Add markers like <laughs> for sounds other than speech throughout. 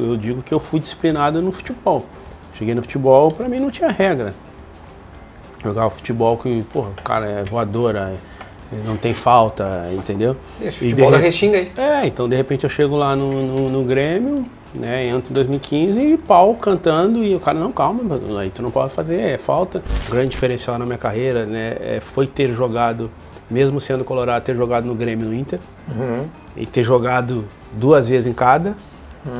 Eu digo que eu fui disciplinado no futebol. Cheguei no futebol, pra mim não tinha regra. Jogava futebol que, porra, o cara é voadora, é- não tem falta, entendeu? E futebol da re- Restinga aí. É, então de repente eu chego lá no, no, no Grêmio, né, entro em 2015 e pau cantando e o cara, não, calma, aí tu não pode fazer, é falta. O grande diferencial na minha carreira, né, é, foi ter jogado, mesmo sendo colorado, ter jogado no Grêmio e no Inter, e ter jogado duas vezes em cada,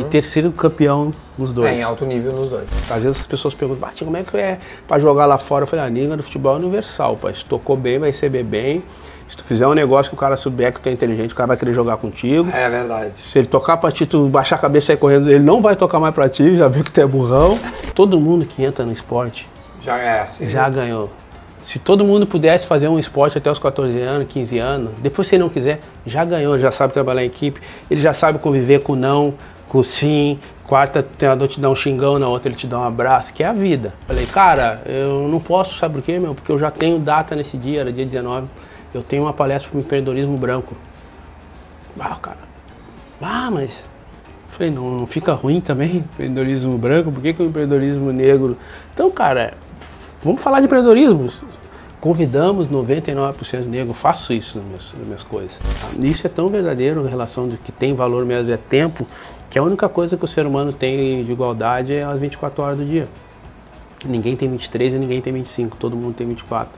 e ter sido campeão nos dois. É, em alto nível nos dois. Às vezes as pessoas perguntam, Bate, como é que é pra jogar lá fora? Eu falei, a língua do futebol é universal, pai. Se tocou bem, vai receber bem. Se tu fizer um negócio que o cara souber que tu é inteligente, o cara vai querer jogar contigo. É verdade. Se ele tocar pra ti, tu baixar a cabeça e sair correndo, ele não vai tocar mais pra ti, já viu que tu é burrão. Todo mundo que entra no esporte Já é. já ganhou. Se todo mundo pudesse fazer um esporte até os 14 anos, 15 anos, depois se ele não quiser, já ganhou, já sabe trabalhar em equipe, ele já sabe conviver com o não, sim. Quarta, o treinador te dá um xingão, na outra ele te dá um abraço, que é a vida. Falei, cara, eu não posso, sabe por quê, meu? Porque eu já tenho data nesse dia, era dia 19, eu tenho uma palestra para o empreendedorismo branco. Ah, cara, ah, mas Falei, não, não fica ruim também empreendedorismo branco? Por que, que o empreendedorismo negro? Então, cara, vamos falar de empreendedorismo. Convidamos 99% negro, faço isso nas minhas, nas minhas coisas. Isso é tão verdadeiro em relação de que tem valor mesmo, é tempo, que a única coisa que o ser humano tem de igualdade é as 24 horas do dia. Ninguém tem 23 e ninguém tem 25, todo mundo tem 24.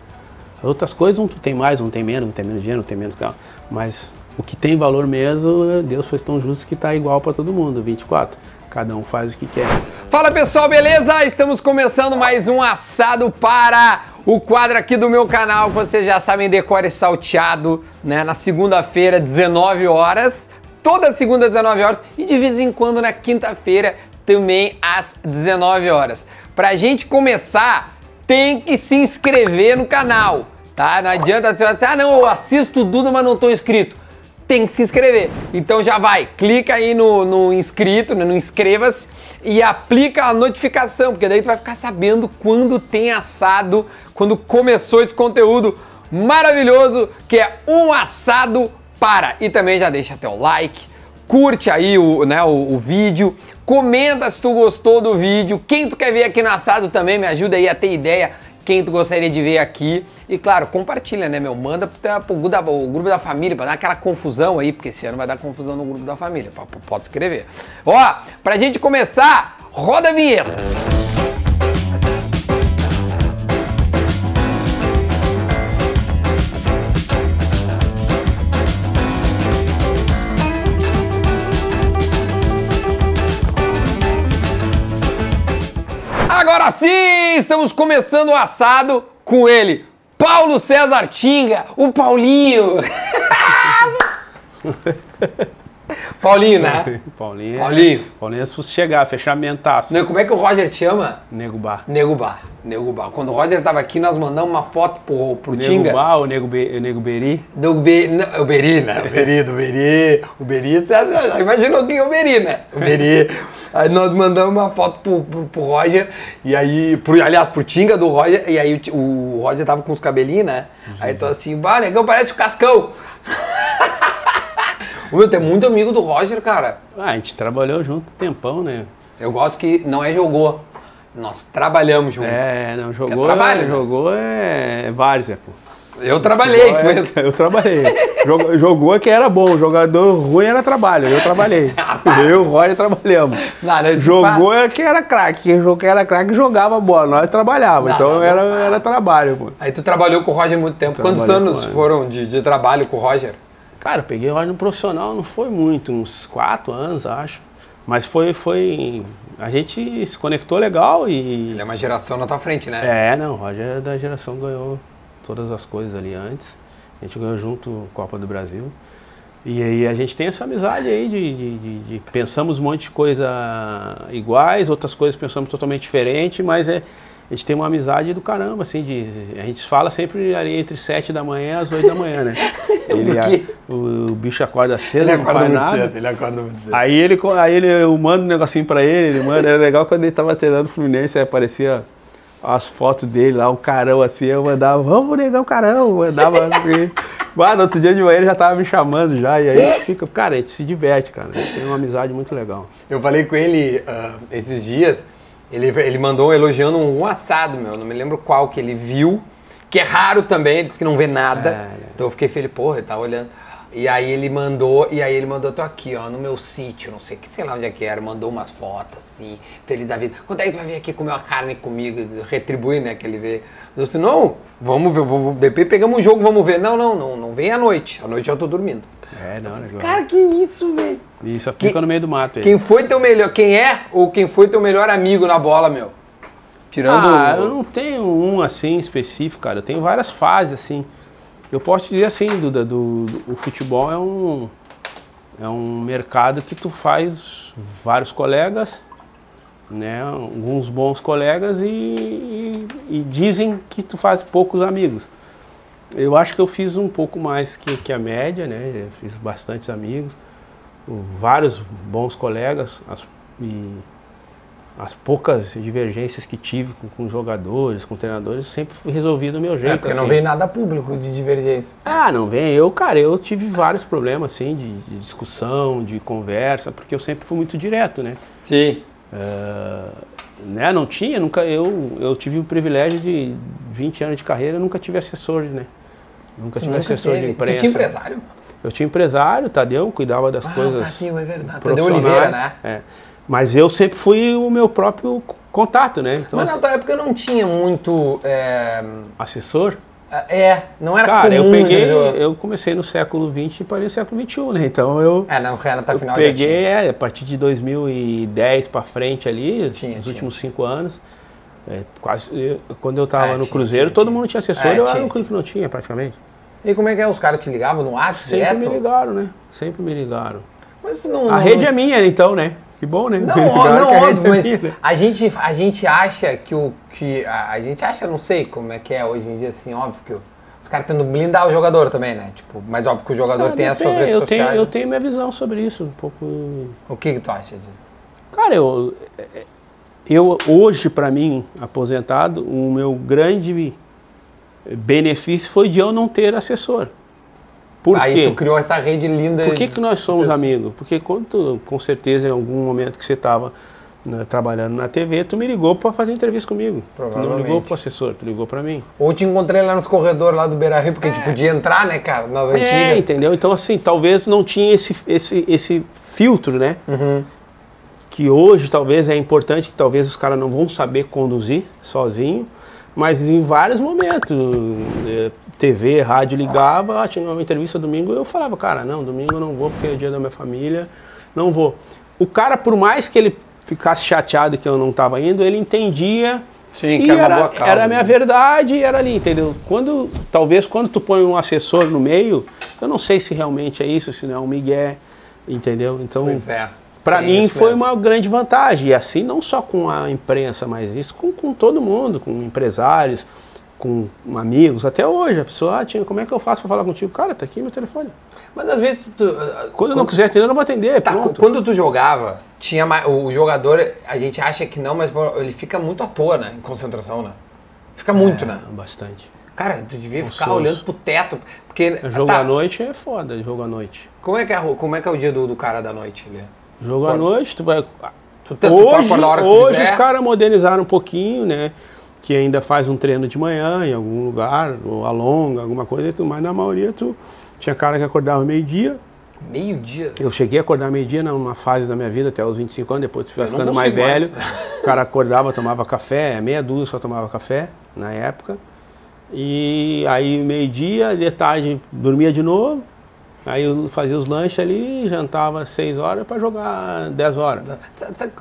As outras coisas, um tu tem mais, um tem menos, um tem menos dinheiro, um tem menos tal. Mas o que tem valor mesmo, Deus foi tão justo que está igual para todo mundo, 24. Cada um faz o que quer. Fala pessoal, beleza? Estamos começando mais um assado para o quadro aqui do meu canal, que vocês já sabem, decore salteado, né? Na segunda-feira, 19 horas. Toda segunda, 19 horas. E de vez em quando na quinta-feira, também às 19 horas. Pra gente começar, tem que se inscrever no canal, tá? Não adianta você dizer, ah não, eu assisto tudo, mas não tô inscrito tem que se inscrever. Então já vai, clica aí no, no inscrito, né, no inscreva-se e aplica a notificação, porque daí tu vai ficar sabendo quando tem assado, quando começou esse conteúdo maravilhoso que é um assado para. E também já deixa teu like, curte aí o, né, o, o vídeo, comenta se tu gostou do vídeo, quem tu quer ver aqui no assado também, me ajuda aí a ter ideia quem tu gostaria de ver aqui. E claro, compartilha, né, meu? Manda pro, pro grupo da- o grupo da família pra dar aquela confusão aí, porque esse ano vai dar confusão no grupo da família. Pode escrever. Ó, pra gente começar, roda a vinheta. Agora sim, estamos começando o assado com ele, Paulo César Tinga, o Paulinho. <laughs> <laughs> Paulinho, <laughs> né? Paulinho. é- Paulinho. Paulinho é chegar, fechamentaço. Não, Como é que o Roger te chama? Nego Bar. Nego Bar. Nego Bar. Quando o Roger tava aqui, nós mandamos uma foto pro, pro Nego Tinga. Bar, o Nego, Be, Nego Beri. Do Be... não, o Beri, né? O Beri, do Beri. O Beri, você imaginou quem é o Beri, né? O Beri. Aí nós mandamos uma foto pro, pro, pro Roger, e aí, pro, aliás, pro Tinga do Roger, e aí o, o Roger tava com os cabelinhos, né? Aí tô assim, bah, negão, parece o Cascão. <laughs> o meu, tu é muito amigo do Roger, cara. Ah, a gente trabalhou junto um tempão, né? Eu gosto que não é jogou, nós trabalhamos junto. É, não, jogou. trabalho, né? jogou é, é várzea, pô. Eu trabalhei com é- ele. <laughs> Eu trabalhei. Jogou, jogou que era bom, jogador ruim era trabalho. Eu trabalhei. <laughs> Eu e o Roger trabalhamos. Não, não, Jogou é que era craque. Quem jogou que era craque jogava bola. Nós trabalhávamos. Não, então não, era, era trabalho, pô. Aí tu trabalhou com o Roger muito tempo. Quantos Trabalhei anos com ele. foram de, de trabalho com o Roger? Cara, eu peguei o Roger no profissional, não foi muito, uns quatro anos, acho. Mas foi, foi. A gente se conectou legal e. Ele é uma geração na tua frente, né? É, não, o Roger é da geração que ganhou todas as coisas ali antes. A gente ganhou junto Copa do Brasil. E aí a gente tem essa amizade aí de, de- de- de- pensamos um monte de coisa iguais, outras coisas pensamos totalmente diferente, mas é, a gente tem uma amizade do caramba, assim, de, a gente fala sempre ali entre 7 da manhã às 8 da manhã, né? <laughs> Ele, o, o bicho acorda cedo, não faz nada. ele acorda muito cedo. Aí ele, aí ele, eu mando um negocinho pra ele, ele manda, era legal quando ele tava treinando o Fluminense, aí aparecia as fotos dele lá, o carão assim, eu mandava, vamos negar o carão, eu mandava <laughs> assim. Mas no outro dia de manhã ele já tava me chamando já, e aí a gente fica, cara, a gente se diverte, cara. A gente tem uma amizade muito legal. Eu falei com ele uh, esses dias, ele, ele mandou elogiando um assado, meu, não me lembro qual que ele viu, que é raro também, ele disse que não vê nada. É, é. Então eu fiquei feliz, porra, ele tá olhando. E aí ele mandou, e aí ele mandou, tô aqui, ó, no meu sítio, não sei que, sei lá onde é que era, mandou umas fotos assim, feliz da vida. Quando é que tu vai vir aqui comer uma carne comigo, retribuir, né, que ele vê. Eu disse, não, vamos ver, vamos, depois pegamos um jogo, vamos ver. Não, não, não, não vem à noite, à noite eu tô dormindo. É, não, legal. Cara, que isso, velho. Isso fica quem, no meio do mato aí. Quem foi teu melhor, quem é ou quem foi teu melhor amigo na bola, meu? Tirando... Ah, eu não tenho um assim específico, cara, eu tenho várias fases assim. Eu posso dizer assim, Duda, do, do, o futebol é um, é um mercado que tu faz vários colegas, né, alguns bons colegas e, e, e dizem que tu faz poucos amigos. Eu acho que eu fiz um pouco mais que, que a média, né? Eu fiz bastantes amigos, vários bons colegas as, e as poucas divergências que tive com, com jogadores, com treinadores, sempre fui resolvi do meu jeito. É, porque assim. não vem nada público de divergência. Ah, não vem. Eu, cara, eu tive vários problemas, assim, de, de discussão, de conversa, porque eu sempre fui muito direto, né? Sim. Uh, né, não tinha, nunca, eu, eu tive o privilégio de 20 anos de carreira, nunca tive assessor, né? Nunca tive nunca assessor teve. de imprensa. Tu tinha empresário? Eu tinha empresário, Tadeu, cuidava das ah, coisas. Tadeu, é verdade. Tadeu Oliveira, né? É. Mas eu sempre fui o meu próprio contato, né? Então, Mas na tua época não tinha muito. É... Assessor? É, não era Cara, comum, eu peguei, eu comecei no século XX e parei no século XXI, né? Então eu. É, não, Renata tá final peguei, é, a partir de 2010 para frente ali, tinha, nos tinha. últimos cinco anos. É, quase, quando eu tava é, no tinha, Cruzeiro, todo mundo tinha assessor, é, eu era o único que não tinha praticamente. E como é que é? Os caras te ligavam no ar Sempre direto? me ligaram, né? Sempre me ligaram. Mas não, a não, rede não... é minha, então, né? Que bom, né? Não, <laughs> não é óbvio, mas né? a gente, a gente acha que o. Que a, a, gente acha, não sei como é que é hoje em dia, assim, óbvio que os caras tentando blindar o jogador também, né? Tipo, mas óbvio que o jogador tem as suas redes eu sociais. Tenho, eu tenho minha visão sobre isso, um pouco. O que, que tu acha disso? Cara, eu. Eu, hoje, para mim, aposentado, o meu grande benefício foi de eu não ter assessor. Por Aí quê? tu criou essa rede linda. Por que, que nós somos amigos? Porque quando tu, com certeza, em algum momento que você estava né, trabalhando na TV, tu me ligou para fazer entrevista comigo. Tu não ligou para o assessor, tu ligou para mim. Ou te encontrei lá nos corredores lá do Beira Rio, porque é. a gente podia entrar, né, cara, nas é, antigas. É, entendeu? Então, assim, talvez não tinha esse, esse, esse filtro, né? Uhum. Que hoje talvez é importante, que talvez os caras não vão saber conduzir sozinho, mas em vários momentos. É, TV, rádio ligava, ah, tinha uma entrevista domingo, eu falava, cara, não, domingo eu não vou porque é o dia da minha família, não vou. O cara, por mais que ele ficasse chateado que eu não estava indo, ele entendia Sim, que era, boa causa, era a minha né? verdade e era ali, entendeu? Quando, talvez quando tu põe um assessor no meio, eu não sei se realmente é isso, se não é um migué, entendeu? Então, é, para mim foi mesmo. uma grande vantagem, e assim não só com a imprensa, mas isso com, com todo mundo, com empresários, com amigos, até hoje, a pessoa, ah, tinha, como é que eu faço para falar contigo? Cara, tá aqui meu telefone. Mas às vezes tu, quando, quando eu não quiser atender, eu não vou atender. Tá, quando tu jogava, tinha mais, o jogador, a gente acha que não, mas ele fica muito à toa, né? Em concentração, né? Fica muito, é, né? Bastante. Cara, tu devia ficar olhando pro teto. Porque. Jogo tá, à noite é foda, jogo à noite. Como é que é, como é, que é o dia do, do cara da noite, né? Jogo à noite, tu vai. Tu, tu, hoje, tu hoje os caras modernizaram um pouquinho, né? que ainda faz um treino de manhã em algum lugar, ou alonga, alguma coisa, mas na maioria tu tinha cara que acordava meio-dia. Meio-dia? Eu cheguei a acordar meio-dia numa fase da minha vida, até os 25 anos, depois tu ficando mais velho. Mais. <laughs> O cara acordava, tomava café, meia dúzia só tomava café na época. E aí meio-dia, de tarde dormia de novo, Aí eu fazia os lanches ali, jantava 6 horas para jogar 10 horas. Sabe,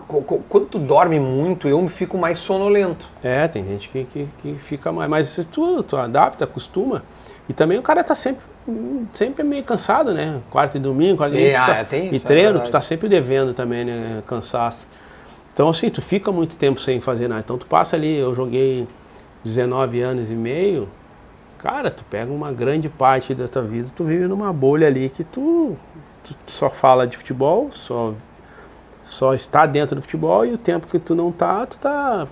quando tu dorme muito, eu fico mais sonolento. É, tem gente que, que, que fica mais. Mas tu, tu adapta, acostuma. E também o cara tá sempre, sempre meio cansado, né? Quarto e domingo, quarto Sim, e domingo. Ah, tá, isso, e treino, é tu tá sempre devendo também, né? Cansaço. Então assim, tu fica muito tempo sem fazer nada. Então tu passa ali, eu joguei 19 anos e meio, Cara, tu pega uma grande parte da tua vida, tu vive numa bolha ali que tu, tu só fala de futebol, só, só está dentro do futebol e o tempo que tu não tá, tu tá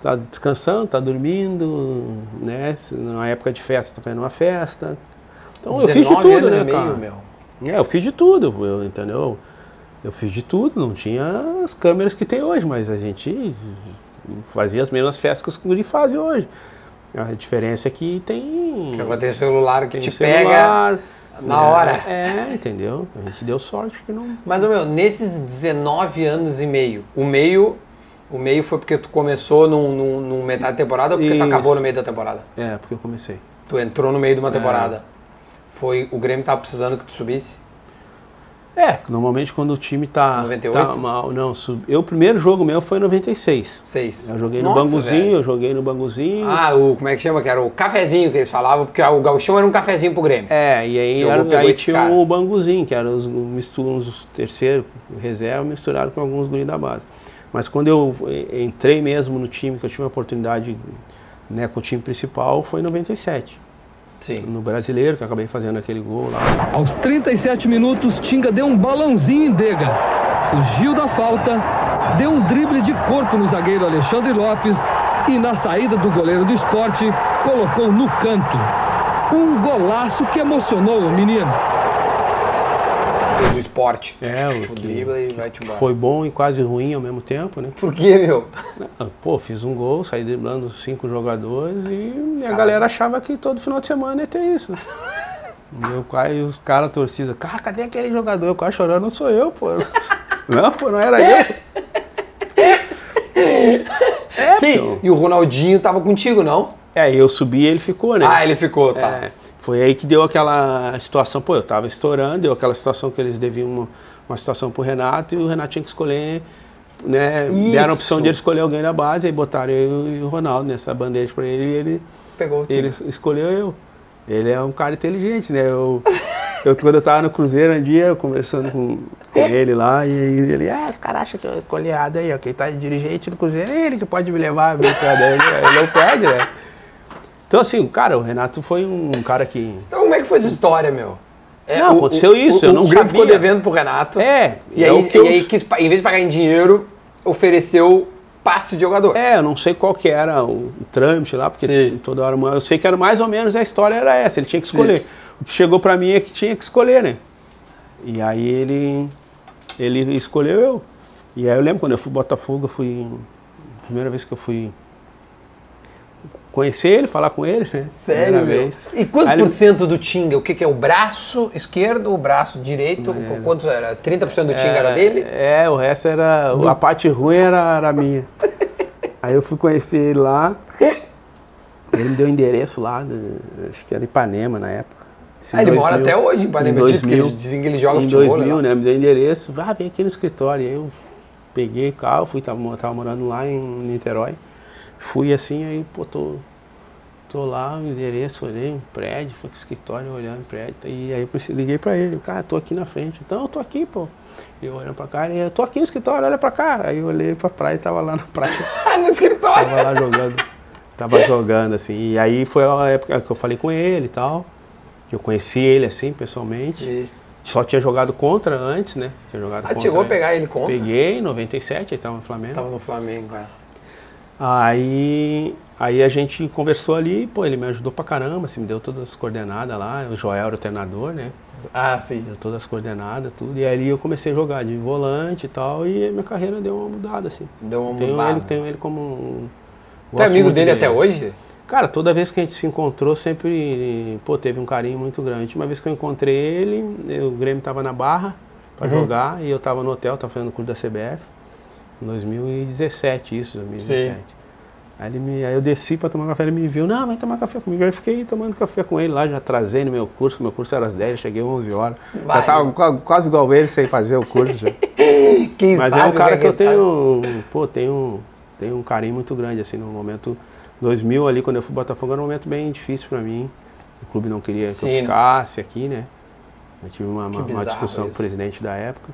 tá descansando, tá dormindo, né? Na época de festa, tá fazendo uma festa. Então eu fiz de 19 tudo, né, meio, cara? É, eu fiz de tudo, eu, entendeu? Eu fiz de tudo, não tinha as câmeras que tem hoje, mas a gente fazia as mesmas festas que os guri fazem hoje. A diferença é que tem, Que tem celular que tem te celular, pega na hora. É, entendeu? A gente deu sorte que não. Mas, meu, nesses 19 anos e meio, o meio, o meio foi porque tu começou num, num, num metade da temporada ou porque tu Isso. acabou no meio da temporada? É, porque eu comecei. Tu entrou no meio É. de uma temporada. Foi, o Grêmio tava precisando que tu subisse? É, normalmente quando o time tá, 98? tá mal. Não, sub... eu, o primeiro jogo meu foi em 96. Seis. Eu joguei no Nossa, Banguzinho, velho. eu joguei no Banguzinho. Ah, o, como é que chama? Que era o cafezinho que eles falavam, porque o gauchão era um cafezinho pro Grêmio. É, e aí, era- aí tinha cara. o Banguzinho, que eram os, misturos, os terceiro, reserva, misturado com alguns guris da base. Mas quando eu entrei mesmo no time, que eu tive a oportunidade né, com o time principal, foi em 97. Sim. No brasileiro, que eu acabei fazendo aquele gol lá. Aos 37 minutos, Tinga deu um balãozinho em Dega. Fugiu da falta, deu um drible de corpo no zagueiro Alexandre Lopes e na saída do goleiro do esporte, colocou no canto. Um golaço que emocionou o menino. Do esporte. É, o o que- e vai-te embora. Foi bom e quase ruim ao mesmo tempo, né? Por quê, meu? Pô, fiz um gol, saí driblando cinco jogadores e a galera achava que todo final de semana ia ter isso. Meu pai e os caras torcida, cara, cadê aquele jogador? Eu quase chorando, não sou eu, pô. <laughs> Não, pô, não era eu. <laughs> É, Sim, então. e o Ronaldinho tava contigo, não? É, eu subi e ele ficou, né? Ah, ele ficou, tá. É, foi aí que deu aquela situação, pô, eu tava estourando, deu aquela situação que eles deviam uma, uma situação pro Renato e o Renato tinha que escolher, né? Deram a opção Isso. de ele escolher alguém da base, aí botaram eu e o Ronaldo nessa bandeja pra ele e ele, Pegou o time. ele escolheu eu. Ele é um cara inteligente, né? Eu, eu quando eu tava no Cruzeiro um dia, eu conversando com, com ele lá, e ele, ah, os caras acham que eu escolhi errado aí, ó. Quem tá de dirigente no Cruzeiro é ele que pode me levar, meu cara. Ele, ele não pede, né? Então, assim, cara, o Renato foi um cara que. Então como é que foi essa história, meu? É, Não, aconteceu isso, o, eu não O Grêmio ficou sabia. devendo pro Renato. É, E é aí, o que e eu- aí quis, em vez de pagar em dinheiro, ofereceu passe de jogador. É, eu não sei qual que era o, o trâmite lá, porque Sim. toda hora. Eu sei que era mais ou menos a história era essa, ele tinha que escolher. O que chegou pra mim é que tinha que escolher, né? E aí ele. Ele escolheu eu. E aí eu lembro quando eu fui Botafogo, eu fui. Primeira vez que eu fui conhecer ele, falar com ele, né? Sério, meu? vez. E quantos Aí por ele- cento do Tinga? O que, que é? O braço esquerdo o braço direito? Quantos era? 30% do Tinga era dele? É, o resto era. A parte ruim era, era minha. <laughs> Aí eu fui conhecer ele lá. Ele me deu o endereço lá, de- acho que era Ipanema na época. Isso em Ah, ele mora 2000. até hoje em Ipanema, Em porque 2000. eles dizem que ele joga em futebol, 2000, né? né? Me deu o endereço. Ah, vem aqui no escritório. Aí eu peguei o carro, fui, tava, tava morando lá em Niterói. Fui assim, aí, pô, tô, tô lá, o endereço, olhei um prédio, fui pro escritório olhando o prédio. E aí eu liguei pra ele, cara, tô aqui na frente. Então, eu tô aqui, pô. E eu olhando pra cá, eu tô aqui no escritório, olha pra cá. Aí eu olhei pra praia e tava lá na praia. <laughs> Ah, no escritório. Tava lá jogando. Tava jogando, assim. E aí foi a época que eu falei com ele e tal. que Eu conheci ele, assim, pessoalmente. Sim. Só tinha jogado contra antes, né? Tinha jogado Ah, contra. chegou a pegar ele contra? Peguei em 97, ele tava no Flamengo. Tava no Flamengo, é. Aí, aí a gente conversou ali, pô, ele me ajudou pra caramba, assim, me deu todas as coordenadas lá. O Joel era o treinador, né? Ah, sim. Deu todas as coordenadas, tudo. E ali eu comecei a jogar de volante e tal, e minha carreira deu uma mudada, assim. Deu uma tenho mudada. ele, tenho ele como. um- Tu é amigo muito dele até hoje? Cara, toda vez que a gente se encontrou, sempre, pô, teve um carinho muito grande. Uma vez que eu encontrei ele, eu- o Grêmio tava na Barra pra Uhum. jogar e eu tava no hotel, tava fazendo o curso da CBF. Em 2017, isso, 2017. Aí, ele me, aí eu desci pra tomar café, ele me viu, não, vai tomar café comigo. Aí eu fiquei tomando café com ele lá, já trazei no meu curso, meu curso era às 10, eu cheguei às 11 horas. Vai. Já tava qua- quase igual ele, sem fazer o curso. já. <laughs> Quem Mas é um cara que eu quem sabe. tenho, pô, tenho, tenho um carinho muito grande, assim, no momento 2000 ali, quando eu fui Botafogo, era um momento bem difícil pra mim. O clube não queria que Sim. eu ficasse aqui, né? Eu tive uma, uma, uma discussão com o isso. presidente da época,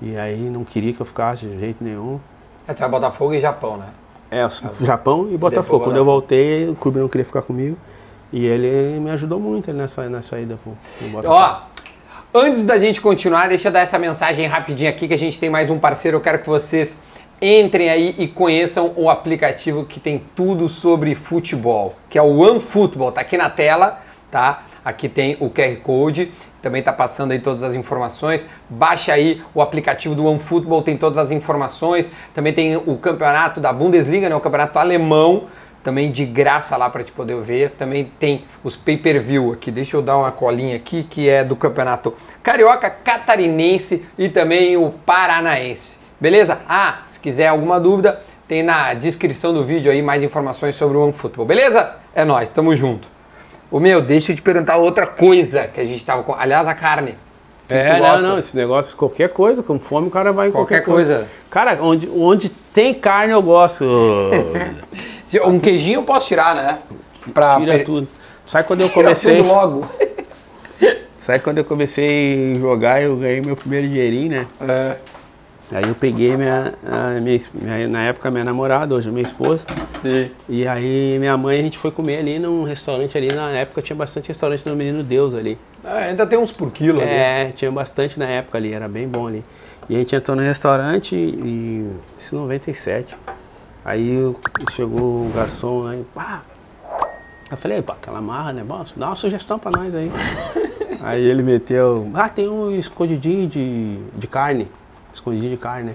e aí não queria que eu ficasse de jeito nenhum. É, vai Botafogo e Japão, né? É, Japão e Botafogo. Quando eu voltei, o clube não queria ficar comigo, e ele me ajudou muito nessa, nessa ida pro, pro Botafogo. Ó, antes da gente continuar, deixa eu dar essa mensagem rapidinho aqui que a gente tem mais um parceiro. Eu quero que vocês entrem aí e conheçam o aplicativo que tem tudo sobre futebol, que é o OneFootball. Tá aqui na tela, tá? Aqui tem o QR Code, também tá passando aí todas as informações. Baixa aí o aplicativo do OneFootball, tem todas as informações. Também tem o campeonato da Bundesliga, né? O campeonato alemão, também de graça lá para te poder ver. Também tem os pay-per-view aqui. Deixa eu dar uma colinha aqui que é do campeonato carioca, catarinense e também o paranaense. Beleza? Ah, se quiser alguma dúvida, tem na descrição do vídeo aí mais informações sobre o OneFootball. Beleza? É nós, tamo junto. Ô meu, deixa eu te perguntar outra coisa que a gente tava com. Aliás, a carne. É, não, não, esse negócio, qualquer coisa, com fome o cara vai em Qualquer qualquer, coisa. Cara, onde, onde tem carne eu gosto. <laughs> Um queijinho eu posso tirar, né? Pra Tira per- tudo. Sabe quando eu <laughs> Tira comecei. tudo logo. <laughs> Sabe quando eu comecei a jogar, eu ganhei meu primeiro dinheirinho, né? É. Aí eu peguei minha, minha, minha- na época minha namorada, hoje minha esposa. Sim. E aí minha mãe, a gente foi comer ali num restaurante ali, na época tinha bastante restaurante do Menino Deus ali. Ah, ainda tem uns por quilo ali. É, tinha bastante na época ali, era bem bom ali. E a gente entrou no restaurante e. Isso em 97. Aí chegou o garçom lá e pá. Eu falei, pá, aquela marra, né? Bom, dá uma sugestão pra nós aí. <laughs> aí ele meteu. Ah, tem um escondidinho de, de carne. Escondidinho de carne, né?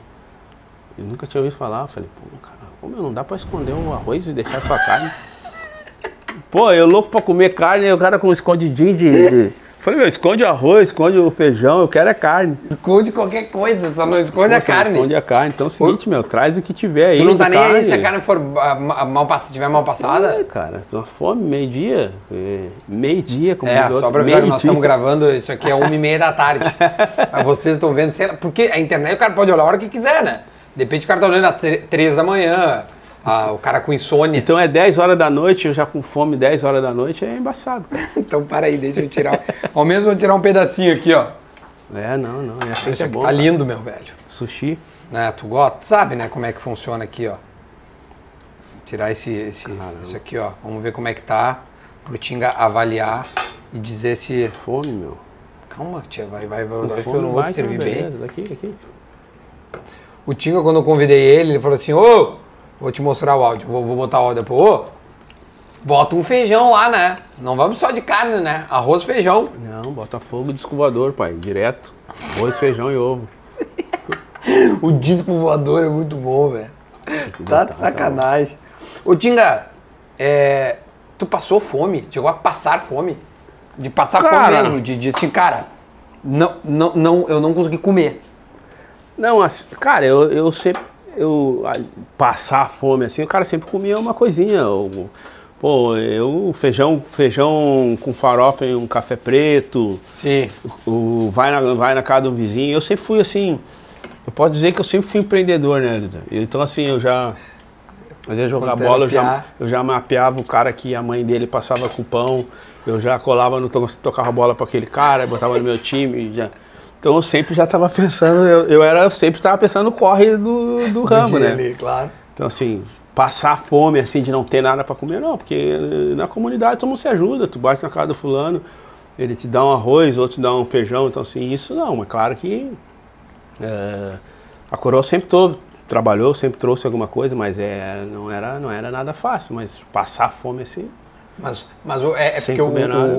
Eu nunca tinha ouvido falar. Eu falei, pô, cara, como não dá pra esconder o arroz e deixar só a carne? <laughs> Pô, eu louco pra comer carne, o cara com um escondidinho de. de- Falei, meu, esconde o arroz, esconde o feijão, eu quero é carne. Esconde qualquer coisa, só não esconde a carne. Esconde a carne. Então é o seguinte, meu, traz o que tiver aí. Tu não tá nem aí se a carne for ah, ma- mal passada, tiver mal passada? É, cara, tô com fome, meio-dia. É, meio-dia, como É, só pra avisar que nós estamos gravando isso aqui é uma e meia da tarde. <laughs> Mas vocês estão vendo, sei lá, porque a internet o cara pode olhar a hora que quiser, né? De repente o cara tá olhando às três da manhã, ah, o cara com insônia. Então é 10 horas da noite, eu já com fome 10 horas da noite, é embaçado. <laughs> Então para aí, deixa eu tirar. Ao menos vou tirar um pedacinho aqui, ó. É, não, não, é assim Isso é aqui bom. tá cara. lindo, meu velho. Sushi. Né, tu gosta, sabe, né, como é que funciona aqui, ó. Tirar esse, esse, esse aqui, ó. Vamos ver como é que tá, pro Tinga avaliar e dizer se... Fome, meu. Calma, tia, vai, vai, vai. Acho que eu não vou vai, te servir então, bem. beleza, Daqui, daqui. O Tinga, quando eu convidei ele, ele falou assim, ô, vou te mostrar o áudio, vou, vou botar o áudio depois, ô, bota um feijão lá, né? Não vamos só de carne, né? Arroz, feijão. Não, bota fogo e disco voador, pai. Direto. Arroz, feijão e ovo. <laughs> O disco voador é muito bom, velho. Tá de tá sacanagem. Ô, Tinga, é, tu passou fome? Chegou a passar fome? De passar Cara. fome mesmo, de, de assim, cara, não, não, não, eu não consegui comer. Não, assim, cara, eu, eu sempre. Eu, a- passar fome assim, o cara sempre comia uma coisinha. o- pô, eu feijão, feijão com farofa e um café preto. Sim. O, vai, na, vai na casa do vizinho. Eu sempre fui assim. Eu posso dizer que eu sempre fui empreendedor, né? Então, assim, eu já. Às vezes jogar bola, eu já, eu já mapeava o cara que a mãe dele passava cupão. Eu já colava no. to- tocava bola para aquele cara, botava no meu time. Já. Então eu sempre já estava pensando, eu, eu era, eu sempre estava pensando no corre do, do ramo, né? Ali, claro. Então, assim, passar fome, assim, de não ter nada para comer, não, porque eh, na comunidade todo mundo se ajuda, tu bate na casa do fulano, ele te dá um arroz, outro te dá um feijão, então, assim, isso não, mas claro que eh, a coroa sempre to- trabalhou, sempre trouxe alguma coisa, mas é, não, era, não era nada fácil, mas passar fome, assim, Mas, mas é, é porque o,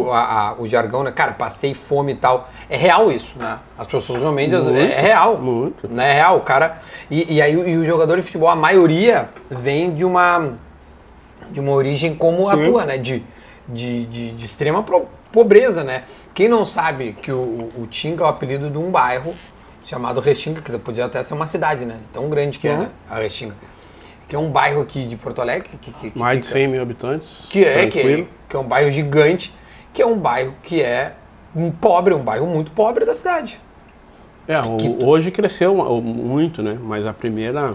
o, a- a- o jargão, né? Cara, passei fome e tal. É real isso, né? As pessoas realmente. as- Muito, é real. muito. Né? É real, o cara. E, e aí e o jogador de futebol, a maioria vem de uma. De uma origem como a Sim. tua, né? De, de, de, de extrema pro- pobreza, né? Quem não sabe que o, o, o Tinga é o apelido de um bairro chamado Restinga, que podia até ser uma cidade, né? Tão grande que é, Uhum. né? A Restinga. Que é um bairro aqui de Porto Alegre. Que, que, que mais de fica- 100 mil habitantes. que é, que é, que é um bairro gigante, que é um bairro que é um pobre, um bairro muito pobre da cidade. É, o- hoje cresceu muito, né? Mas a primeira,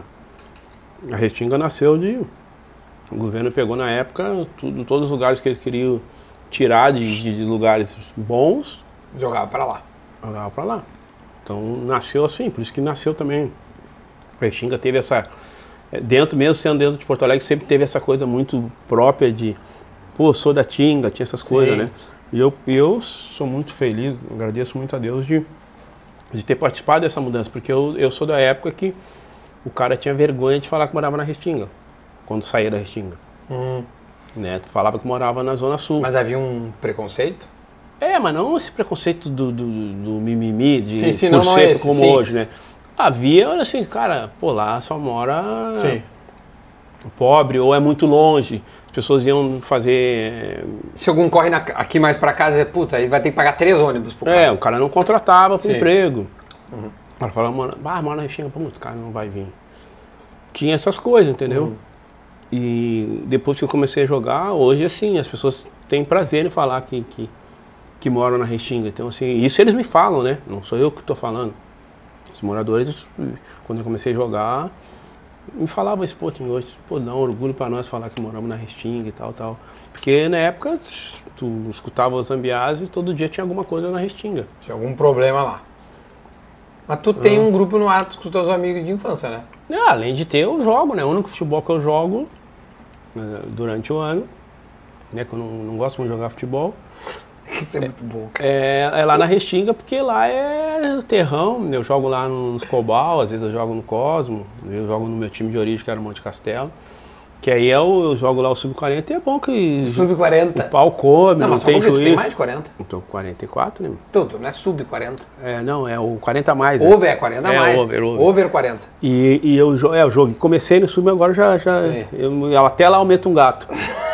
a Restinga nasceu de. O governo pegou na época tudo, todos os lugares que eles queriam tirar de, de- lugares bons, Jogava pra lá. jogava pra lá. Então nasceu assim, por isso que nasceu também. A Restinga teve essa. É, Dentro, mesmo sendo dentro de Porto Alegre, sempre teve essa coisa muito própria de. Pô, sou da Tinga, tinha essas coisas, né? E eu, eu sou muito feliz, agradeço muito a Deus de, de ter participado dessa mudança, porque eu, eu sou da época que o cara tinha vergonha de falar que morava na Restinga, quando saía da Restinga. Né? Falava que morava na Zona Sul. Mas havia um preconceito? É, mas não esse preconceito do, do, do mimimi, de Sim, sim, por não, não ser é esse, como sim. hoje, né? Havia, assim, cara, pô, lá só mora pobre ou é muito longe. As pessoas iam fazer. Se algum corre na- aqui mais pra casa, puta, aí vai ter que pagar três ônibus pro É, cara. o cara não contratava pro Sim. emprego. O cara falava, mano, ah, mora na Restinga, pô, o cara não vai vir. Tinha essas coisas, entendeu? E depois que eu comecei a jogar, hoje, assim, as pessoas têm prazer em falar que, que, que moram na Restinga. Então, assim, isso eles me falam, né? Não sou eu que estou falando. Os moradores, quando eu comecei a jogar, me falavam isso, pô, hoje, pô, dá um orgulho pra nós falar que moramos na Restinga e tal, tal. Porque na época, tu escutava os ambiás e todo dia tinha alguma coisa na Restinga. Tinha algum problema lá. Mas tu tem um grupo no Atos com os teus amigos de infância, né? Ah, além de ter, eu jogo, né? O único futebol que eu jogo eh, durante o ano, né? Que eu não, não gosto muito de jogar futebol, <laughs> Isso é muito bom, cara. é, é lá na Restinga, porque lá é terrão. Eu jogo lá nos Cobal, às vezes eu jogo no Cosmo, eu jogo no meu time de origem, que era o Monte Castelo. Que aí eu, eu jogo lá o Sub-40 e é bom que o Sub-40. pau come, Não, não, tem porque tu juiz. tem mais de 40. Então, 44, né? Então, tu não é sub-40. É, não, é o 40 a mais. né? Over é 40 a É, mais. over, over. Over 40. E, e eu, é, eu joguei, comecei no sub, agora já, já Sim. eu, eu até lá aumento um gato. <laughs>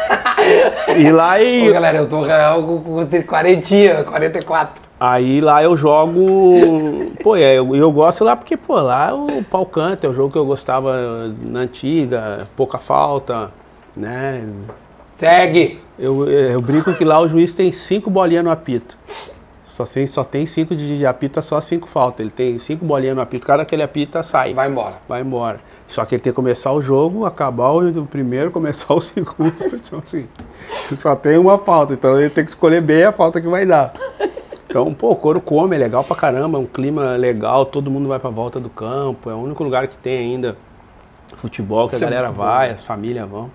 e lá Ô, e, galera, eu tô real com com 40, 44. aí lá eu jogo, pô, é, eu, eu gosto lá porque, pô, lá o pau canta, é o jogo que eu gostava na antiga, pouca falta, né? Segue. Eu, eu brinco que lá o juiz tem cinco bolinhas no apito. Só tem, só tem cinco de, de apita, só cinco falta. Ele tem cinco bolinhas no apito, cada que ele apita sai. Vai embora. vai embora. Só que ele tem que começar o jogo, acabar o, primeiro, começar o <laughs> segundo. Então, assim, só tem uma falta. Então ele tem que escolher bem a falta que vai dar. Então, pô, o couro come, é legal pra caramba, é um clima legal, todo mundo vai pra volta do campo. É o único lugar que tem ainda futebol, que Isso é a galera muito bom, vai, as famílias vão.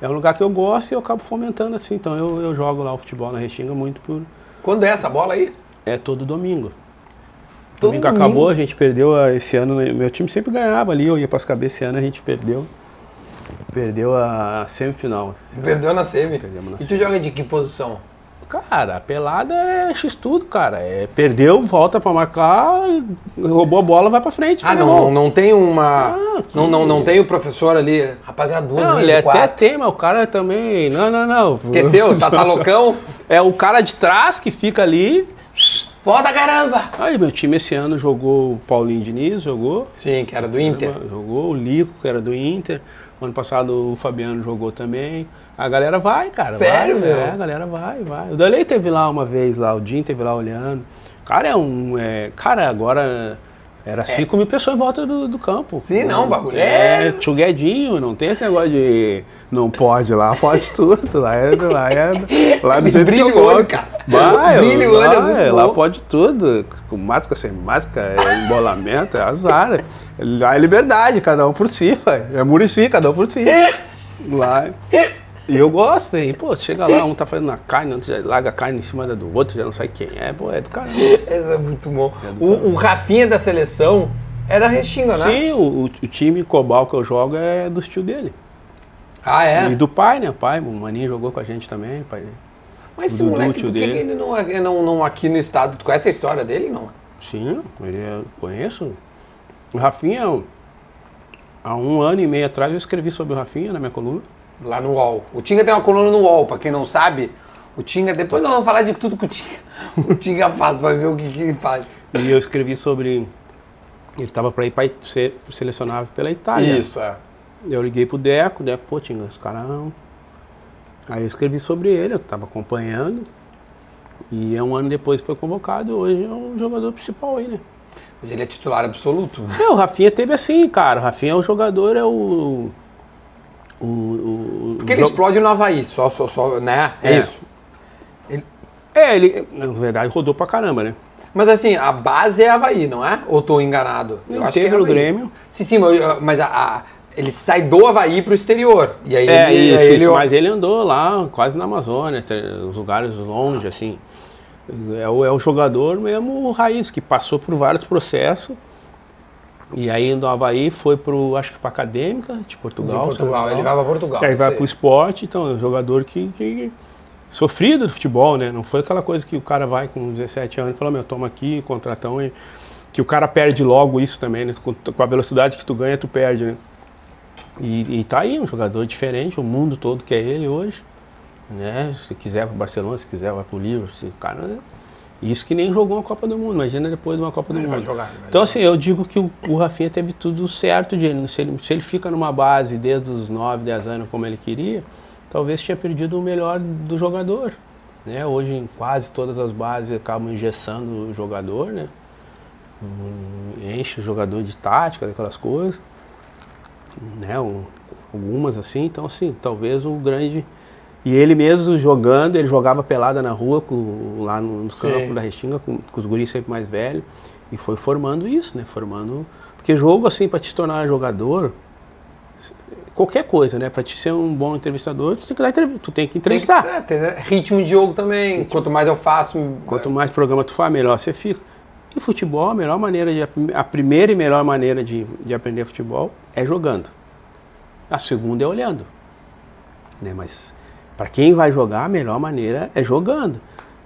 É um lugar que eu gosto e eu acabo fomentando assim. Então eu, eu jogo lá o futebol na Restinga muito por. Quando é essa bola aí? É todo domingo. Todo domingo domingo? acabou, a gente perdeu ah, esse ano. né, Meu time sempre ganhava ali, eu ia pras cabeças esse ano, a gente perdeu. Perdeu a semifinal. Perdeu na semi. Perdemos na E tu joga de que posição? Cara, a pelada é X tudo, cara. É, perdeu, volta pra marcar, roubou a bola, vai pra frente. Ah, não, não, não tem uma. Ah, não, não, não tem o professor ali. Rapaziada, duas Não, ele de até quatro. tem, mas o cara também. Não, não, não. Esqueceu? Tá, tá <laughs> loucão? É o cara de trás que fica ali. Volta caramba! Aí, meu time esse ano jogou o Paulinho Diniz, jogou. Sim, que era do Inter. Jogou o Lico, que era do Inter. Ano passado o Fabiano jogou também. A galera vai, cara. Sério, vai, meu? É, a galera vai, vai. O Dalei teve lá uma vez lá, o Jim teve lá olhando. Cara, é um. é, cara, agora era 5 mil pessoas em volta do, do campo. É. Sim, não, bagulho é. é- Tchuguedinho, não tem esse negócio de. Não pode lá, pode tudo. Lá é. Lá, é, lá do <laughs> jeito Brilha que eu o olho, cara. Vai, Brilha o olho, é lá, muito lá bom. pode tudo. Com máscara, sem máscara, é embolamento, é azar. Lá é liberdade, cada um por si, ué. É Murici, cada um por si. <laughs> Lá. E eu gosto, e pô, chega lá, um tá fazendo a carne, outro já larga a carne em cima do outro, já não sabe quem é, pô, é do caramba. Esse é muito bom. O, o Rafinha da seleção é da Restinga, né? Sim, o, o- time Cobal que eu jogo é do tio dele. Ah, é? E do pai, né? O pai, o Maninho jogou com a gente também, pai. Mas esse moleque, por que, ele não é não, não aqui no estado? Tu conhece a história dele? Não. Sim, ele é, conheço. O Rafinha, há um ano e meio atrás eu escrevi sobre o Rafinha na minha coluna. Lá no UOL. O Tinga tem uma coluna no UOL, pra quem não sabe. O Tinga, depois nós vamos falar de tudo que o Tinga, <laughs> o Tinga faz, pra ver o que, que ele faz. E eu escrevi sobre. Ele estava para ir para ser selecionável pela Itália. é. Eu liguei pro Deco, o Deco, pô, Tinga, os caras. Aí eu escrevi sobre ele, eu estava acompanhando. E é um ano depois foi convocado, hoje é o jogador principal aí, né? Hoje ele é titular absoluto. É, o Rafinha teve assim, cara. O Rafinha é o jogador, é o. O. o Porque ele explode no Havaí, só, só, só, né? É, É. isso. É, ele, na verdade, rodou pra caramba, né? Mas assim, a base é Havaí, não é? Ou tô enganado? Ele teve no Havaí. Grêmio. Sim, sim, mas, eu- a- a- ele sai do Havaí pro exterior. E aí É, ele, isso, aí ele isso, mas ele andou lá, quase na Amazônia, te- os lugares longe, assim. É o, é o jogador mesmo raiz, que passou por vários processos E aí do Havaí foi pro, acho que pra Acadêmica de Portugal. De Portugal, ele vai pra Portugal. Aí vai pro esporte, então é um jogador que, que sofrido do futebol, né? Não foi aquela coisa que o cara vai com 17 anos e fala, meu, toma aqui, contratão, e que o cara perde logo isso também, né? Com, com a velocidade que tu ganha, tu perde, né? E, e tá aí, um jogador diferente, o mundo todo quer ele hoje, né? Se quiser pro Barcelona, se quiser vai pro Liverpool, se, cara, né? Isso que nem jogou uma Copa do Mundo, imagina depois de uma Copa do Mundo. jogar, então, assim, eu digo que o, o Rafinha teve tudo certo de ele. Se, ele. se ele fica numa base desde os 9, 10 anos como ele queria, talvez tinha perdido o melhor do jogador. Né? Hoje, em quase todas as bases, acabam engessando o jogador, né? Hum, Enche o jogador de tática, daquelas coisas. Né? Um- algumas assim, então assim, talvez o grande. E ele mesmo jogando, ele jogava pelada na rua, com- lá no- nos Sim. campos da Restinga, com, com os guris sempre mais velhos, e foi formando isso, né? Formando. Porque jogo assim, para te tornar jogador, qualquer coisa, né? Para te ser um bom entrevistador, tu tem que, dar tu tem que Tem que- entrevistar. é, tem, né? ritmo de jogo também. Quanto mais eu faço. Quanto mais programa tu faz, melhor você fica. E futebol, a melhor maneira de a primeira e melhor maneira de, de aprender futebol é jogando. A segunda é olhando. Né? Mas para quem vai jogar, a melhor maneira é jogando.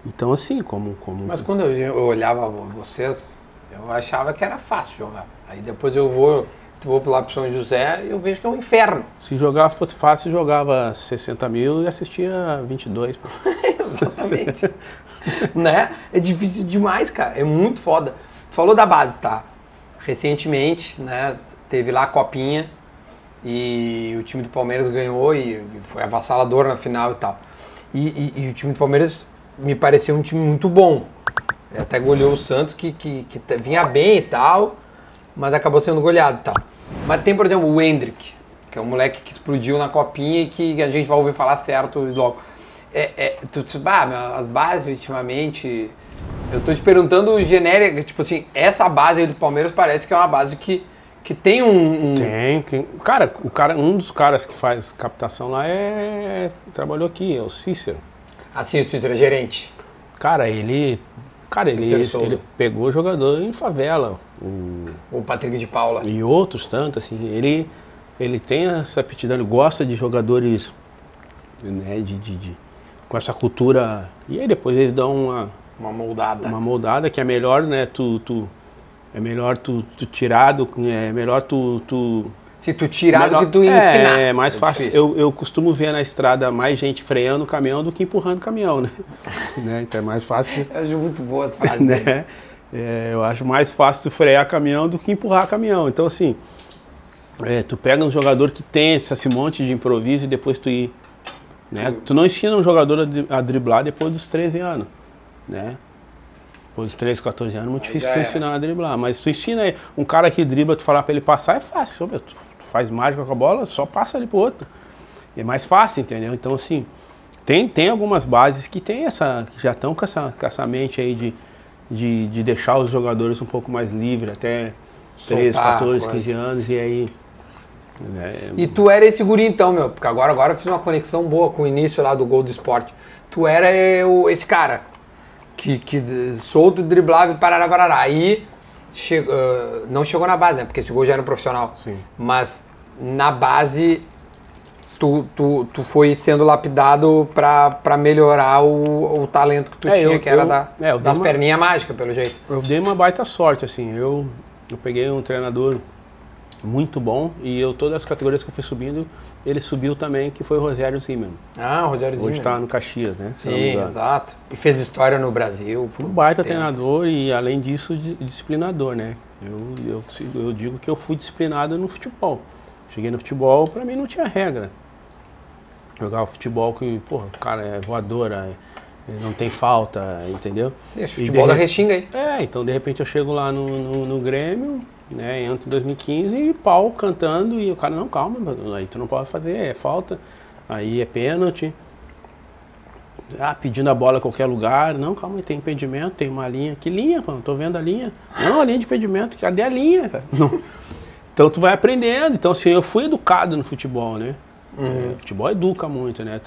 Então assim, como como Mas quando eu, eu olhava vocês, eu achava que era fácil jogar. Aí depois eu vou, vou lá pro São José e eu vejo que é um inferno. se jogar fosse fácil, jogava 60 mil e assistia 22. pô. <laughs> Exatamente. né? É difícil demais, cara. É muito foda. Tu falou da base, tá? Recentemente, né? Teve lá a copinha e o time do Palmeiras ganhou e foi avassalador na final e tal. E, e- e o time do Palmeiras me pareceu um time muito bom. Até goleou o Santos, que, que, que vinha bem e tal, mas acabou sendo goleado e tal. Mas tem, por exemplo, o Hendrick, que é um moleque que explodiu na copinha e que a gente vai ouvir falar certo logo. É, é, tu, ah, as bases ultimamente. Eu tô te perguntando genérica, tipo assim, essa base aí do Palmeiras parece que é uma base que, que tem um. um- Tem, tem. Cara, o cara, um dos caras que faz captação lá é trabalhou aqui, é o Cícero. Assim, o Cícero é gerente. Cara, ele. Cara, ele, Souza. ele pegou jogador em favela. O, O Patrick de Paula. e outros tantos, assim. Ele, ele tem essa aptidão, ele gosta de jogadores né, de, de, de- com essa cultura. E aí depois eles dão uma, Uma moldada. uma moldada que é melhor, né? Tu, tu, é melhor tu, tu tirar do. É melhor tu. tu Se tu tirar do melhor- que tu ensinar. É, mais fácil. difícil. Eu, eu costumo ver na estrada mais gente freando o caminhão do que empurrando o caminhão, né? <laughs> né? Então é mais fácil. Eu acho muito boa as <laughs> frases. dele. né? É, eu acho mais fácil tu frear caminhão do que empurrar caminhão. Então, assim, é, tu pega um jogador que tem esse, monte de improviso e depois tu ir. Né? Tu não ensina um jogador a driblar depois dos 13 anos. Né? Dos 13, 14 anos é muito difícil tu ensinar a driblar. Mas tu ensina aí, um cara que dribla, tu falar pra ele passar é fácil. Meu, tu, faz mágica com a bola, só passa ali pro outro. É mais fácil, entendeu? Então, assim, tem, tem algumas bases que tem essa, que já estão com essa, com essa mente aí de, de, de deixar os jogadores um pouco mais livres, até 13, Soltar 14, coisa. 15 anos, e aí. né, E tu era esse guri então, meu, porque agora, agora eu fiz uma conexão boa com o início lá do gol do esporte. Tu era o- esse cara que, que solto, driblava e parará, parará. Aí che- ah, não chegou na base, né? Porque esse gol já era um profissional. Sim. Mas na base tu, tu, tu foi sendo lapidado pra, pra melhorar o, o talento que tu É, tinha, eu- que era eu- da, é, das uma- perninhas mágicas, pelo jeito. Eu dei uma baita sorte, assim. Eu, eu peguei um treinador muito bom e eu, todas as categorias que eu fui subindo, ele subiu também, que foi o Rogério Zimmermann. Ah, o Rogério Hoje Zinho. está no Caxias, né? Sim, exato. E fez história no Brasil. Um baita Tempo. treinador e, além disso, di- disciplinador, né? Eu, eu, eu digo que eu fui disciplinado no futebol. Cheguei no futebol, pra mim não tinha regra. Jogava futebol que, porra, o cara é voadora, é- não tem falta, entendeu? Sim, E futebol da re- Restinga aí. É, então de repente eu chego lá no, no, no Grêmio, né, entro em 2015 e pau cantando e o cara, não, calma, aí tu não pode fazer, é falta, aí é pênalti. Ah, pedindo a bola em qualquer lugar, não, calma, tem impedimento, tem uma linha. Que linha, mano? Tô vendo a linha. Não, a linha de impedimento, cadê a linha, cara? <laughs> Não. Então tu vai aprendendo. Então, assim, eu fui educado no futebol, né? É, futebol educa muito, né?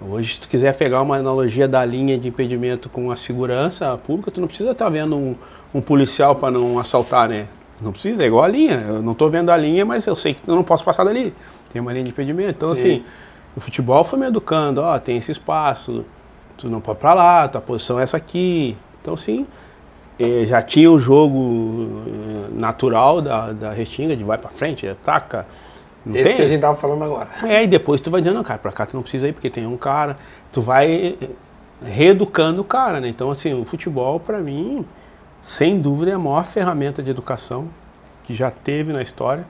Hoje, se tu quiser pegar uma analogia da linha de impedimento com a segurança pública, tu não precisa estar vendo um, um policial para não assaltar, né? Não precisa, é igual a linha. Eu não tô vendo a linha, mas eu sei que eu não posso passar dali. Tem uma linha de impedimento. Então, Sim. assim, o futebol foi me educando, ó, tem esse espaço, tu não pode pra lá, tua posição é essa aqui. Então, assim, já tinha o jogo eh, natural da, da Restinga, de vai pra frente, ataca. Não Esse tem? que a gente tava falando agora. É, e depois tu vai dizendo, não, cara, pra cá tu não precisa ir porque tem um cara. Tu vai eh, reeducando o cara, né? Então, assim, o futebol, pra mim, sem dúvida, é a maior ferramenta de educação que já teve na história.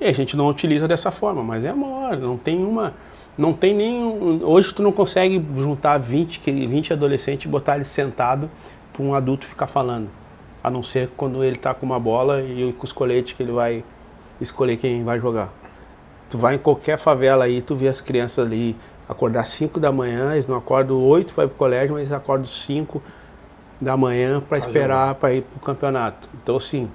E a gente não utiliza dessa forma, mas é a maior. Não tem uma. Não tem nenhum. Hoje tu não consegue juntar 20, que- 20 adolescentes e botar ele sentado para um adulto ficar falando. A não ser quando ele tá com uma bola e com os coletes que ele vai escolher quem vai jogar. Tu vai em qualquer favela aí, tu vê as crianças ali acordar 5 da manhã, eles não acordam 8 para pro colégio, mas eles acordam 5 da manhã para esperar para ir pro campeonato. Então assim,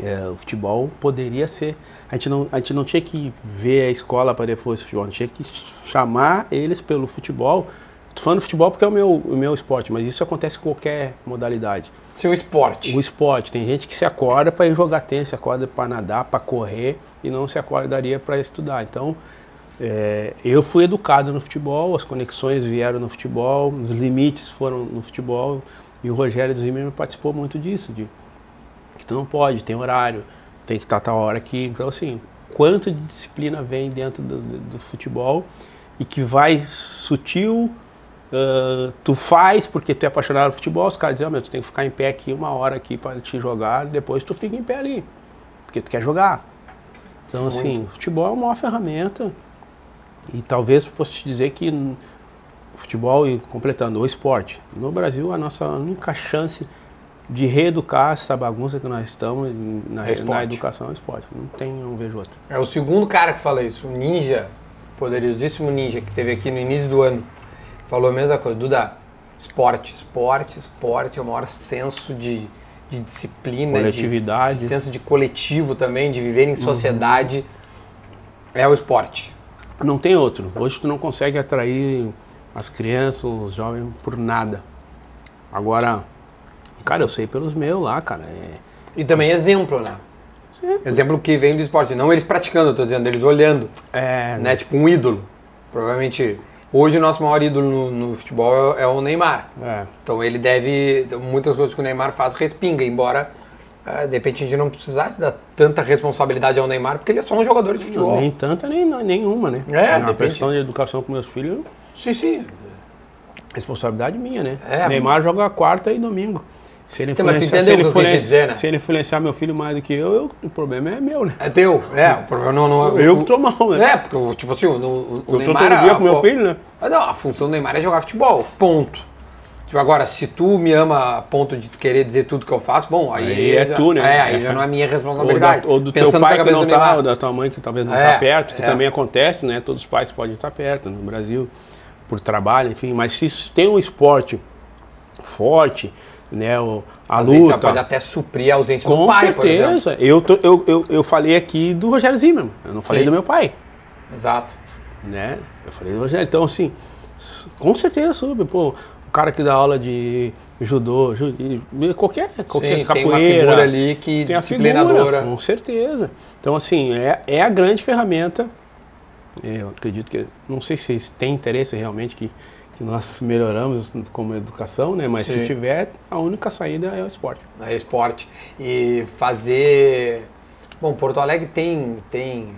é, o futebol poderia ser. A gente, não, a gente não tinha que ver a escola para depois o futebol, a gente tinha que chamar eles pelo futebol. Tô falando futebol porque é o meu, o meu esporte, mas isso acontece com qualquer modalidade. Seu esporte. O esporte, tem gente que se acorda para ir jogar tênis, se acorda para nadar, para correr e não se acordaria para estudar. Então, é, eu fui educado no futebol, as conexões vieram no futebol, os limites foram no futebol e o Rogério Zimmermann participou muito disso, de que tu não pode, tem horário, tem que estar tal hora aqui. Então, assim, quanto de disciplina vem dentro do, do- do futebol e que vai sutil, ah, tu faz porque tu é apaixonado por futebol, os caras dizem, "Ah, meu, tu tem que ficar em pé aqui uma hora aqui para te jogar, depois tu fica em pé ali, porque tu quer jogar. Então, assim, o futebol é uma maior ferramenta e talvez fosse te dizer que futebol, e completando, o esporte, no Brasil, a nossa única chance de reeducar essa bagunça que nós estamos na, É na educação é o esporte. Não tem, não vejo outro. É o segundo cara que fala isso, o Ninja, poderosíssimo Ninja, que teve aqui no início do ano. Falou a mesma coisa. Duda, esporte, esporte, esporte é o maior senso de, de disciplina, de- Coletividade. de senso de coletivo também, de viver em sociedade. É o esporte. Não tem outro. Hoje tu não consegue atrair as crianças, os jovens por nada. Agora, cara, eu sei pelos meus lá, cara. É, E também exemplo, né? Exemplo que vem do esporte. Não eles praticando, eu tô dizendo, eles olhando. é, Né? Tipo um ídolo. Provavelmente, hoje o nosso maior ídolo no, no futebol é, é o Neymar. é. Então ele deve. Muitas coisas que o Neymar faz respinga, embora eh, de repente a gente não precisasse dar tanta responsabilidade ao Neymar, porque ele é só um jogador de futebol. Nem tanta, nem não, nenhuma, né? É, Na depende. questão de educação com meus filhos, Sim, sim. responsabilidade minha, né? É, Neymar joga quarta e domingo. Se ele Então, mas influenciar, se ele, eu influenciar- dizer, né? se ele influenciar meu filho mais do que eu, eu- o problema é meu, né? É teu. É, o problema não, não Eu o- que tô mal, né? É, porque, tipo assim, o, o, o Eu tô Neymar. todo dia com meu filho, né? Não, a função do Neymar é jogar futebol. Ponto. Tipo, agora, se tu me ama a ponto de querer dizer tudo que eu faço, bom, aí. Aí é já- tu, né? É, aí já não é minha Ou, da, responsabilidade. ou do Pensando teu pai que não tá, ou da tua mãe que talvez não É, tá perto, que é. também acontece, né? Todos os pais podem estar perto no Brasil, por trabalho, enfim. Mas se tem um esporte forte, né? O, a Às luta. pode até suprir a ausência Com do pai, por exemplo. certeza. Eu, tô- eu, eu, eu falei aqui do Rogério Zimmermann, eu não falei Sim. do meu pai, Exato. né? Eu falei do Rogério. Então, assim, com certeza soube. Pô, o cara que dá aula de judô, ju- e qualquer, qualquer Sim, capoeira. tem uma figura ali que tem a disciplinadora. figura, com certeza. Então, assim, é, é a grande ferramenta. Eu acredito que, não sei se tem interesse realmente que, que nós melhoramos como educação, né? Mas Sim. se tiver, a única saída é o esporte. É esporte. E fazer. Bom, Porto Alegre tem. tem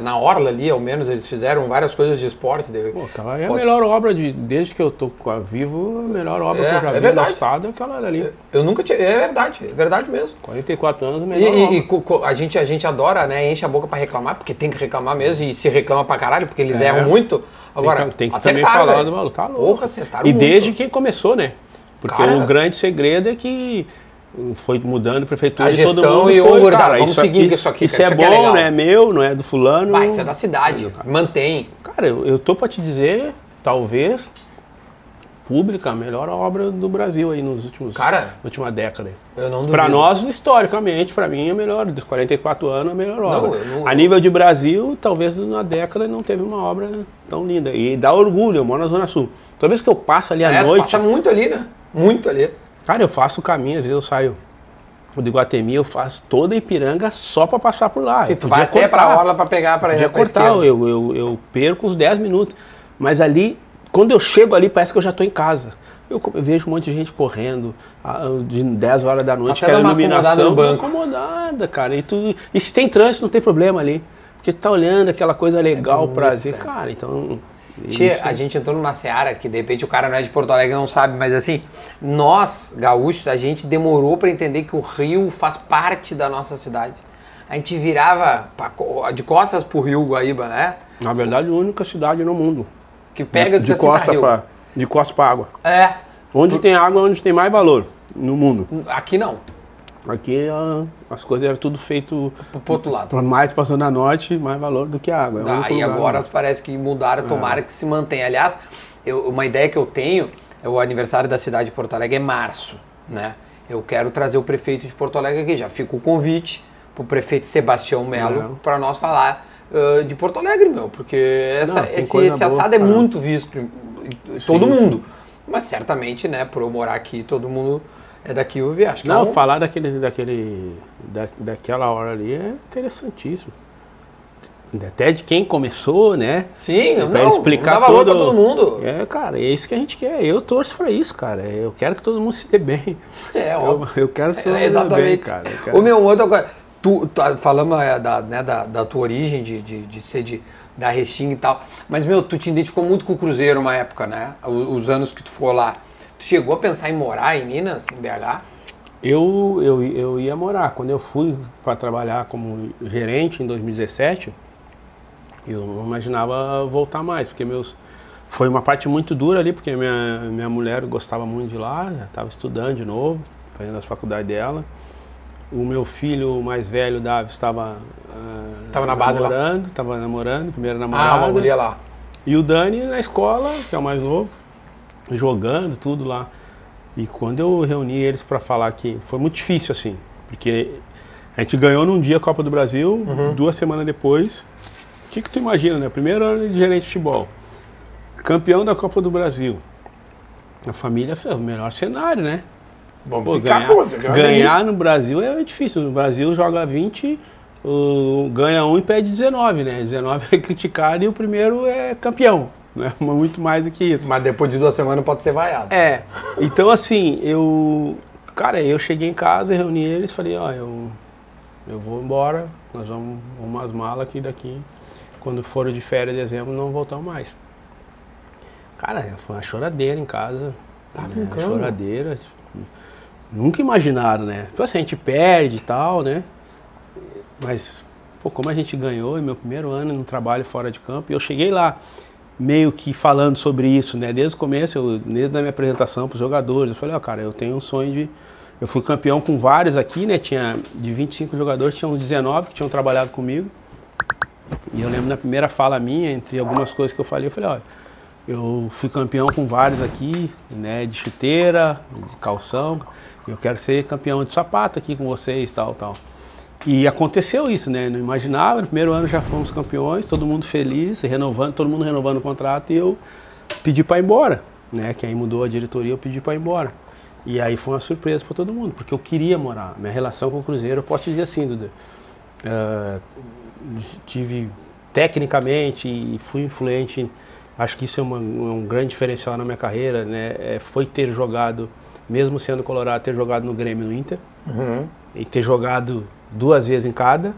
na Orla ali, ao menos, eles fizeram várias coisas de esporte. de- Pô, aquela é a melhor obra de. Desde que eu tô com a vivo, a melhor obra É, que eu já é vi verdade. no estado é aquela ali. Eu nunca tinha. É verdade, é verdade mesmo. 44 anos, melhor e- obra. e a, gente, a gente adora, né? Enche a boca pra reclamar, porque tem que reclamar mesmo, e se reclama pra caralho, porque eles É. erram muito. Agora, tem que, tem que também falar velho. do maluco. Tá louco. Porra, acertaram E muito. desde que começou, né? Porque Cara- o grande segredo é que foi mudando a prefeitura A e todo gestão mundo e, foi, gurizada, cara, vamos isso seguir aqui, isso aqui, Isso cara, é isso é bom, não é meu, não é do fulano. Vai, isso é da cidade. Mantém. Cara, eu, eu tô pra te dizer, talvez, pública, a melhor obra do Brasil aí nos últimos... Cara, última década. eu não. Pra nós, historicamente, pra mim, é melhor. Dos 44 anos, é a melhor obra. eu não- A nível de Brasil, talvez na década não teve uma obra tão linda. E dá orgulho, eu moro na Zona Sul. Toda vez que eu passo ali à É, noite, passa muito ali, né? Muito ali. Cara, eu faço o caminho, às vezes eu saio do Iguatemi, eu faço toda a Ipiranga só para passar por lá. Se Eu tu podia vai até cortar. pra orla pra pegar pra ir cortar, eu, eu, eu perco uns 10 minutos. Mas ali, quando eu chego ali, parece que eu já estou em casa. Eu, vejo um monte de gente correndo de 10 horas da noite, acomodada iluminação. no banco. Incomodada, cara. E, tu, e se tem trânsito, não tem problema ali. Porque tu tá olhando aquela coisa legal, prazer. Cara, então. Isso- a gente entrou numa seara que de repente o cara não é de Porto Alegre não sabe, mas assim, nós, gaúchos, a gente demorou pra entender que o Rio faz parte da nossa cidade. A gente virava pra de costas pro Rio Guaíba, né? Na verdade, a única cidade no mundo. Que pega de de costa Rio. para de costa para água. É. Onde tem água, é onde tem mais valor no mundo. Aqui não, Aqui as coisas eram tudo feito pro outro lado. mais para zona norte, mais valor do que água. É Tá, e agora mundo. parece que mudaram, tomara que se mantenha. Aliás, eu- uma ideia que eu tenho, é o aniversário da cidade de Porto Alegre é março, né? Eu quero trazer o prefeito de Porto Alegre aqui, já fica o convite pro prefeito Sebastião Melo para nós falar ah, de Porto Alegre, meu, porque essa- Não, esse, esse boa assado é muito visto em, em todo mundo. Mas certamente, né, por eu morar aqui, todo mundo é daqui, eu vi, acho que Não, é um- falar daquele, daquele, da, daquela hora ali é interessantíssimo. Até de quem começou, né? Sim, Pra não, explicar dá valor todo- pra todo mundo. É, cara, é isso que a gente quer. Eu torço pra isso, cara. Eu quero que todo mundo se dê bem. É, eu, eu quero que todo É, mundo se dê bem, cara. Quero- Ô meu, outra coisa. Tu, tu falamos é, da, né, da, da tua origem, de, de, de ser de, da Restinga e tal. Mas, meu, tu te identificou muito com o Cruzeiro uma época, né? O- Os, anos que tu ficou lá. Tu chegou a pensar em morar em Minas, em BH? Eu, eu, eu ia morar. Quando eu fui para trabalhar como gerente em 2017, eu não imaginava voltar mais, porque meus foi uma parte muito dura ali, porque minha, minha mulher gostava muito de lá, já estava estudando de novo, fazendo as faculdades dela. O meu filho mais velho, Davi, estava ah, Tava na base namorando, estava namorando, primeira Ah, namorada. uma guria lá. E o Dani na escola, que é o mais novo, jogando tudo lá. E quando eu reuni eles para falar que foi muito difícil assim, porque a gente ganhou num dia a Copa do Brasil, duas semanas depois. O que, que tu imagina, né? Primeiro ano de gerente de futebol, campeão da Copa do Brasil. A família foi o melhor cenário, né? Vamos Pô, ficar, ganhar, ganhar no Brasil é difícil. No Brasil joga 20, o- ganha um e pede 19, né? 19 é criticado e o primeiro é campeão. Né? <laughs> Muito mais do que isso. Mas depois de duas semanas pode ser vaiado. É. Então assim, eu. Cara, eu cheguei em casa, reuni eles, falei, ó, eu, eu vou embora, nós vamos umas malas aqui daqui. Quando for de férias em dezembro, não voltamos mais. Cara, foi uma choradeira em casa. Tá né? brincando? Choradeira. Nunca imaginaram, né? Tipo assim, a gente perde e tal, né? Mas, pô, como a gente ganhou em meu primeiro ano no trabalho fora de campo, e eu cheguei lá meio que falando sobre isso, né? Desde o começo, eu, desde a minha apresentação para os jogadores, eu falei, ó, cara, eu tenho um sonho de. Eu fui campeão com vários aqui, né? Tinha de 25 jogadores, tinham 19 que tinham trabalhado comigo. E eu lembro na primeira fala minha, entre algumas coisas que eu falei, eu falei, olha, eu fui campeão com vários aqui, né? De chuteira, de calção. Eu quero ser campeão de sapato aqui com vocês, tal, tal. E aconteceu isso, né? Não imaginava, no primeiro ano já fomos campeões, todo mundo feliz, renovando, todo mundo renovando o contrato e eu pedi para ir embora, né? Que aí mudou a diretoria, eu pedi para ir embora. E aí foi uma surpresa para todo mundo, porque eu queria morar. Minha relação com o Cruzeiro, eu posso dizer assim, Duda, eh, tive tecnicamente e fui influente. Acho que isso é uma- um grande diferencial na minha carreira, né? É, foi ter jogado, mesmo sendo colorado, ter jogado no Grêmio e no Inter Uhum. E ter jogado duas vezes em cada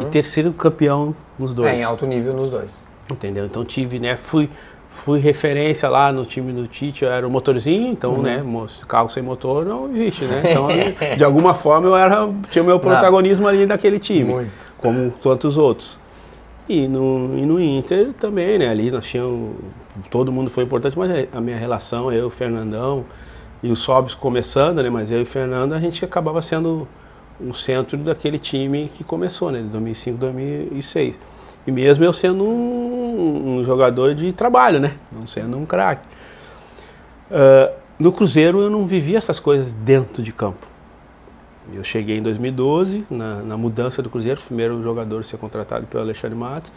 e ter sido campeão nos dois. É, em alto nível nos dois. Entendeu? Então tive, né? Fui, fui referência lá no time do Tite, eu era o motorzinho, então, Uhum. né? Carro sem motor não existe, né? <laughs> Então, de alguma forma eu era, tinha o meu protagonismo ali naquele time, Muito. como tantos outros. E no, e no Inter também, né? Ali nós tínhamos. Todo mundo foi importante, mas a minha relação, eu, o Fernandão e o Sobs começando, né? Mas eu e o Fernando, a gente acabava sendo um centro daquele time que começou, né? De 2005, 2006. E mesmo eu sendo um, um jogador de trabalho, né? Não sendo um craque. Ah, no Cruzeiro eu não vivia essas coisas dentro de campo. Eu cheguei em 2012, na, na mudança do Cruzeiro, primeiro jogador a ser contratado pelo Alexandre Matos,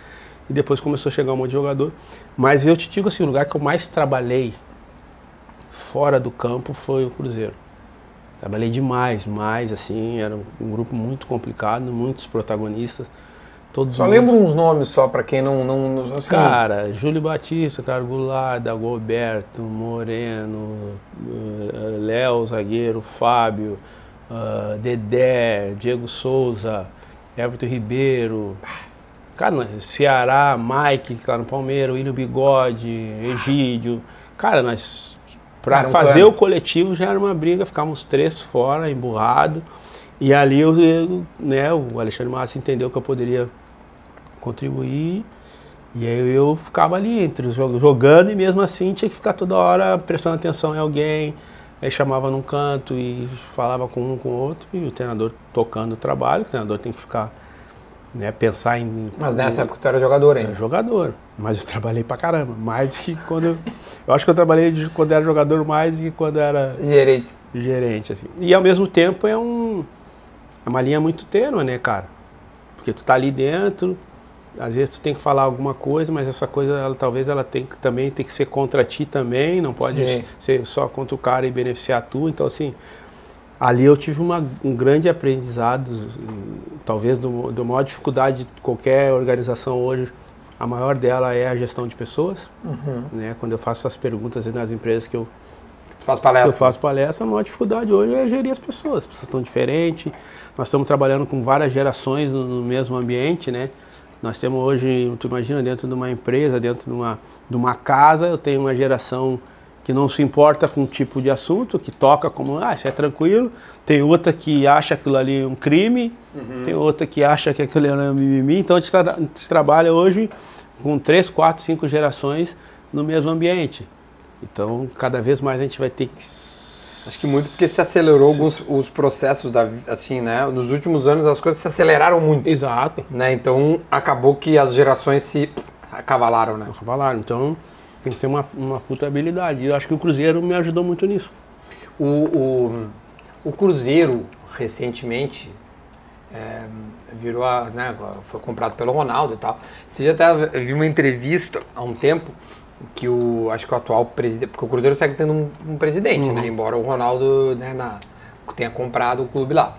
e depois começou a chegar um monte de jogador. Mas eu te digo assim, o lugar que eu mais trabalhei fora do campo foi o Cruzeiro. Trabalhei demais, mais assim, era um grupo muito complicado, muitos protagonistas. Todos Só lembro uns nomes só pra quem não. não, assim, Cara, Júlio Batista, Carlos Goulart, Dagoberto, Moreno, eh, Léo, zagueiro, Fábio, ah, Dedé, Diego Souza, Everton Ribeiro. Cara, Ceará, Mike, que tá no Palmeiras, William Bigode, Egídio. Cara, nós. Um fazer o coletivo já era uma briga, ficávamos três fora, emburrado. E ali eu, né, o Alexandre Massa entendeu que eu poderia contribuir. E aí eu ficava ali entre os jogos, jogando e mesmo assim tinha que ficar toda hora prestando atenção em alguém. Aí chamava num canto e falava com um com o outro e o treinador tocando o trabalho, o treinador tem que ficar, né, pensar em. Mas nessa época tu era jogador era ainda. jogador. Mas eu trabalhei pra caramba. Mais do que quando eu. Eu acho que eu trabalhei de quando era jogador mais do que quando era Gerente. gerente, assim. E ao mesmo tempo é um é uma linha muito tênue, né, cara? Porque tu tá ali dentro, às vezes tu tem que falar alguma coisa, mas essa coisa ela, talvez ela tem que também tem que ser contra ti também, não pode Sim. ser só contra o cara e beneficiar tu. Então assim, ali eu tive uma, um grande aprendizado, talvez do, do maior dificuldade de qualquer organização hoje. A maior dela é a gestão de pessoas, né? Quando eu faço essas perguntas nas empresas que eu faz eu palestra. faço palestra, a maior dificuldade hoje é gerir as pessoas. As pessoas estão diferentes. Nós estamos trabalhando com várias gerações no, no mesmo ambiente, né? Nós temos hoje, tu imagina, dentro de uma empresa, dentro de uma, de uma casa, eu tenho uma geração que não se importa com o tipo de assunto, que toca como, ah, isso é tranquilo. Tem outra que acha aquilo ali um crime, tem outra que acha que aquilo é um mimimi. Então a gente, tra- a gente trabalha hoje com três, quatro, cinco gerações no mesmo ambiente. Então, cada vez mais a gente vai ter que. Acho que muito porque se acelerou alguns os processos da assim, né? Nos últimos anos as coisas se aceleraram muito, Exato. né? Então acabou que as gerações se acavalaram, né? Falaram. Então, tem que ter uma, uma puta habilidade. E eu acho que o Cruzeiro me ajudou muito nisso. O, o, o Cruzeiro, recentemente, é, virou a, né, foi comprado pelo Ronaldo e tal. Você já tava, eu vi uma entrevista há um tempo que o, acho que o atual presidente, porque o Cruzeiro segue tendo um, um presidente, né, embora o Ronaldo né, na, tenha comprado o clube lá.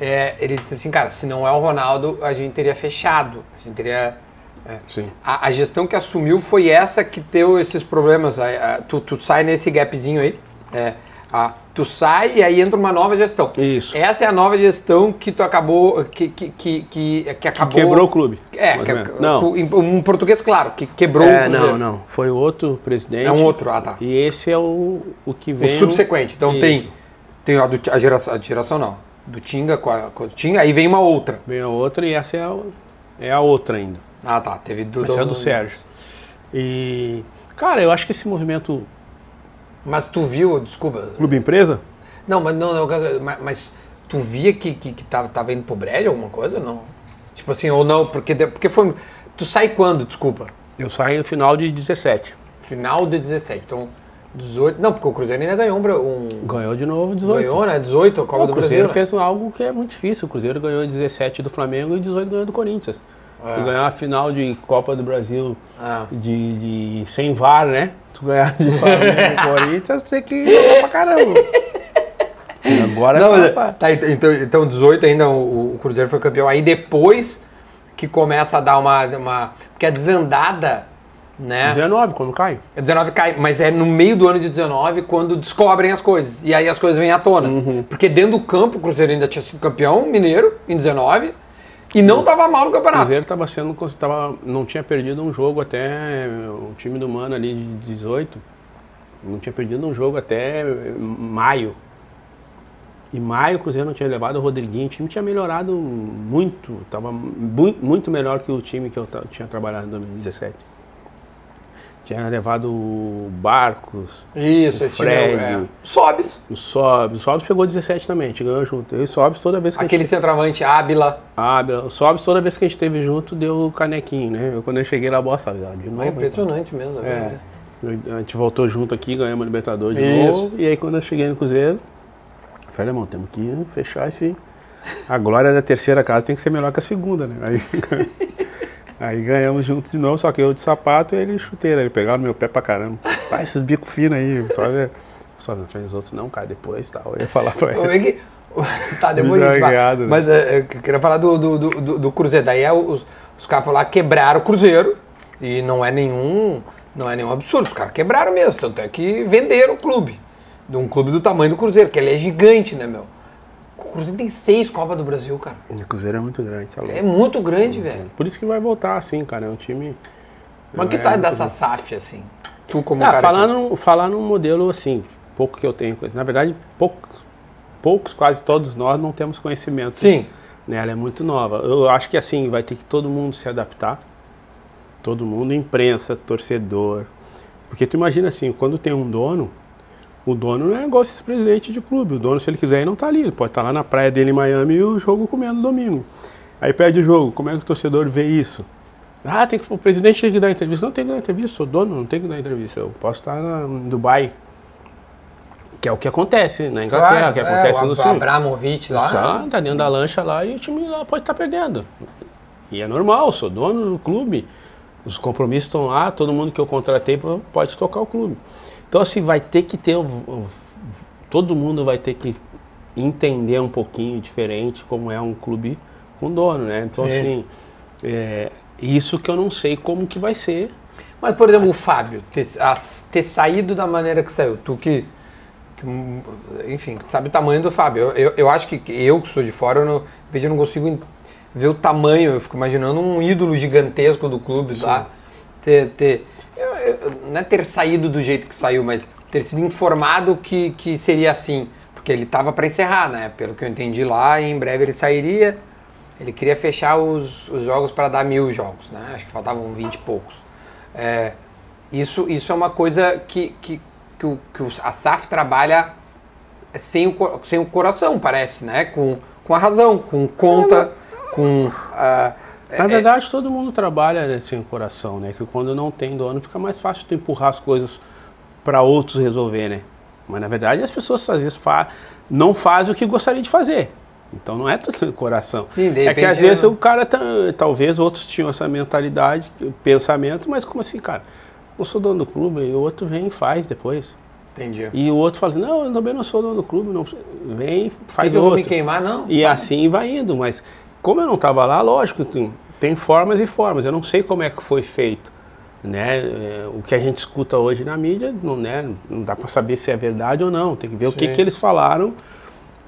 É, ele disse assim, cara, se não é o Ronaldo, a gente teria fechado, a gente teria... é, a, a gestão que assumiu foi essa que deu esses problemas. A- a- tu, tu sai nesse gapzinho aí. É, tu sai e aí entra uma nova gestão. Isso. Essa é a nova gestão que tu acabou. Que, que, que, que, que acabou. Quebrou o clube. É, que, não. um português, claro, que quebrou o É, Cruzeiro. não, não. Foi outro presidente. É um outro, ah tá. E esse é o, o que O vem. subsequente. Então Isso. tem, tem a, do, a, geração, a geração não. Do Tinga com a, com a Tinga, aí vem uma outra. Vem a outra e essa é a, é a outra ainda. Ah tá, teve do. Essa é a do Sérgio. E. Cara, eu acho que esse movimento Mas tu viu, desculpa. Clube Empresa, Não, mas não, não, mas, mas tu via que, que, que tava, tava indo pro brejo alguma coisa? Não. Tipo assim, ou não, porque, porque foi. Tu sai quando, desculpa? eu saí no final de 17. Final de 17. Então, 18. Não, porque o Cruzeiro ainda ganhou um. um Ganhou de novo 18. ganhou, né? 18, a Copa o do Cruzeiro Brasil. né? fez algo que é muito difícil. O Cruzeiro ganhou 17 do Flamengo e 18 ganhou do Corinthians. É. Tu ganhar a final de Copa do Brasil Ah. de, de- sem VAR, né? Tu ganhar de <laughs> Flamengo Corinthians, tem que jogar pra caramba. E agora Não, é pra- tá, então, então 18 ainda o, o Cruzeiro foi campeão. Aí depois que começa a dar uma. uma porque a desandada, né? 19 quando cai. É 19 cai, mas é no meio do ano de 19 quando descobrem as coisas. E aí as coisas vêm à tona. Uhum. Porque dentro do campo o Cruzeiro ainda tinha sido campeão mineiro em 19 e não estava mal no O campeonato. Cruzeiro tava sendo, tava, não tinha perdido um jogo até o time do Mano ali de 18. Não tinha perdido um jogo até maio. Em maio o Cruzeiro não tinha levado o Rodriguinho, o time tinha melhorado muito, estava muito, melhor que o time que eu tinha trabalhado em 2017. Tinha levado o Barcos, Isso, O esse Fred. é. Sobes. o Sobs. O Sobs pegou 17 também, a gente ganhou junto. Eu e o Sobs toda vez que a gente Aquele centroavante Ábila. Ah, o Sobs toda vez que a gente esteve junto deu canequinho, né? Eu, quando eu cheguei na bola, sabe? ah, De novo. É impressionante mesmo. É. É. Eu- A gente voltou junto aqui, ganhamos a Libertadores de Isso. novo. E aí quando eu cheguei no Cruzeiro, eu falei, irmão, temos que fechar esse. A glória da terceira casa tem que ser melhor que a segunda, né? Aí, <laughs> aí ganhamos junto de novo, só que eu de sapato e ele de chuteira. Ele pegava meu pé pra caramba. Vai esses bicos finos aí, sabe? Só na frente dos outros não, cara, depois tal. Eu ia falar pra Como ele. é que. Tá, depois a gente né? Mas é, eu queria falar do, do, do, do- do Cruzeiro. Daí é os, os caras foram lá, quebraram o Cruzeiro. E não é nenhum. Não é nenhum absurdo. Os caras quebraram mesmo. Tanto é que venderam o clube. De um clube do tamanho do Cruzeiro, que ele é gigante, né, meu? O Cruzeiro tem seis Copas do Brasil, cara. O Cruzeiro é muito grande, tá louco. É muito grande, velho. Por isso que vai voltar assim, cara. É um time. Mas que é tal muito dessa bom. SAF, assim? Tu como Ah, cara. falar, que- num, falar num modelo assim, pouco que eu tenho. Na verdade, poucos, poucos, quase todos nós não temos conhecimento. Sim. Né? Ela é muito nova. Eu acho que assim, vai ter que todo mundo se adaptar. Todo mundo, imprensa, torcedor. Porque tu imagina assim, quando tem um dono, o dono não é igual esses presidentes de clube. O dono, se ele quiser, ele não tá ali. Ele pode estar lá na praia dele em Miami e o jogo comendo domingo. Aí perde o jogo. Como é que o torcedor vê isso? Ah, tem que, o presidente tem que dar entrevista. Não tem que dar entrevista, sou dono, não tem que dar entrevista. Eu posso estar na, em Dubai. Que é o que acontece na Inglaterra, que acontece é, no o sul. Abramovich lá. Tá, tá dentro da lancha lá e o time lá pode estar perdendo. E é normal, sou dono do clube. Os compromissos estão lá, todo mundo que eu contratei pode tocar o clube. Então assim, vai ter que ter. Todo mundo vai ter que entender um pouquinho diferente como é um clube com dono, né? Então Sim. assim, é, isso que eu não sei como que vai ser. Mas, por exemplo, o Fábio, ter, ter saído da maneira que saiu, tu que, que, enfim, sabe o tamanho do Fábio. Eu, eu, eu acho que eu que sou de fora, eu não, eu não consigo ver o tamanho, eu fico imaginando um ídolo gigantesco do clube lá. Ter, ter, eu- eu- não é ter saído do jeito que saiu, mas ter sido informado que, que seria assim. Porque ele estava para encerrar, né? Pelo que eu entendi lá, em breve ele sairia. Ele queria fechar os, os jogos para dar mil jogos, né? Acho que faltavam 20 e poucos. É, isso, isso é uma coisa que, que, que, o, que a SAF trabalha sem o, sem o coração, parece, né? Com, com a razão, com conta, com. ah, Na verdade, todo mundo trabalha né, sem o coração, né? Que quando não tem dono fica mais fácil tu empurrar as coisas para outros resolver, né? Mas na verdade as pessoas às vezes fa não fazem o que gostariam de fazer. Então não é <laughs> tudo coração. Sim, de é que às vezes eu- o cara, tá- talvez outros tinham essa mentalidade, pensamento, mas como assim, cara? Eu sou dono do clube e o outro vem e faz depois. entendi. E o outro fala, não, eu também não sou dono do clube, não, vem, faz eu vou outro. me queimar, não? E assim vai indo, mas como eu não estava lá, lógico, tem, tem formas e formas. Eu não sei como é que foi feito. Né? É, o que a gente escuta hoje na mídia, não, né? não dá para saber se é verdade ou não. Tem que ver o que, Sim. que eles falaram.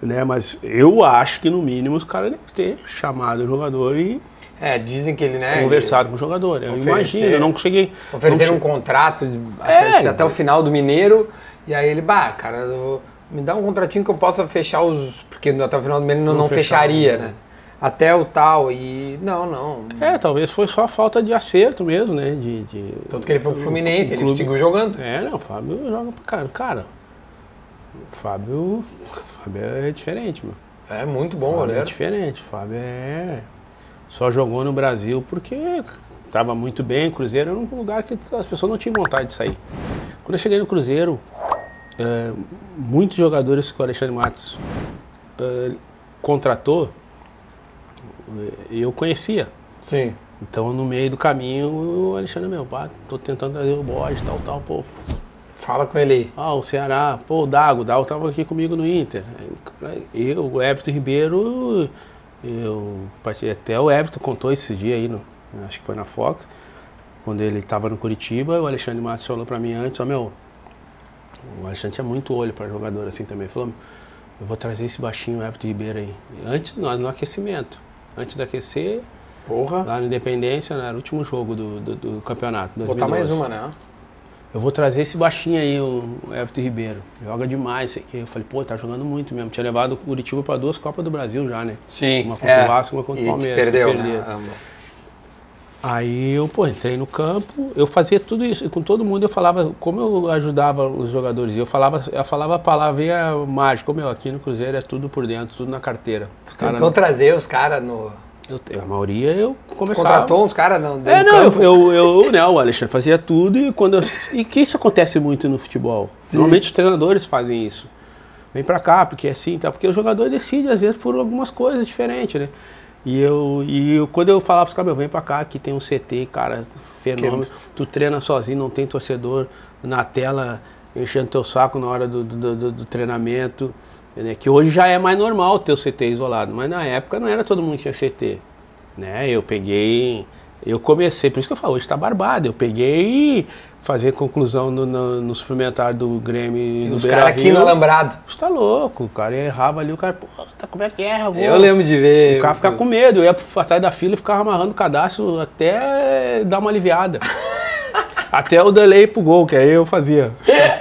Né? Mas eu acho que no mínimo os caras devem ter chamado o jogador e É, dizem que ele, né? conversado com o jogador. Eu imagino, eu não cheguei. Ofereceram não um contrato de- É. até o final do Mineiro. E aí ele, bah, cara, eu- me dá um contratinho que eu possa fechar os. Porque até o final do Mineiro não, Não não fecharia, né? Até o tal. E. Não, não. É, talvez foi só falta de acerto mesmo, né? De, de- Tanto que ele foi pro Fluminense, ele seguiu jogando. É, não, o Fábio joga pra cara. Cara, o Fábio, o Fábio é diferente, meu. É muito bom, O Fábio é diferente. O Fábio é. Só jogou no Brasil porque estava muito bem. O Cruzeiro era um lugar que as pessoas não tinham vontade de sair. Quando eu cheguei no Cruzeiro, é, muitos jogadores que o Alexandre Matos é, contratou, eu conhecia. Sim. Então, no meio do caminho, o Alexandre, meu, pá, tô tentando trazer o bode, tal, tal, pô. Fala com ele aí. Ah, o Ceará, pô, o Dago, o Dago tava aqui comigo no Inter. Eu, o Everton Ribeiro, eu, até o Everton contou esse dia aí, no, acho que foi na Fox, quando ele tava no Curitiba, o Alexandre Matos falou pra mim antes, ó, meu, o Alexandre tinha muito olho pra jogador assim também, falou, eu vou trazer esse baixinho Everton Ribeiro aí. Antes, no, no aquecimento, antes de aquecer, Porra. lá na Independência, né, era o último jogo do, do, do campeonato. Botar mais 2012. uma, né? Eu vou trazer esse baixinho aí, o Everton Ribeiro. Joga demais, sei que. Eu falei, pô, tá jogando muito mesmo. Tinha levado o Curitiba para duas Copas do Brasil já, né? Sim. Uma contra o Vasco, uma contra o Palmeiras, Perdeu, né? Ambas. Aí eu, pô, entrei no campo, eu fazia tudo isso, e com todo mundo eu falava, como eu ajudava os jogadores, eu falava, eu falava a palavrinha mágica, como eu aqui no Cruzeiro é tudo por dentro, tudo na carteira. Os cara, Tentou trazer os caras no. eu, a maioria eu conversava. Contratou uns caras. É, dentro do não, eu, eu, eu, <laughs> não, o Alexandre fazia tudo e quando eu, e que isso acontece muito no futebol. Normalmente os treinadores fazem isso. Vem pra cá, porque é assim, tá? Porque o jogador decide às vezes por algumas coisas diferentes, né? E eu, e eu, quando eu falava pros caras, vem pra cá, aqui tem um CT, cara, fenômeno. Tu treina sozinho, não tem torcedor na tela enchendo teu saco na hora do, do, do- do treinamento. Né? Que hoje já é mais normal ter o CT isolado, mas na época não era todo mundo que tinha CT. Né? Eu peguei, eu comecei, por isso que eu falo, hoje tá barbado. Eu peguei fazer conclusão no, no, no suplementar do Grêmio e do Os caras aqui no Alambrado. Você tá louco, o cara errava ali, o cara, pô, tá, como é que erra? Eu lembro de ver. O cara ficava com medo, eu ia atrás da fila e ficava amarrando o cadastro até dar uma aliviada. <laughs> até o delay pro gol, que aí eu fazia. <laughs>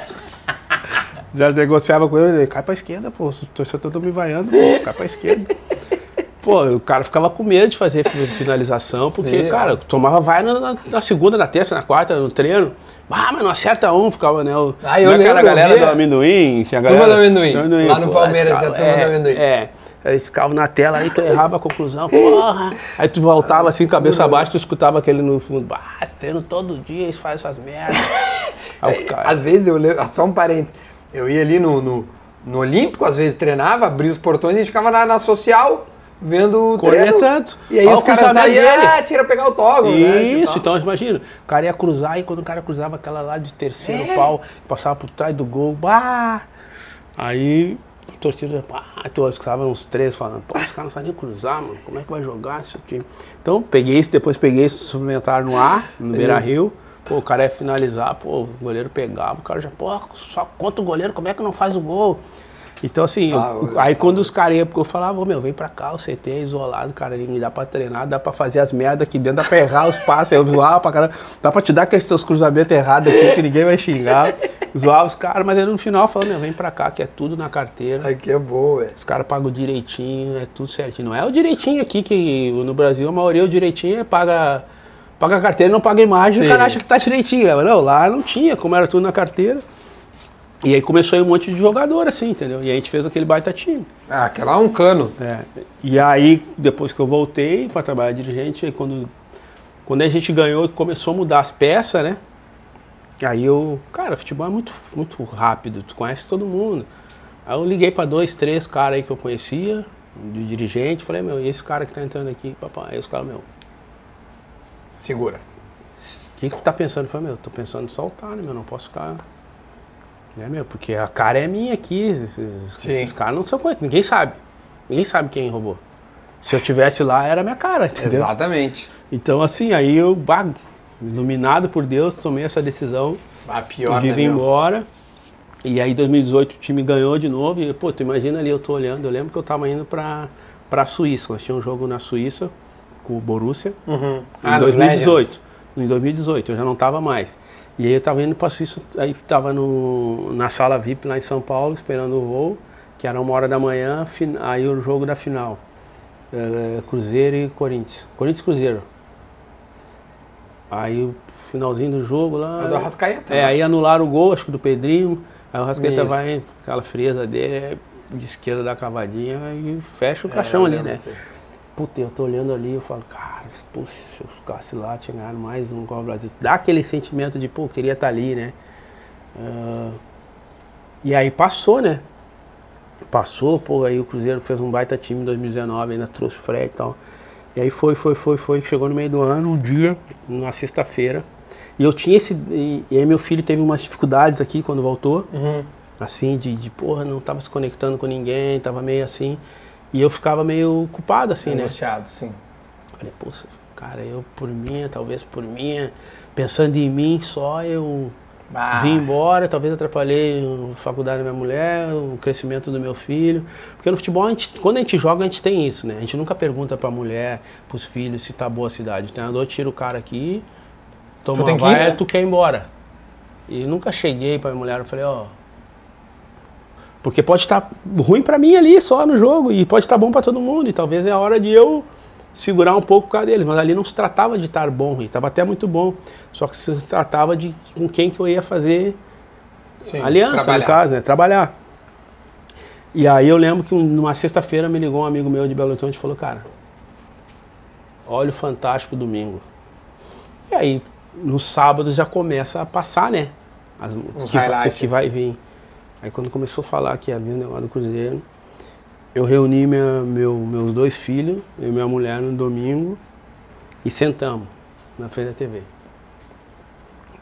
Já negociava com ele, cai pra esquerda, pô, os torcedores estão me vaiando, pô, cai pra esquerda. <laughs> Pô, o cara ficava com medo de fazer fi- finalização, porque, Sim. cara, tomava vai na, na- segunda, na terça, na quarta, no treino. Ah, mas não acerta um, ficava, né? O, Ah, eu não é lembro, eu galera do amendoim, tinha a Turma galera, do amendoim. Lá no Palmeiras, é a ficava- turma do é, amendoim. É, aí eles ficavam na tela, aí tu errava a conclusão, porra. Aí tu voltava assim, cabeça abaixo, tu escutava aquele no fundo, esse treino todo dia, eles fazem essas merdas. <laughs> Aí o cara, Às vezes eu lembro, só um parente. Eu ia ali no, no, no Olímpico, às vezes treinava, abria os portões e a gente ficava na, na social vendo o Corria treino. tanto. E aí Olha os caras saíam, dele. ah, tira pegar o togo. né? Isso, Tipo, então imagina, o cara ia cruzar e quando o cara cruzava aquela lá de terceiro É. pau, passava por trás do gol, bah! Aí o torcedor, pá, tu escutava uns três falando, pô, esse cara não sabe nem cruzar, mano, como é que vai jogar esse time? Então peguei isso, depois peguei esse suplementar no ar, no Beira Rio. Pô, o cara ia finalizar, pô, o goleiro pegava, o cara já, pô, só conta o goleiro, como é que não faz o gol? Então, assim, Ah, eu- aí quando os caras iam, porque eu falava, meu, vem pra cá, o CT é isolado, cara, ninguém dá pra treinar, dá pra fazer as merdas aqui dentro, dá pra errar os passes, eu zoava pra caramba, dá pra te dar aqueles teus cruzamentos errados aqui, que ninguém vai xingar, zoava os caras, mas aí no final falando, meu, vem pra cá, que é tudo na carteira, Aqui é boa, velho. os caras pagam direitinho, é tudo certinho. Não é o direitinho aqui, que no Brasil a maioria o direitinho é paga, paga a carteira e não paga imagem, Sim. o cara acha que tá direitinho. né? Não, lá não tinha, como era tudo na carteira. E aí começou aí um monte de jogador, assim, entendeu? E aí a gente fez aquele baita time. Ah, aquela é um cano. É. E aí, depois que eu voltei para trabalhar dirigente, aí quando, quando a gente ganhou e começou a mudar as peças, né? Aí eu, cara, futebol é muito, muito rápido, tu conhece todo mundo. Aí eu liguei para dois, três caras aí que eu conhecia, de dirigente, falei, meu, e esse cara que tá entrando aqui, papai? Aí os caras, meu, Segura. o que, que tu tá pensando? Eu falei, meu, tô pensando em soltar, né, meu? Não posso ficar. Né, meu? Porque a cara é minha aqui. Esses, esses caras não são coisa. Ninguém sabe. Ninguém sabe quem roubou. Se eu tivesse lá, era minha cara, entendeu? Exatamente. Então, assim, aí eu, bah, iluminado por Deus, tomei essa decisão A pior, de né, vir meu? embora. E aí, em 2018, o time ganhou de novo. E, pô, tu imagina ali, eu tô olhando. Eu lembro que eu tava indo pra, pra Suíça. Nós tínhamos um jogo na Suíça com o Borussia. Uhum. Em Ah, no 2018. Legends. Em 2018, eu já não estava mais. E aí eu estava indo para Suíça, aí estava na sala VIP lá em São Paulo, esperando o voo, que era uma hora da manhã, fin- aí o jogo da final. É, Cruzeiro e Corinthians. Corinthians e Cruzeiro. Aí o finalzinho do jogo lá. É do Arrascaeta, É, né? aí anularam o gol, acho que do Pedrinho. Aí o Rascaeta Isso. vai, aquela frieza dele, de esquerda da cavadinha e fecha o É, caixão ali, né? aí. Puta, eu tô olhando ali, eu falo, cara, puxa, se eu ficasse lá, tinha ganhado mais um Copa Brasil. Dá aquele sentimento de, pô, queria estar ali, né? Ah, e aí passou, né? Passou, pô, aí o Cruzeiro fez um baita time em 2019, ainda trouxe o Fred e tal. E aí foi, foi, foi, foi, chegou no meio do ano, um dia, numa sexta-feira. E eu tinha esse. E, e aí meu filho teve umas dificuldades aqui quando voltou Uhum. assim, de, de porra, não tava se conectando com ninguém, tava meio assim. E eu ficava meio culpado, assim, né? Angustiado, sim. Falei, poxa, cara, eu por minha, talvez por minha, pensando em mim só, eu Ah. vim embora, talvez atrapalhei a faculdade da minha mulher, o crescimento do meu filho. Porque no futebol, a gente, quando a gente joga, a gente tem isso, né? A gente nunca pergunta pra mulher, pros filhos, se tá boa a cidade. O treinador tira o cara aqui, toma Tu uma que ir, vaia, né? tu quer ir embora. E nunca cheguei pra minha mulher e falei, ó, porque pode estar ruim pra mim ali só no jogo e pode estar bom pra todo mundo. E talvez é a hora de eu segurar um pouco o cara deles. Mas ali não se tratava de estar bom, estava até muito bom. Só que se tratava de com quem que eu ia fazer Sim, aliança, trabalhar. no caso, né? Trabalhar. E aí eu lembro que um- numa sexta-feira me ligou um amigo meu de Belo Horizonte e falou, cara, olha o Fantástico domingo. E aí, no sábado já começa a passar, né? As, o Uns que, o que vai vir. Aí quando começou a falar que ia vir o negócio do Cruzeiro, eu reuni minha, meu, meus dois filhos e minha mulher no domingo e sentamos na frente da TV.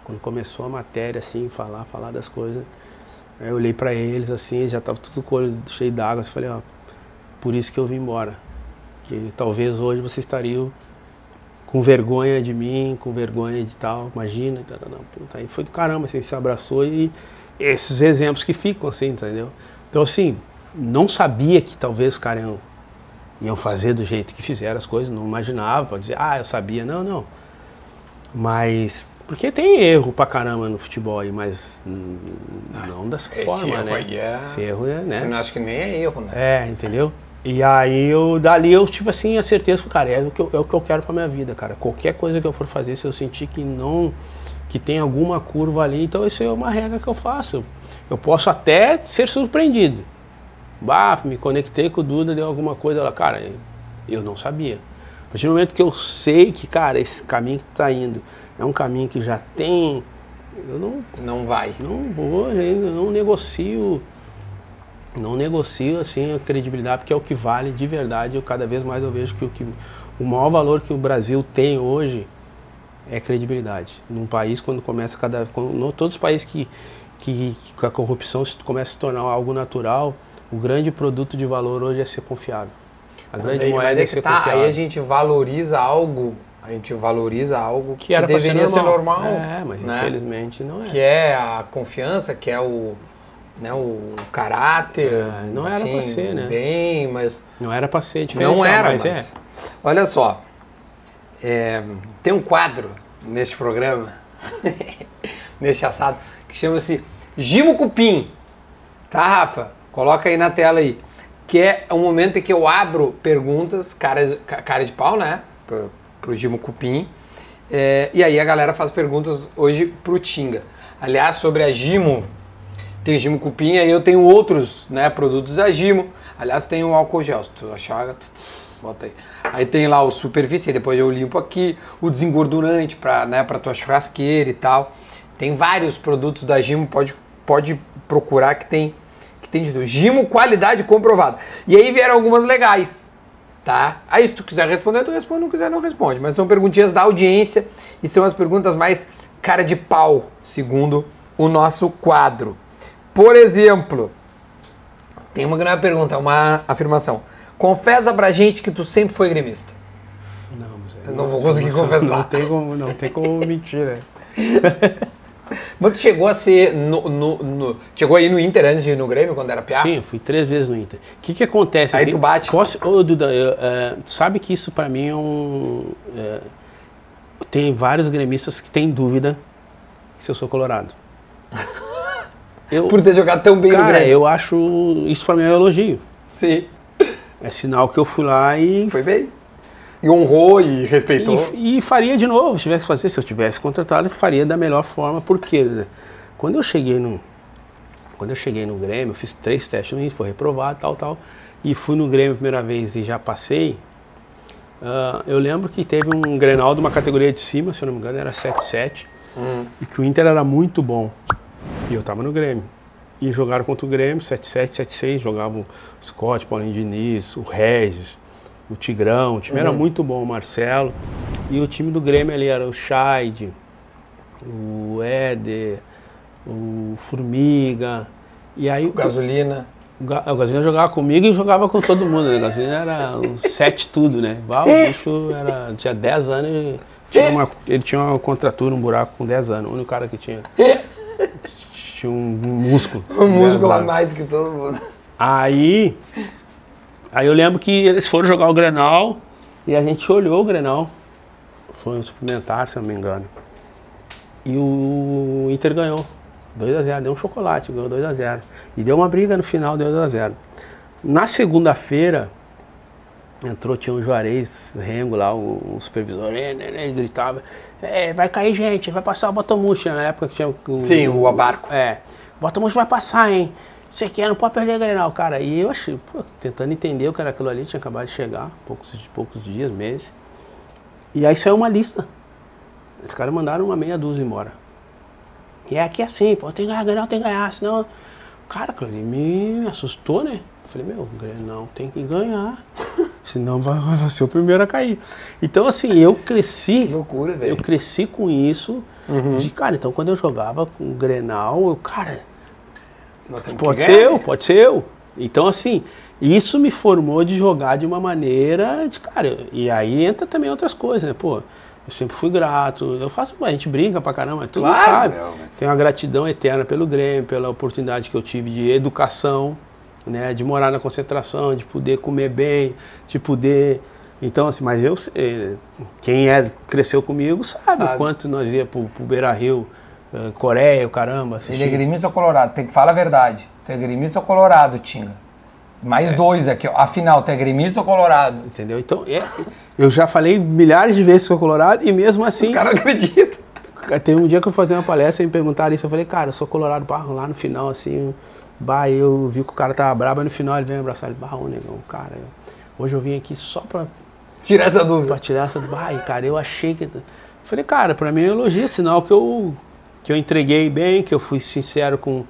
Quando começou a matéria, assim, falar, falar das coisas, aí eu olhei pra eles, assim, já tava tudo cheio d'água, assim, falei, ó, por isso que eu vim embora. Que talvez hoje vocês estariam com vergonha de mim, com vergonha de tal, imagina, tá, tá, tá. Puta, aí foi do caramba, assim, se abraçou e esses exemplos que ficam, assim, entendeu? Então, assim, não sabia que talvez os caras iam, iam fazer do jeito que fizeram as coisas, não imaginava, pode dizer, ah, eu sabia, não, não. Mas, porque tem erro pra caramba no futebol aí, mas não dessa Esse forma, erro né? aí é- Esse erro é, né? Você não acha que nem é erro, né? É, entendeu? E aí eu dali eu tive assim a certeza, cara, é o que eu, é o que eu quero pra minha vida, cara. Qualquer coisa que eu for fazer, se eu sentir que não que tem alguma curva ali, então isso é uma regra que eu faço. Eu posso até ser surpreendido. Bah, me conectei com o Duda, deu alguma coisa lá, cara, eu não sabia. A partir do momento que eu sei que, cara, esse caminho que tá indo é um caminho que já tem, eu não Não vai. não vou, eu não negocio, não negocio assim a credibilidade, porque é o que vale de verdade. Eu cada vez mais eu vejo que o, que o maior valor que o Brasil tem hoje é credibilidade. Num país quando começa cada, quando, no, todos os países que, que, que a corrupção começa a se tornar algo natural, o grande produto de valor hoje é ser confiável. A grande aí, moeda é é ser tá, confiável. aí a gente valoriza algo, a gente valoriza algo que, que era pra deveria ser normal. É, mas né? infelizmente não é. Que é a confiança, que é o, né, o caráter. É, não era pra assim, ser, né? Bem, mas Não era pra ser diferente. não era, mas, mas é. olha só, é, tem um quadro neste programa, <laughs> neste assado, que chama-se Gimo Cupim, tá, Rafa? Coloca aí na tela aí, que é o momento em que eu abro perguntas, cara, ca- cara de pau, né, pro, pro Gimo Cupim, é, e aí a galera faz perguntas hoje pro Tinga. Aliás, sobre a Gimo, tem Gimo Cupim, aí eu tenho outros né, produtos da Gimo. Aliás, tem o álcool gel, se tu achar, bota aí. Aí tem lá o superfície, depois eu limpo aqui, o desengordurante para né, pra tua churrasqueira e tal. Tem vários produtos da Gimo, pode, pode procurar que tem, que tem de tudo. Gimo, qualidade comprovada. E aí vieram algumas legais, tá? Aí se tu quiser responder, tu responde, não quiser, não responde. Mas são perguntinhas da audiência e são as perguntas mais cara de pau, segundo o nosso quadro. Por exemplo, tem uma grande pergunta, é uma afirmação. Confessa pra gente que tu sempre foi gremista. Não, mas Eu não vou conseguir não, confessar. Não tem como, não tem como <laughs> mentir, né? Mas tu chegou a ser no, no- no- chegou aí no Inter antes de ir no Grêmio, quando era piá? Sim, eu fui três vezes no Inter. O que que acontece? Aí assim, tu bate. Posso, ô, Duda, eu, é, sabe que isso pra mim é um... é, tem vários gremistas que têm dúvida se eu sou colorado. <laughs> Eu, Por ter jogado tão bem no cara, Grêmio. eu acho... Isso pra mim é um elogio. Sim. É sinal que eu fui lá e... Foi bem. E honrou e respeitou. E, e faria de novo, se tivesse que fazer, se eu tivesse contratado, faria da melhor forma, porque né, quando eu cheguei no quando eu cheguei no Grêmio, eu fiz três testes no Inter, foi reprovado, tal, tal, e fui no Grêmio a primeira vez e já passei. ah, eu lembro que teve um Grenal de uma categoria de cima, se eu não me engano, era 7-7, e que o Inter era muito bom. E eu tava no Grêmio. E jogaram contra o Grêmio, 7-7, 7-6, jogavam o Scott, Paulinho Diniz, o Regis, o Tigrão, o time era muito bom, o Marcelo. E o time do Grêmio ali era o Scheid, o Éder, o Formiga. E aí o, Gasolina. o Ga- o Gasolina jogava comigo e jogava com todo mundo, né? O Gasolina era um sete tudo, né? O bicho era, tinha 10 anos e tinha uma, ele tinha uma contratura, um buraco com 10 anos. O único cara que tinha, tinha um músculo. 10 <laughs> músculo a mais que todo mundo. Aí, aí eu lembro que eles foram jogar o Grenal e a gente olhou o Grenal. Foi um suplementar, se eu não me engano. E o Inter ganhou. 2x0, deu um chocolate, ganhou 2x0. E deu uma briga no final, deu 2x0. Na segunda-feira, entrou, tinha um Juarez Rengo lá, o, o supervisor, ele, ele, ele gritava, "É, vai cair gente, vai passar o Botomuxa, na época que tinha o... Sim, o Abarco. É, o Botomuxa vai passar, hein? Você quer, não pode perder a Grenal, cara. E eu achei, pô, tentando entender o que era aquilo ali, tinha acabado de chegar, poucos, poucos dias, meses. E aí saiu uma lista. Os caras mandaram uma meia dúzia embora. E é aqui assim, pô, tem que ganhar, Grenal tem que ganhar, senão... Cara, aquilo ali me assustou, né? Eu falei, meu, Grenal tem que ganhar, senão vai, vai ser o primeiro a cair. Então, assim, eu cresci... Que loucura, velho. Eu cresci com isso De, cara, então quando eu jogava com o Grenal, eu, cara, pode ser ganhar. eu, pode ser eu. Então, assim, isso me formou de jogar de uma maneira de, cara, e aí entra também outras coisas, né? Pô, eu sempre fui grato, eu faço, a gente brinca pra caramba, mas tu não Claro, sabe. meu, mas- Tenho uma gratidão eterna pelo Grêmio, pela oportunidade que eu tive de educação, né? De morar na concentração, de poder comer bem, de poder. Então, assim, mas eu sei, quem é, cresceu comigo sabe, Sabe. o quanto nós ia pro, pro Beira Rio, eh, Coreia, o caramba. Ele é assistir. gremista ou colorado? Tem que falar a verdade. Tu é gremista ou colorado, Tinga? Mais dois aqui, ó. Afinal, tu é gremista ou colorado? Entendeu? Então, é, eu já falei milhares de vezes que sou colorado e mesmo assim, Os caras acreditam. teve um dia que eu fui fazer uma palestra e me perguntaram isso, eu falei, cara, eu sou colorado, lá no final, assim, bah, eu vi que o cara tava brabo, aí no final ele veio me abraçar, ele, barro, negão, cara, eu- hoje eu vim aqui só pra, Tira essa dúvida. pra tirar essa, bah, e, cara, eu achei que... Eu falei, cara, pra mim é um elogio, sinal que eu, que eu entreguei bem, que eu fui sincero com...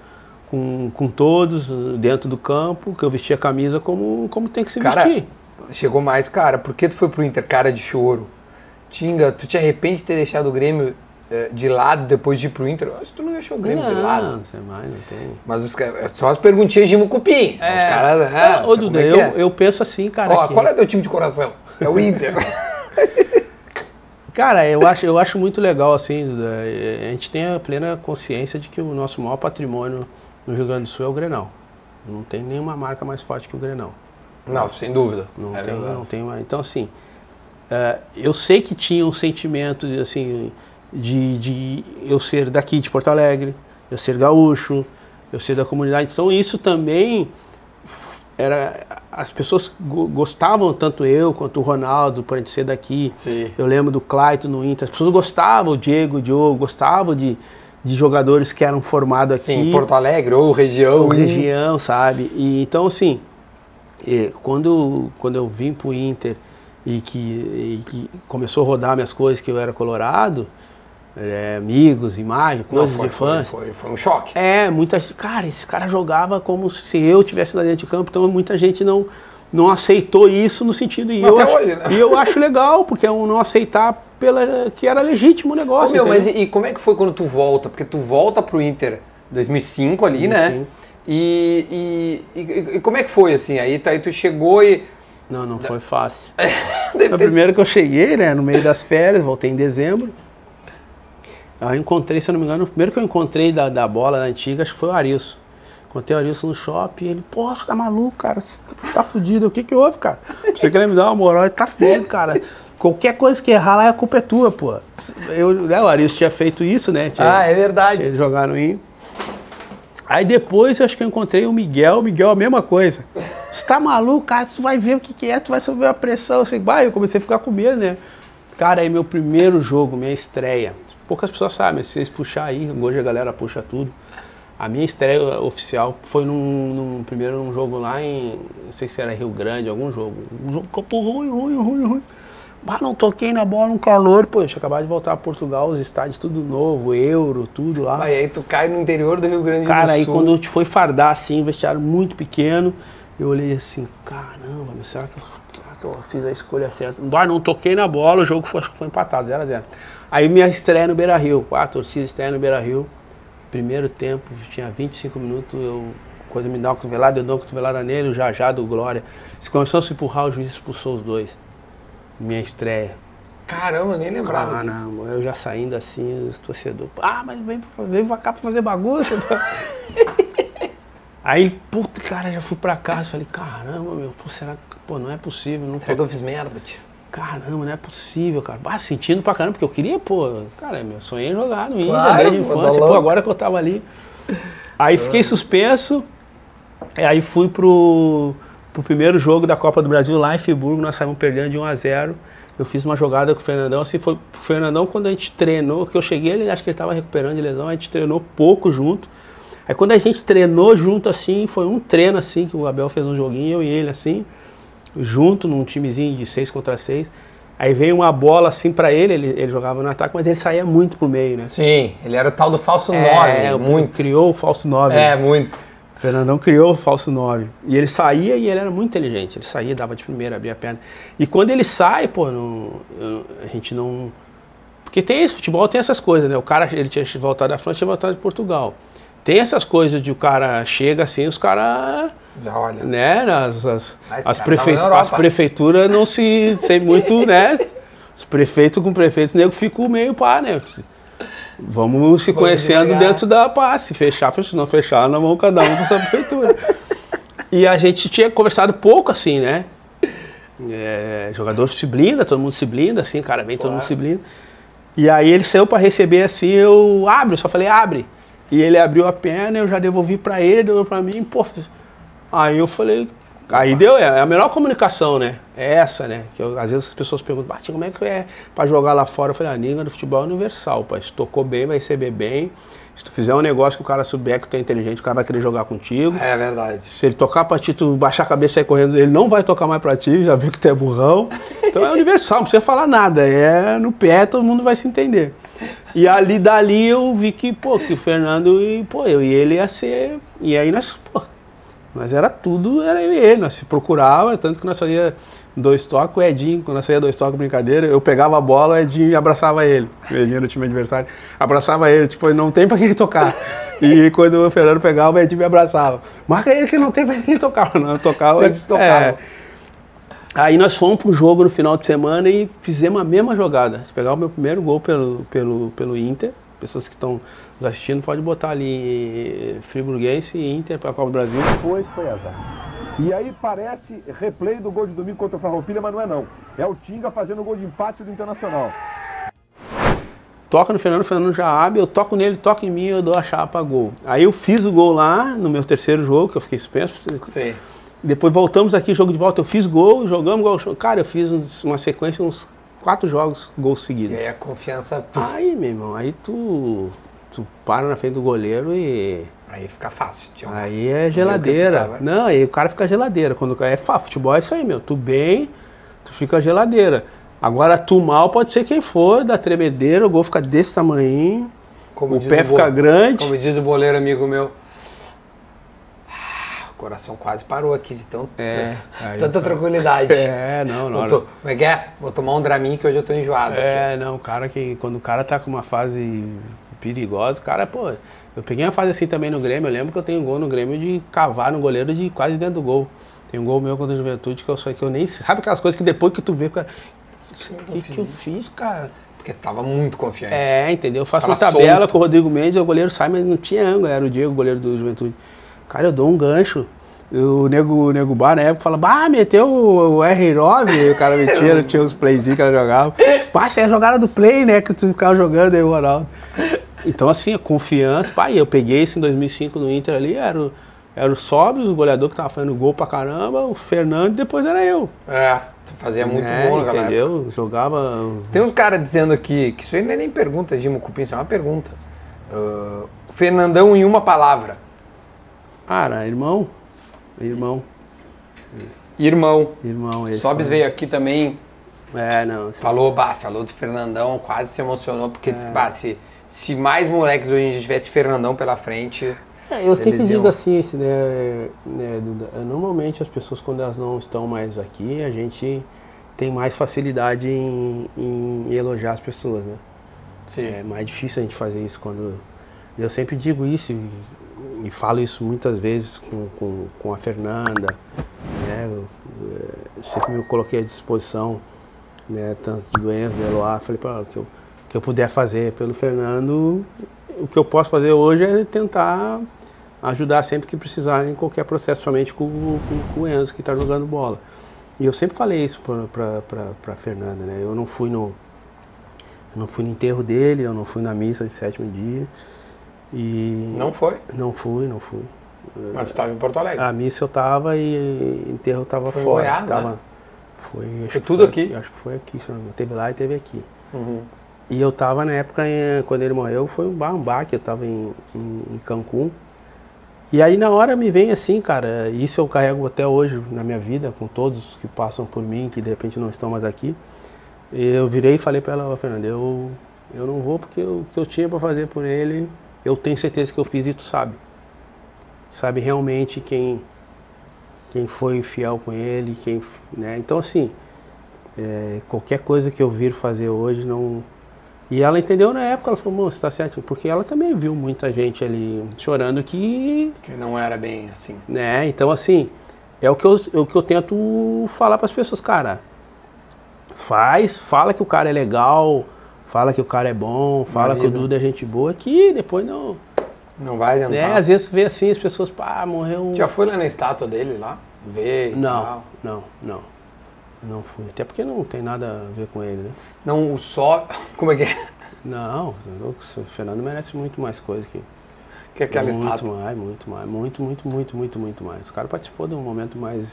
Com, com todos dentro do campo, que eu vesti a camisa como, como tem que se Cara, vestir. chegou mais, cara. Por que tu foi pro Inter, cara de choro? Tinga, tu te arrepende de ter deixado o Grêmio de lado depois de ir pro Inter? Eu acho que tu não deixou o Grêmio de lado. Não, mais não tem. Mas os caras, é só as perguntinhas de Mucupim. Os caras, Ah, ah, ô, Duda, é eu, é? eu penso assim, cara. Ó, que- qual é teu time de coração? É o Inter. <laughs> Cara, eu acho, eu acho muito legal, assim, Duda, eh, a gente tem a plena consciência de que o nosso maior patrimônio no Rio Grande do Sul é o Grenal. Não tem nenhuma marca mais forte que o Grenal. não, sem dúvida. Não É tem, verdade. não tem uma. Então, assim, eu sei que tinha um sentimento de, assim, de, de eu ser daqui de Porto Alegre, eu ser gaúcho, eu ser da comunidade. Então, isso também era. As pessoas go- gostavam, tanto eu quanto o Ronaldo, por a gente ser daqui. Sim. Eu lembro do Clayton no Inter. As pessoas gostavam, o Diego, o Diogo, gostavam de, de jogadores que eram formados aqui Sim, Porto Alegre ou região. ou região, sabe? E então assim, quando quando eu vim pro Inter e que, e que começou a rodar minhas coisas que eu era colorado, eh, amigos, imagem, Não, coisas foi, de foi, fã. foi, foi um choque. É, muita gente, cara, esse cara jogava como se eu tivesse lá dentro de campo, então muita gente não não aceitou isso no sentido e eu acho, hoje, né? e eu acho legal, porque é um não aceitar pela que era legítimo o Ô, negócio. meu, mas e, e como é que foi quando tu volta? Porque tu volta pro Inter 2005 ali, né? 2005. E, e, e- e como é que foi assim? Aí, tu- aí tu chegou e. Não, não foi fácil. <laughs> Deve ter- primeira que eu cheguei, né, no meio das férias, voltei em dezembro. Eu encontrei, se eu não me engano, o primeiro que eu encontrei da, da bola da antiga, acho que foi o Arilson. Encontrei o Arilson no shopping, ele, porra, você tá maluco, cara, você tá fudido, o que que houve, cara? Você querendo me dar uma moral, ele tá fudido, cara. Qualquer coisa que errar lá, a culpa é tua, pô. Eu, né, o Arilson tinha feito isso, né? Tinha, Ah, é verdade. jogaram em. Aí depois eu acho que eu encontrei o Miguel, o Miguel a mesma coisa. Você tá maluco, cara? Tu vai ver o que, que é, tu vai sofrer a pressão. Sei, bah, eu comecei a ficar com medo, né? Cara, aí meu primeiro jogo, minha estreia. Poucas pessoas sabem, se vocês puxar aí, hoje a galera puxa tudo. A minha estreia oficial foi num, num- primeiro num jogo lá em. Não sei se era Rio Grande, algum jogo. Um jogo campo ruim, ruim, ruim, ruim. Bah, não toquei na bola, um calor, pô, eu tinha acabado de voltar a Portugal, os estádios tudo novo, euro, tudo lá. Aí, aí tu cai no interior do Rio Grande do Cara, aí Sul. quando a gente foi fardar assim, vestiário muito pequeno, eu olhei assim, caramba, será que, eu, será que eu fiz a escolha certa? Não, não toquei na bola, o jogo foi, foi empatado, 0x0. Aí minha estreia no Beira Rio, a torcida estreia no Beira Rio. Primeiro tempo, tinha 25 minutos, eu quando me dá uma cotovelada, eu dou uma cotovelada nele, o Jajá do Glória. Se começou a se empurrar, o juiz expulsou os dois. Minha estreia. Caramba, nem lembrava disso. Caramba, eu já saindo assim, os torcedores. Ah, mas vem, pra- vem pra cá pra fazer bagunça. <laughs> Aí, puta, cara, já fui pra casa, falei, caramba, meu, pô, será que, pô, não é possível, não Será que tô, eu fiz merda, tio? Caramba, não é possível, cara. Ah, sentindo pra caramba, porque eu queria, pô, cara, meu sonho é jogar no Inter, Claro, desde a tá infância, pô, agora que eu tava ali. Aí fiquei suspenso, e aí fui pro, pro primeiro jogo da Copa do Brasil lá em Friburgo, nós saímos perdendo de 1 a 0 Eu fiz uma jogada com o Fernandão, assim, foi o Fernandão quando a gente treinou, que eu cheguei, ele acho que ele estava recuperando de lesão, a gente treinou pouco junto. Aí quando a gente treinou junto assim, foi um treino assim, que o Abel fez um joguinho, eu e ele assim, junto num timezinho de 6 contra 6. Aí veio uma bola assim pra ele, ele, ele jogava no ataque, mas ele saía muito pro meio, né? Sim, ele era o tal do falso 9, É, muito. Criou o falso 9. É, muito. O Fernandão criou o falso 9. E ele saía e ele era muito inteligente. Ele saía, dava de primeira, abria a perna. E quando ele sai, pô, não- eu- a gente não. Porque tem esse futebol, tem essas coisas, né? O cara, ele tinha voltado da França, tinha voltado de Portugal. Tem essas coisas de o cara chega assim, os caras Já olha. né, as, as, as, Europa. as prefeituras não se tem <laughs> muito, né? Os prefeitos com prefeitos, nego ficam meio pá, né? Vamos se conhecendo devagar. dentro da pá. Se fechar. Se não fechar, nós vamos cada um com sua prefeitura. e a gente tinha conversado pouco assim, né? É, jogador se blinda, todo mundo se blinda, assim, cara, vem todo mundo se blinda. E aí ele saiu pra receber assim, eu abre, eu só falei, abre. E ele abriu a perna, eu já devolvi pra ele, deu pra mim, pô. Aí eu falei, aí deu, é a melhor comunicação, né? É essa, né? Que eu- às vezes as pessoas perguntam, Bati, como é que é pra jogar lá fora? Eu falei, a língua do futebol é universal, pai. Se tocou bem, vai receber bem. Se tu fizer um negócio que o cara souber que tu é inteligente, o cara vai querer jogar contigo. É verdade. Se ele tocar pra ti, tu baixar a cabeça e sair correndo, ele não vai tocar mais pra ti, já viu que tu é burrão. <laughs> Então é universal, não precisa falar nada. É no pé, todo mundo vai se entender. E ali dali eu vi que, pô, que o Fernando e, pô, eu e ele ia ser. E aí nós, pô, nós era tudo, era eu e ele, nós se procurava, tanto que nós fazia dois toques, o Edinho, quando nós saía dois toques, brincadeira, eu pegava a bola, o Edinho abraçava ele. O Edinho era o time adversário, abraçava ele, tipo, não tem pra quem tocar. <laughs> E quando o Fernando pegava, o Edinho me abraçava. Marca ele que não tem pra quem tocar. Não, eu tocava. Sempre se tocava. é. Aí nós fomos pro jogo no final de semana e fizemos a mesma jogada. Se pegar o meu primeiro gol pelo, pelo, pelo Inter, pessoas que estão nos assistindo, pode botar ali eh, Friburguense e Inter para a Copa do Brasil. Depois foi azar. E aí parece replay do gol de domingo contra o Farroupilha, mas não é não. É o Tinga fazendo o gol de empate do Internacional. Toca no Fernando, o Fernando já abre, eu toco nele, toca em mim, eu dou a chapa, gol. Aí eu fiz o gol lá no meu terceiro jogo, que eu fiquei suspenso. Sim. Depois voltamos aqui, jogo de volta, eu fiz gol, jogamos gol. Cara, eu fiz uma sequência, uns quatro jogos, gols E seguidos. aí a confiança. Aí, meu irmão, aí tu, tu para na frente do goleiro e Aí fica fácil. jogar. aí é geladeira. tava? Não, aí o cara fica geladeira. Quando é futebol é isso aí, meu. Tu bem, tu fica geladeira. Agora tu mal pode ser quem for, da tremedeira, o gol fica desse tamanho, o pé o fica grande. Como diz o boleiro amigo meu. O coração quase parou aqui de tão, É, tanta tranquilidade. <laughs> É, não, não. Tô- como é que é? Vou tomar um Dramin que hoje eu tô enjoado. aqui. É, não, o cara que. Quando o cara tá com uma fase perigosa, o cara, pô. Eu peguei uma fase assim também no Grêmio, eu lembro que eu tenho um gol no Grêmio de cavar no goleiro de quase dentro do gol. Tem um gol meu contra a juventude que eu só que eu nem. Sabe aquelas coisas que depois que tu vê, cara. O que, que eu fiz, cara? Porque tava muito confiante. É, entendeu? Eu faço Tava uma tabela solto. com o Rodrigo Mendes, o goleiro sai, mas não tinha ângulo, era o Diego, goleiro do Juventude. Cara, eu dou um gancho. O nego, o nego Bar na época fala, bah, meteu o R9, e o cara <laughs> metia, tinha os playzinhos que ela jogava. Bah, isso é a jogada do play, né? Que tu ficava jogando aí o Ronaldo. Então, assim, a confiança, pá, e eu peguei isso em 2005 no Inter ali, era o, era o Sobres, o goleador que tava fazendo gol pra caramba, o Fernando, e depois era eu. É, tu fazia muito É, bom naquela época. Entendeu? Jogava. Tem uns caras dizendo aqui, que isso aí não é nem pergunta, Gimo Cupim, isso é uma pergunta. Ah, Fernandão em uma palavra. Cara, irmão. Irmão. Irmão. Irmão, esse. Sobes veio aqui também, É, não. falou, bah, falou do Fernandão, quase se emocionou, porque É. disse, bah, se, se mais moleques hoje em dia tivesse Fernandão pela frente. É, eu sempre digo iam- assim, esse, né, né, é, normalmente as pessoas quando elas não estão mais aqui, a gente tem mais facilidade em, em elogiar as pessoas, né? Sim. É mais difícil a gente fazer isso quando. Eu sempre digo isso e, falo isso muitas vezes com, com, com a Fernanda, né? Eu, eh, sempre me coloquei à disposição, né? Tanto do Enzo, do Eloá, falei para que eu, que eu puder fazer pelo Fernando, o que eu posso fazer hoje é tentar ajudar sempre que precisar em qualquer processo, somente com, com, com o Enzo que está jogando bola. E eu sempre falei isso para Fernanda, né? Eu não fui no, eu não fui no enterro dele, eu não fui na missa de sétimo dia. E Não foi? não fui, não fui. Mas tu estava em Porto Alegre. A missa eu tava e enterro eu tava Foi em fora. Goiás, tava, né? Foi, acho Foi que tudo aqui? Acho que foi aqui, se não me engano. teve lá e teve aqui. Uhum. E eu tava na época, em- quando ele morreu, foi um bar, um baque, eu tava em, em, em Cancún. E aí na hora me vem assim, cara, isso eu carrego até hoje na minha vida, com todos que passam por mim, que de repente não estão mais aqui. Eu virei e falei pra ela, Fernanda, eu, eu não vou porque o que eu tinha pra fazer por ele, eu tenho certeza que eu fiz e tu sabe. Sabe realmente quem, quem foi fiel com ele, quem, né? Então assim, é, qualquer coisa que eu vir fazer hoje não E ela entendeu na época, ela falou, moço, tá certo, porque ela também viu muita gente ali chorando que, Que não era bem assim. né, então assim, é o que eu, é o que eu tento falar para as pessoas, cara, faz, fala que o cara é legal, fala que o cara é bom, fala que o Marido. Duda é gente boa, que depois não, Não vai adiantar. né, às vezes vê assim, as pessoas, pá, morreu... Já foi lá na estátua dele lá? Ver e Não, tal. não, não, não fui, até porque não tem nada a ver com ele, né. Não, o só. Como é que é? Não, o Fernando merece muito mais coisa que... Que é aquela muito estátua. mais, muito mais, muito, muito, muito, muito, muito mais. O cara participou de um momento mais.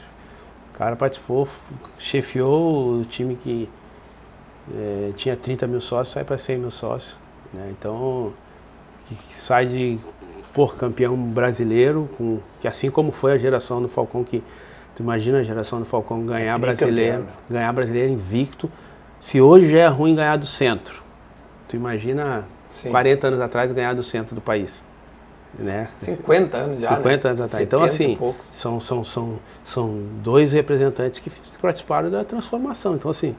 O cara participou, chefiou o time que eh, tinha 30 mil sócios, sai para 100 mil sócios. Né? Então, sai de por campeão brasileiro, com, que assim como foi a geração do Falcão, que tu imagina a geração do Falcão ganhar brasileiro, né? ganhar brasileiro invicto. Se hoje já é ruim ganhar do centro, tu imagina Sim. 40 anos atrás ganhar do centro do país. Né? 50 anos já. 50 né? anos atrás. Então, 70 assim, são, são, são, são dois representantes que participaram da transformação. Então, assim,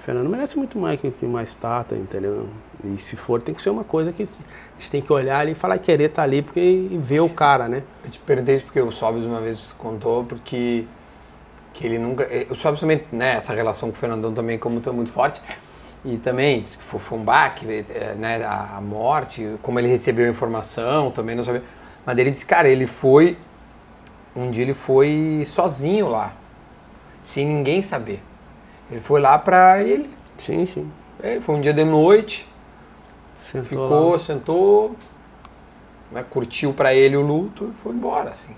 Fernando merece muito mais que, que uma estátua, entendeu? E se for, tem que ser uma coisa que a gente tem que olhar ali e falar, querer estar ali porque, e ver o cara, né? Eu te perguntei isso porque o Sobs uma vez contou, porque que ele nunca. eh, O Sobs também, né, essa relação com o Fernandão também como é muito forte. E também disse que foi, foi um baque, eh, né, a, a morte, como ele recebeu a informação, também não sabia. Mas ele disse, cara, ele foi. Um dia ele foi sozinho lá, sem ninguém saber. Ele foi lá pra ele. Sim, sim. Ele foi um dia de noite, Sentou ficou, lá. sentou, né, curtiu pra ele o luto e foi embora, assim.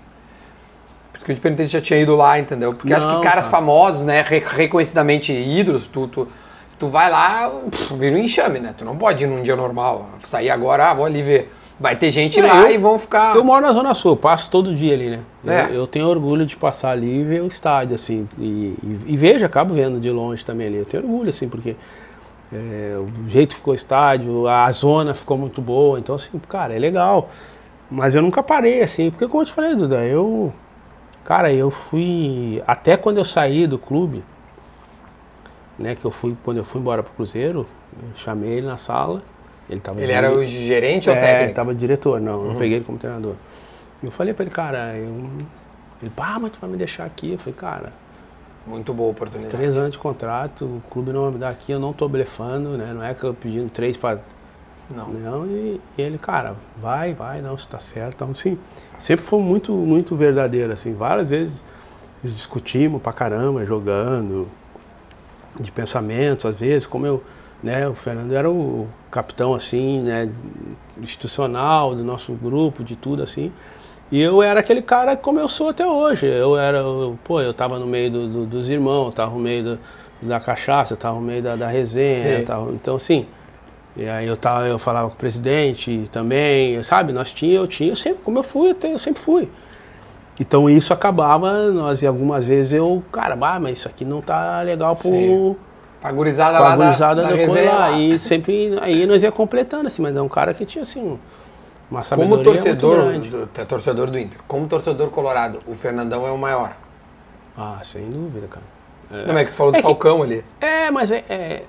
Por isso que eu te perguntei se já tinha ido lá, entendeu? Porque acho que Não, caras cara. famosos, né, re- reconhecidamente ídolos, tu, tu- se tu vai lá, pff, vira um enxame, né? Tu não pode ir num dia normal, sair agora, ah, vou ali ver. Vai ter gente É, lá eu- e vão ficar... Eu moro na Zona Sul, passo todo dia ali, né? É. Eu, eu tenho orgulho de passar ali e ver o estádio, assim. E, e, e vejo, acabo vendo de longe também ali. Eu tenho orgulho, assim, porque é, o jeito ficou o estádio, a zona ficou muito boa. Então, assim, cara, é legal. Mas eu nunca parei, assim, porque como eu te falei, Duda, eu. Cara, eu fui. Até quando eu saí do clube, né? Que eu fui, quando eu fui embora pro Cruzeiro, eu chamei ele na sala. Ele tava Ele era o gerente ou é, técnico? ele tava diretor, não, eu peguei ele como treinador. Eu falei pra ele, cara, eu. Ele, pá, mas tu vai me deixar aqui. Eu falei, cara, Muito boa oportunidade. três anos de contrato, o clube não vai me dar aqui, eu não tô blefando, né? Não é que eu pedindo três pra. Não. Não, e, e ele, cara, vai, vai, não, isso tá certo. Então, assim, sempre foi muito, muito verdadeiro, assim. Várias vezes discutimos pra caramba, jogando, de pensamentos, às vezes, como eu, né, o Fernando era o capitão, assim, né, institucional do nosso grupo, de tudo, assim. E eu era aquele cara como eu sou até hoje. Eu era, eu- pô, eu tava no meio do- do- dos irmãos, eu tava no meio do- da cachaça, eu tava no meio da, da resenha, Sim. tava- então assim, e aí eu, tava, eu falava com o presidente também, sabe? Nós tinha, eu tinha, eu sempre, como eu fui, eu, te- eu sempre fui. Então isso acabava, nós e algumas vezes eu, cara, bah, mas isso aqui não tá legal pro, Sim. Pra gurizada lá da, da da resenha lá. E sempre, aí nós ia completando, assim, mas é um cara que tinha, assim, um- uma Como sabedoria torcedor, muito grande. do, é torcedor do Inter, como torcedor colorado, o Fernandão é o maior. Ah, sem dúvida, cara. Não é que tu falou do É que- Falcão ali. É, mas é, é,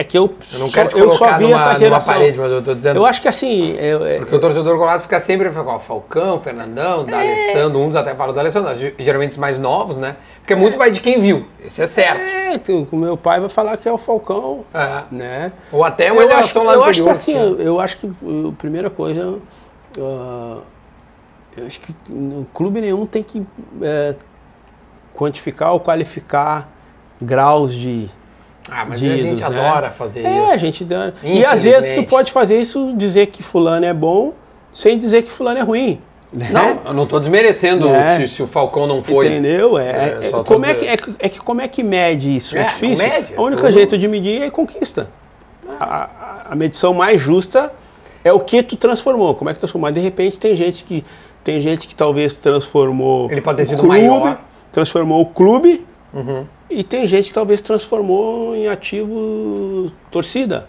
é que eu, Eu não só, quero te eu só colocar vi numa, essa geração. parede, mas eu tô dizendo. Eu acho que assim, eu- é- Porque o torcedor colorado fica sempre falando, ó, Falcão, Fernandão, É. da Alessandro, uns até falam do Alessandro, ge- geralmente os mais novos, né? Porque é muito mais de quem viu, isso é certo. é, o meu pai vai falar que é o Falcão, É. né? Ou até uma eu acho, geração lá eu acho que assim, eu, eu acho que a primeira coisa, ah, eu acho que no clube nenhum tem que é, quantificar ou qualificar graus de Ah, mas de a gente né? adora fazer É, isso. a gente dá. E às vezes tu pode fazer isso, dizer que fulano é bom, sem dizer que fulano é ruim. né? Não, eu não tô desmerecendo É. se, se o Falcão não foi. Entendeu? É, É, é- como é, que, é, é que como é que mede isso? É, É, difícil. mede, o único tudo- jeito de medir é conquista. A, a- a medição mais justa é o que tu transformou. Como é que transformou? Mas de repente tem gente que tem gente que talvez transformou Ele pode ter o sido clube, maior. transformou o clube Uhum. e tem gente que talvez transformou em ativo torcida.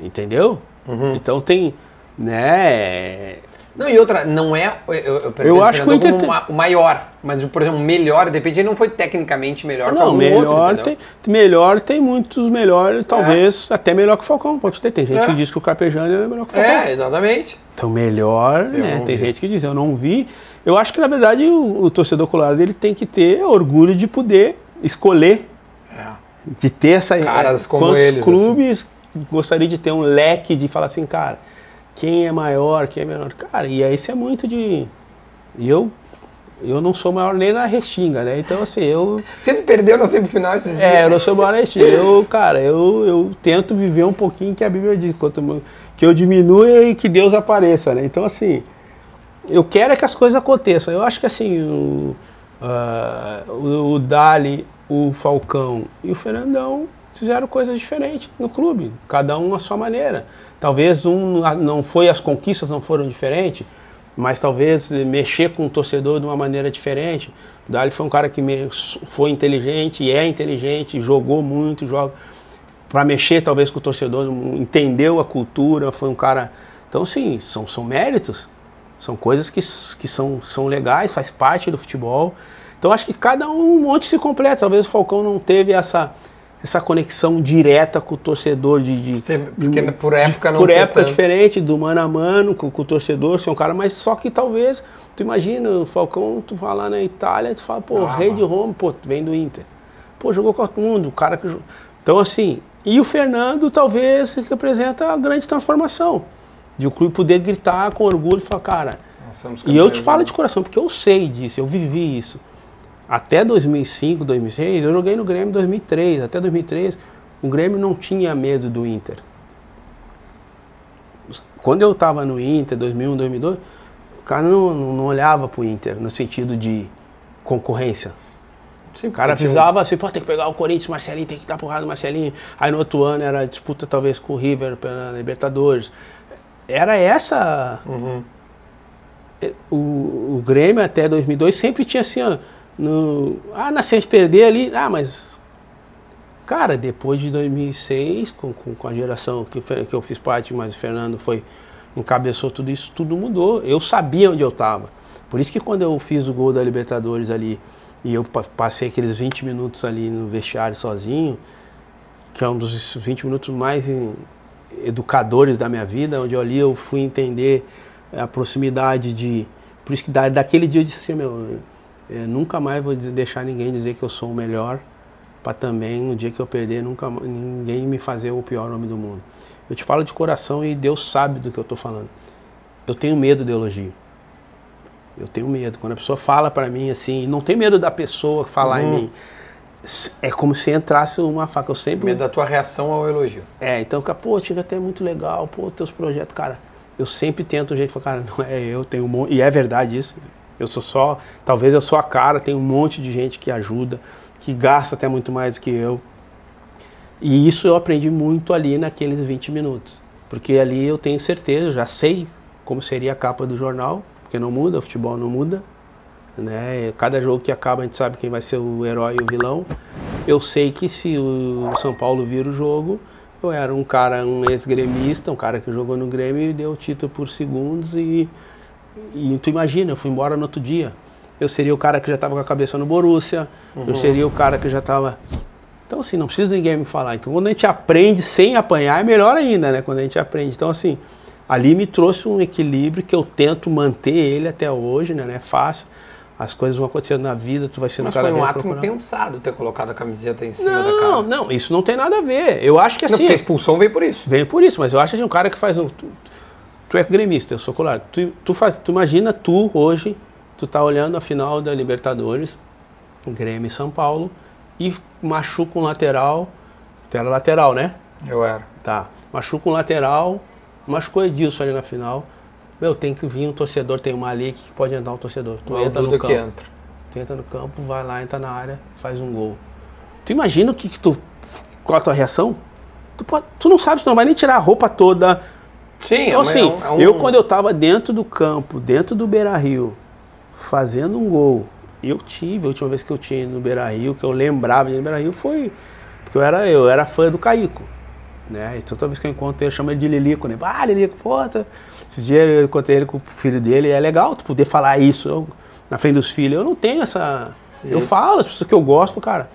Entendeu? Uhum. Então tem, né? Não, e outra, não é. Eu, eu, Eu acho que o Inter uma- o maior, mas, por exemplo, o melhor, de repente ele não foi tecnicamente melhor que Não, algum melhor, outro, tem, melhor tem muitos melhores, talvez até melhor que o Falcão. Pode ter. Tem gente É. que diz que o Carpejano é melhor que o Falcão. É, exatamente. Então, melhor, né? Tem vi. gente que diz, eu não vi. Eu acho que, na verdade, o, o torcedor colorado ele tem que ter orgulho de poder escolher, de ter essa. Caras eh, como quantos eles, clubes gostaria de ter um leque de falar assim, cara, quem é maior, quem é menor. Cara, e aí isso é muito de. E eu, eu não sou maior nem na restinga, né? Então, assim, eu. <laughs> Você perdeu na semifinal esses dias. É, eu não sou maior na restinga. Eu, cara, eu, eu tento viver um pouquinho que a Bíblia diz, quanto, que eu diminua e que Deus apareça, né? Então, assim, eu quero é que as coisas aconteçam. Eu acho que, assim, o, ah, o, o Dali, o Falcão e o Fernandão fizeram coisas diferentes no clube, cada um à sua maneira. Talvez um não foi, as conquistas não foram diferentes, mas talvez mexer com o torcedor de uma maneira diferente. O Dali foi um cara que foi inteligente, é inteligente, jogou muito, joga para mexer talvez com o torcedor, entendeu a cultura, foi um cara. Então, sim, são, são méritos, são coisas que, que são, são legais, faz parte do futebol. Então, acho que cada um, um monte se completa. Talvez o Falcão não teve essa, essa conexão direta com o torcedor de. de porque por época não Por época tanto. diferente, do mano a mano, com, com o torcedor, ser um cara, mas só que talvez, tu imagina, o Falcão, tu vai lá na Itália, tu fala, pô, Ah, rei de Roma, pô, vem do Inter. Pô, jogou com todo mundo, o cara que. Então, assim, e o Fernando talvez representa a grande transformação. De o clube poder gritar com orgulho e falar, cara. E eu te falo do de coração, porque eu sei disso, eu vivi isso. Até 2005, 2006, eu joguei no Grêmio em 2003. Até 2003, o Grêmio não tinha medo do Inter. Quando eu estava no Inter, 2001, 2002, o cara não, não, não olhava pro Inter no sentido de concorrência. Sim, O cara avisava assim, pô, tem que pegar o Corinthians, Marcelinho, tem que dar porrada no Marcelinho. Aí no outro ano era disputa talvez com o River pela Libertadores. Era essa... Uhum. O, o Grêmio até 2002 sempre tinha assim, ó, no, ah, na se a gente perder ali, ah, mas... Cara, depois de 2006, com, com, com a geração que, que eu fiz parte, mas o Fernando foi encabeçou tudo isso, tudo mudou. Eu sabia onde eu estava. Por isso que quando eu fiz o gol da Libertadores ali, e eu pa- passei aqueles 20 minutos ali no vestiário sozinho, que é um dos 20 minutos mais educadores da minha vida, onde eu ali eu fui entender a proximidade de. Por isso que da, daquele dia eu disse assim, meu, eu nunca mais vou deixar ninguém dizer que eu sou o melhor, para também, no dia que eu perder, nunca ninguém me fazer o pior nome do mundo. Eu te falo de coração e Deus sabe do que eu estou falando. Eu tenho medo de elogio. Eu tenho medo. Quando a pessoa fala para mim assim, não tem medo da pessoa falar em mim. É como se entrasse uma faca. Eu sempre Medo da tua reação ao elogio. é, então, cara, pô, Tiga, até é muito legal, pô, teus projetos, cara. Eu sempre tento jeito de falar, cara, não é eu, tenho um monte. E é verdade isso. Eu sou só, talvez eu sou a cara, tem um monte de gente que ajuda, que gasta até muito mais do que eu. E isso eu aprendi muito ali naqueles 20 minutos. Porque ali eu tenho certeza, já sei como seria a capa do jornal, porque não muda, o futebol não muda. Né? Cada jogo que acaba a gente sabe quem vai ser o herói e o vilão. Eu sei que se o São Paulo vira o jogo, eu era um cara, um ex-gremista, um cara que jogou no Grêmio e deu o título por segundos e, e tu imagina, eu fui embora no outro dia. Eu seria o cara que já estava com a cabeça no Borussia, eu seria o cara que já estava então, assim, não precisa ninguém me falar. Então, quando a gente aprende sem apanhar, é melhor ainda, né? Quando a gente aprende. Então, assim, ali me trouxe um equilíbrio que eu tento manter ele até hoje, né? Não é fácil. As coisas vão acontecendo na vida, tu vai sendo Mas cada foi um ato procurado. impensado ter colocado a camiseta em cima da Não, cara. não, isso não tem nada a ver. Eu acho que Não, assim. porque a expulsão veio por isso. Vem por isso, mas eu acho assim, um cara que faz um. Tu, tu é gremista, eu sou colado. Tu, tu, faz, tu imagina tu hoje, tu tá olhando a final da Libertadores, Grêmio e São Paulo, e machuca um lateral. Tu era lateral, né? Eu era. Tá. Machuca um lateral, machucou Edilson ali na final. Meu, tem que vir um torcedor, tem uma ali que pode entrar um torcedor. Tu Não é entra no campo. entra. Tu entra no campo, vai lá, entra na área, faz um gol. Tu imagina o que, que tu. Qual a tua reação? Tu, pode- tu não sabe, tu não vai nem tirar a roupa toda. Sim, Então, é, assim, um- é um- eu quando eu tava dentro do campo, dentro do Beira Rio, fazendo um gol, eu tive, a última vez que eu tinha no Beira Rio, que eu lembrava de ir no Beira Rio, foi. Porque eu era, eu era fã do Caico. Né? E toda vez que eu encontro ele, eu chamo ele de Lilico, né? Ah, Lilico, pô, tá... esse dia eu encontrei ele com o filho dele, é legal tu poder falar isso eu, na frente dos filhos. Eu não tenho essa. Eu falo, as pessoas que eu gosto, cara.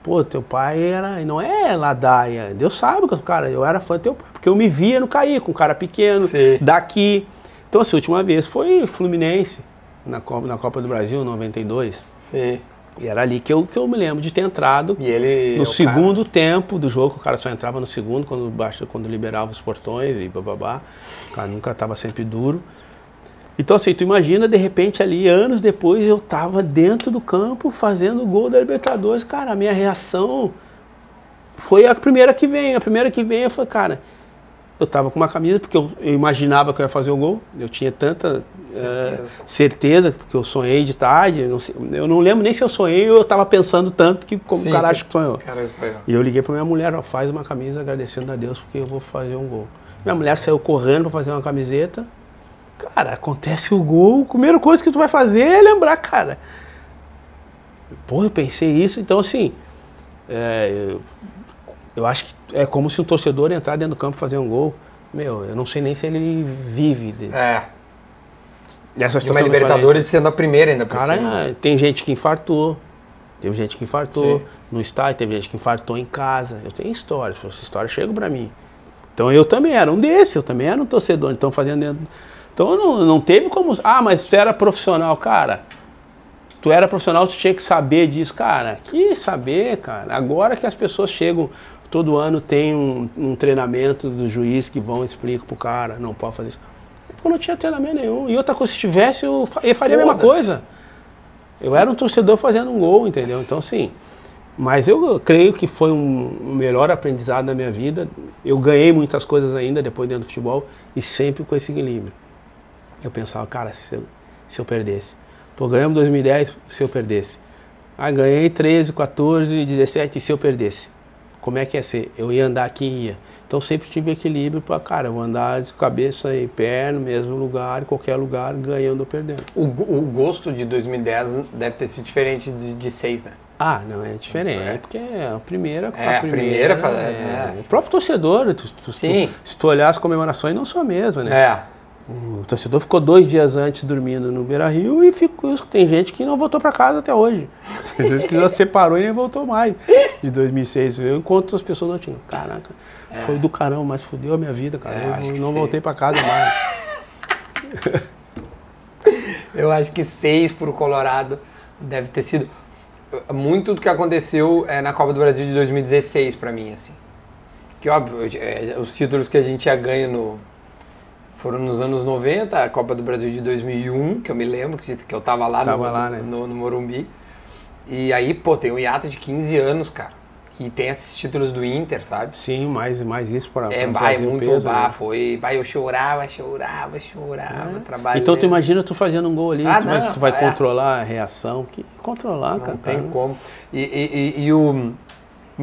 Pô, teu pai era. Não é ladaia. Deus sabe que, cara, eu era fã do teu pai. Porque eu me via no cair, com um cara pequeno, Sim. daqui. Então, assim, a última vez foi Fluminense, na Copa, na Copa do Brasil, 92. Sim. E era ali que eu, que eu me lembro de ter entrado E ele. no segundo tempo do jogo, o cara só entrava no segundo, quando, quando liberava os portões e bababá. O cara nunca estava sempre duro. Então assim, tu imagina, de repente ali, anos depois, eu tava dentro do campo fazendo o gol da Libertadores. Cara, a minha reação foi a primeira que vem. A primeira que vem, eu falei, cara, eu tava com uma camisa, porque eu, eu imaginava que eu ia fazer o gol. Eu tinha tanta eh, certeza, porque eu sonhei de tarde. Eu não, sei- eu não lembro nem se eu sonhei ou eu tava pensando tanto que como Sim, o cara acha que sonhou. Cara, aí, ó. E eu liguei pra minha mulher, ó, faz uma camisa agradecendo a Deus porque eu vou fazer um gol. Minha mulher saiu correndo pra fazer uma camiseta. Cara, acontece o gol, a primeira coisa que tu vai fazer é lembrar, cara. Pô, eu pensei isso, então assim, é, eu, eu acho que é como se um torcedor entrar dentro do campo e fazer um gol. Meu, eu não sei nem se ele vive de, É. dessa De uma. Libertadores sendo a primeira ainda por Cara, cima. é, tem gente que infartou. Teve gente que infartou Sim. no estádio, teve gente que infartou em casa. Eu tenho histórias, essa história chega pra mim. Então eu também era um desses, eu também era um torcedor, então fazendo dentro. Então não, não teve como. Ah, mas tu era profissional, cara. Tu era profissional, tu tinha que saber disso, cara. Que saber, cara. Agora que as pessoas chegam, todo ano tem um, um treinamento do juiz que vão e explicam pro cara, não pode fazer isso. Eu não tinha treinamento nenhum. E outra coisa, se tivesse, eu, eu faria a mesma coisa. Eu era um torcedor fazendo um gol, entendeu? Então, sim. Mas eu creio que foi um, melhor aprendizado da minha vida. Eu ganhei muitas coisas ainda depois dentro do futebol e sempre com esse equilíbrio. Eu pensava, cara, se eu, se eu perdesse. Pô, ganhamos 2010, se eu perdesse. Aí ganhei 13, 14, 17, e se eu perdesse? Como é que ia ser? Eu ia andar aqui e ia. Então sempre tive equilíbrio para, cara, eu vou andar de cabeça e pé no mesmo lugar, em qualquer lugar, ganhando ou perdendo. O, o gosto de 2010 deve ter sido diferente de, de 6, né? Ah, não, é diferente, É. porque é a primeira É, a primeira fa- é. O próprio torcedor, tu, tu- Sim. tu- se tu olhar as comemorações, não são a mesma, né? É. O torcedor ficou dois dias antes dormindo no Beira Rio e ficou. Tem gente que não voltou para casa até hoje. <laughs> Tem gente que já separou e nem voltou mais de 2006. Eu encontro as pessoas não tinham. Caraca, foi do caramba, mas fudeu a minha vida, cara. É, acho eu que não voltei para casa mais. <laughs> Eu acho que 6 pro Colorado deve ter sido muito do que aconteceu é, na Copa do Brasil de 2016 pra mim, assim. Que óbvio, é, os títulos que a gente já ganha no foram nos anos 90, a Copa do Brasil de 2001, que eu me lembro que, eu tava lá, Tava no, lá, né? no, no Morumbi. E aí, pô, tem um hiato de 15 anos, cara. E tem esses títulos do Inter, sabe? Sim, mais, mais isso para É, vai, muito peso, bah, né? foi. Bah, eu chorava, chorava, chorava, trabalhava. Então tu imagina tu fazendo um gol ali, Ah, tu, vai, não, tu vai é. controlar a reação. Que controlar, Não cara. tem cara. como. E, e, e, e o.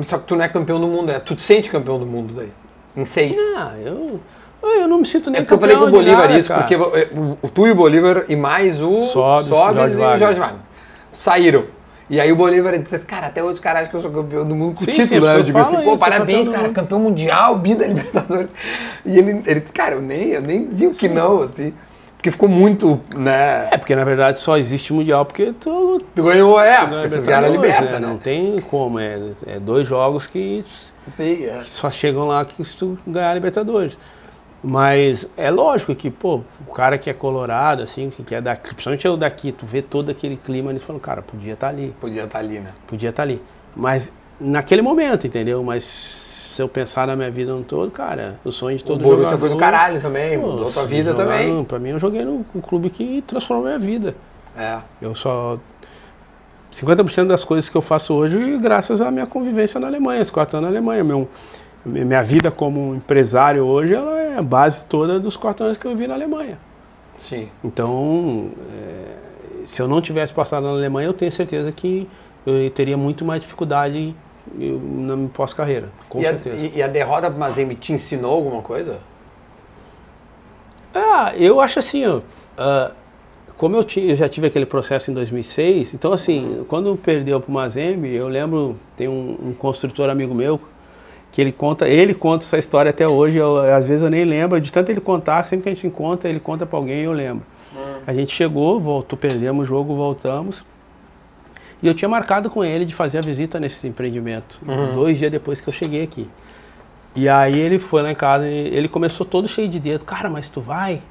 Só que tu não é campeão do mundo, né? Tu te sente campeão do mundo daí. Em seis. Ah, eu, eu não me sinto nem É porque eu falei com o Bolívar nada, isso, cara. porque o, o, tu e o Bolívar e mais o Sobes, Sobes e o. Jorge Wagner saíram. E aí o Bolívar disse, cara, até hoje os caras acham que eu sou campeão do mundo com Sim, título, sim, né? Eu digo assim, pô, isso, sou parabéns, cara, campeão mundial, bi da Libertadores. E ele, ele disse, cara, eu nem, eu nem digo que não, assim. Porque ficou muito, né? É, porque na verdade só existe mundial porque tu, Tu ganhou, é, tu porque vocês ganharam a Liberta, né? Não tem como, é, é dois jogos que Sim, é. só chegam lá que se tu ganhar a Libertadores. Mas é lógico que, pô, o cara que é colorado, assim, que é daqui, principalmente eu daqui, tu vê todo aquele clima, eles falam, cara, podia estar ali, Podia estar ali, né? podia estar ali. Mas naquele momento, entendeu? Mas se eu pensar na minha vida no todo, cara, o sonho de O todo Borussia jogador... foi do caralho também, Pô, mudou tua vida jogar, também. Pra mim, eu joguei no, no clube que transformou minha vida. É. Eu só. 50% das coisas que eu faço hoje, graças à minha convivência na Alemanha, os quatro anos na Alemanha. Meu, minha vida como empresário hoje, ela é a base toda dos quatro anos que eu vivi na Alemanha. Sim. Então, é, se eu não tivesse passado na Alemanha, eu tenho certeza que eu teria muito mais dificuldade na minha pós-carreira, com e, a, certeza. e, e a derrota pro Mazembe te ensinou alguma coisa? Ah, eu acho assim, ó, ah, como eu, eu já tive aquele processo em 2006, então assim, quando perdeu pro Mazembe, eu lembro, tem um, um construtor amigo meu, que ele conta, ele conta essa história até hoje, eu, às vezes eu nem lembro, de tanto ele contar, sempre que a gente encontra, ele conta pra alguém e eu lembro. A gente chegou, voltou, perdemos o jogo, voltamos. E eu tinha marcado com ele de fazer a visita nesse empreendimento, dois dias depois que eu cheguei aqui. E aí ele foi lá em casa e ele começou todo cheio de dedo. Cara, mas tu vai?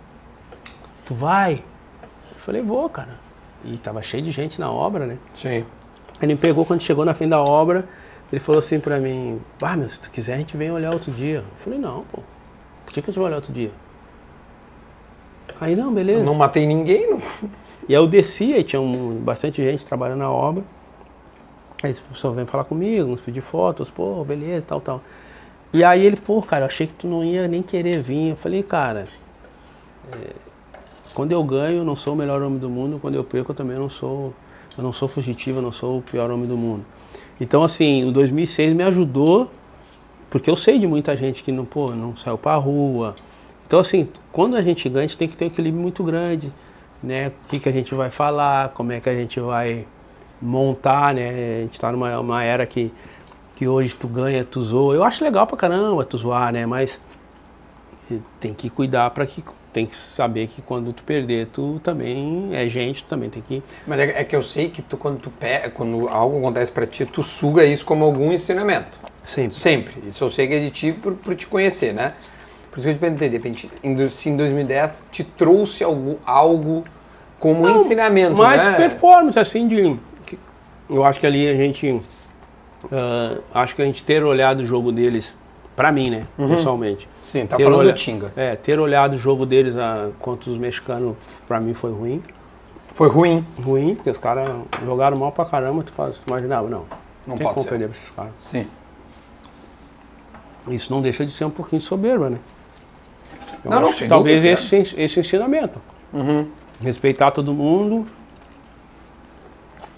Tu vai? Eu falei, vou, cara. E tava cheio de gente na obra, né? Sim. Ele me pegou quando chegou na fim da obra, ele falou assim pra mim, ah, meu, se tu quiser a gente vem olhar outro dia. Eu falei, não, pô, por que, que a gente vai olhar outro dia? Aí, não, beleza. Não matei ninguém, não. E aí eu desci, aí tinha um- bastante gente trabalhando na obra. Aí esse pessoal vem falar comigo, nos pedir fotos, pô, beleza, tal, tal. E aí ele, pô, cara, eu achei que tu não ia nem querer vir. Eu falei, cara, é, quando eu ganho, eu não sou o melhor homem do mundo, quando eu perco, eu também não sou, eu não sou fugitivo, eu não sou o pior homem do mundo. Então, assim, o 2006 me ajudou, porque eu sei de muita gente que não, pô, não saiu pra rua. Então, assim, quando a gente ganha, a gente tem que ter um equilíbrio muito grande, né? O que, que a gente vai falar, como é que a gente vai montar, né? A gente tá numa uma era que, que hoje tu ganha, tu zoa. Eu acho legal pra caramba tu zoar, né? Mas eh, tem que cuidar para que tem que saber que quando tu perder, tu também é gente, tu também tem que Mas é, é que eu sei que tu, quando tu pe... quando algo acontece pra ti, tu suga isso como algum ensinamento. sempre. Sempre. Isso eu sei que é de ti por, por te conhecer, né? Por isso que eu te perguntei, de repente, se em 2010 te trouxe algo, algo como um ensinamento, Mas né? performance, assim, de. Eu acho que ali a gente. ah, acho que a gente ter olhado o jogo deles, pra mim, né? Pessoalmente. Sim, tá Ter falando olha- do Tinga. É, ter olhado o jogo deles ah, contra os mexicanos, pra mim foi ruim. Foi ruim. Ruim, porque os caras jogaram mal pra caramba, tu faz, tu imaginava, não. Não tem pode como perder pra esses caras. Sim. Isso não deixa de ser um pouquinho soberba, né? Eu Não, não, sem que talvez dúvida, esse, esse ensinamento. Respeitar todo mundo.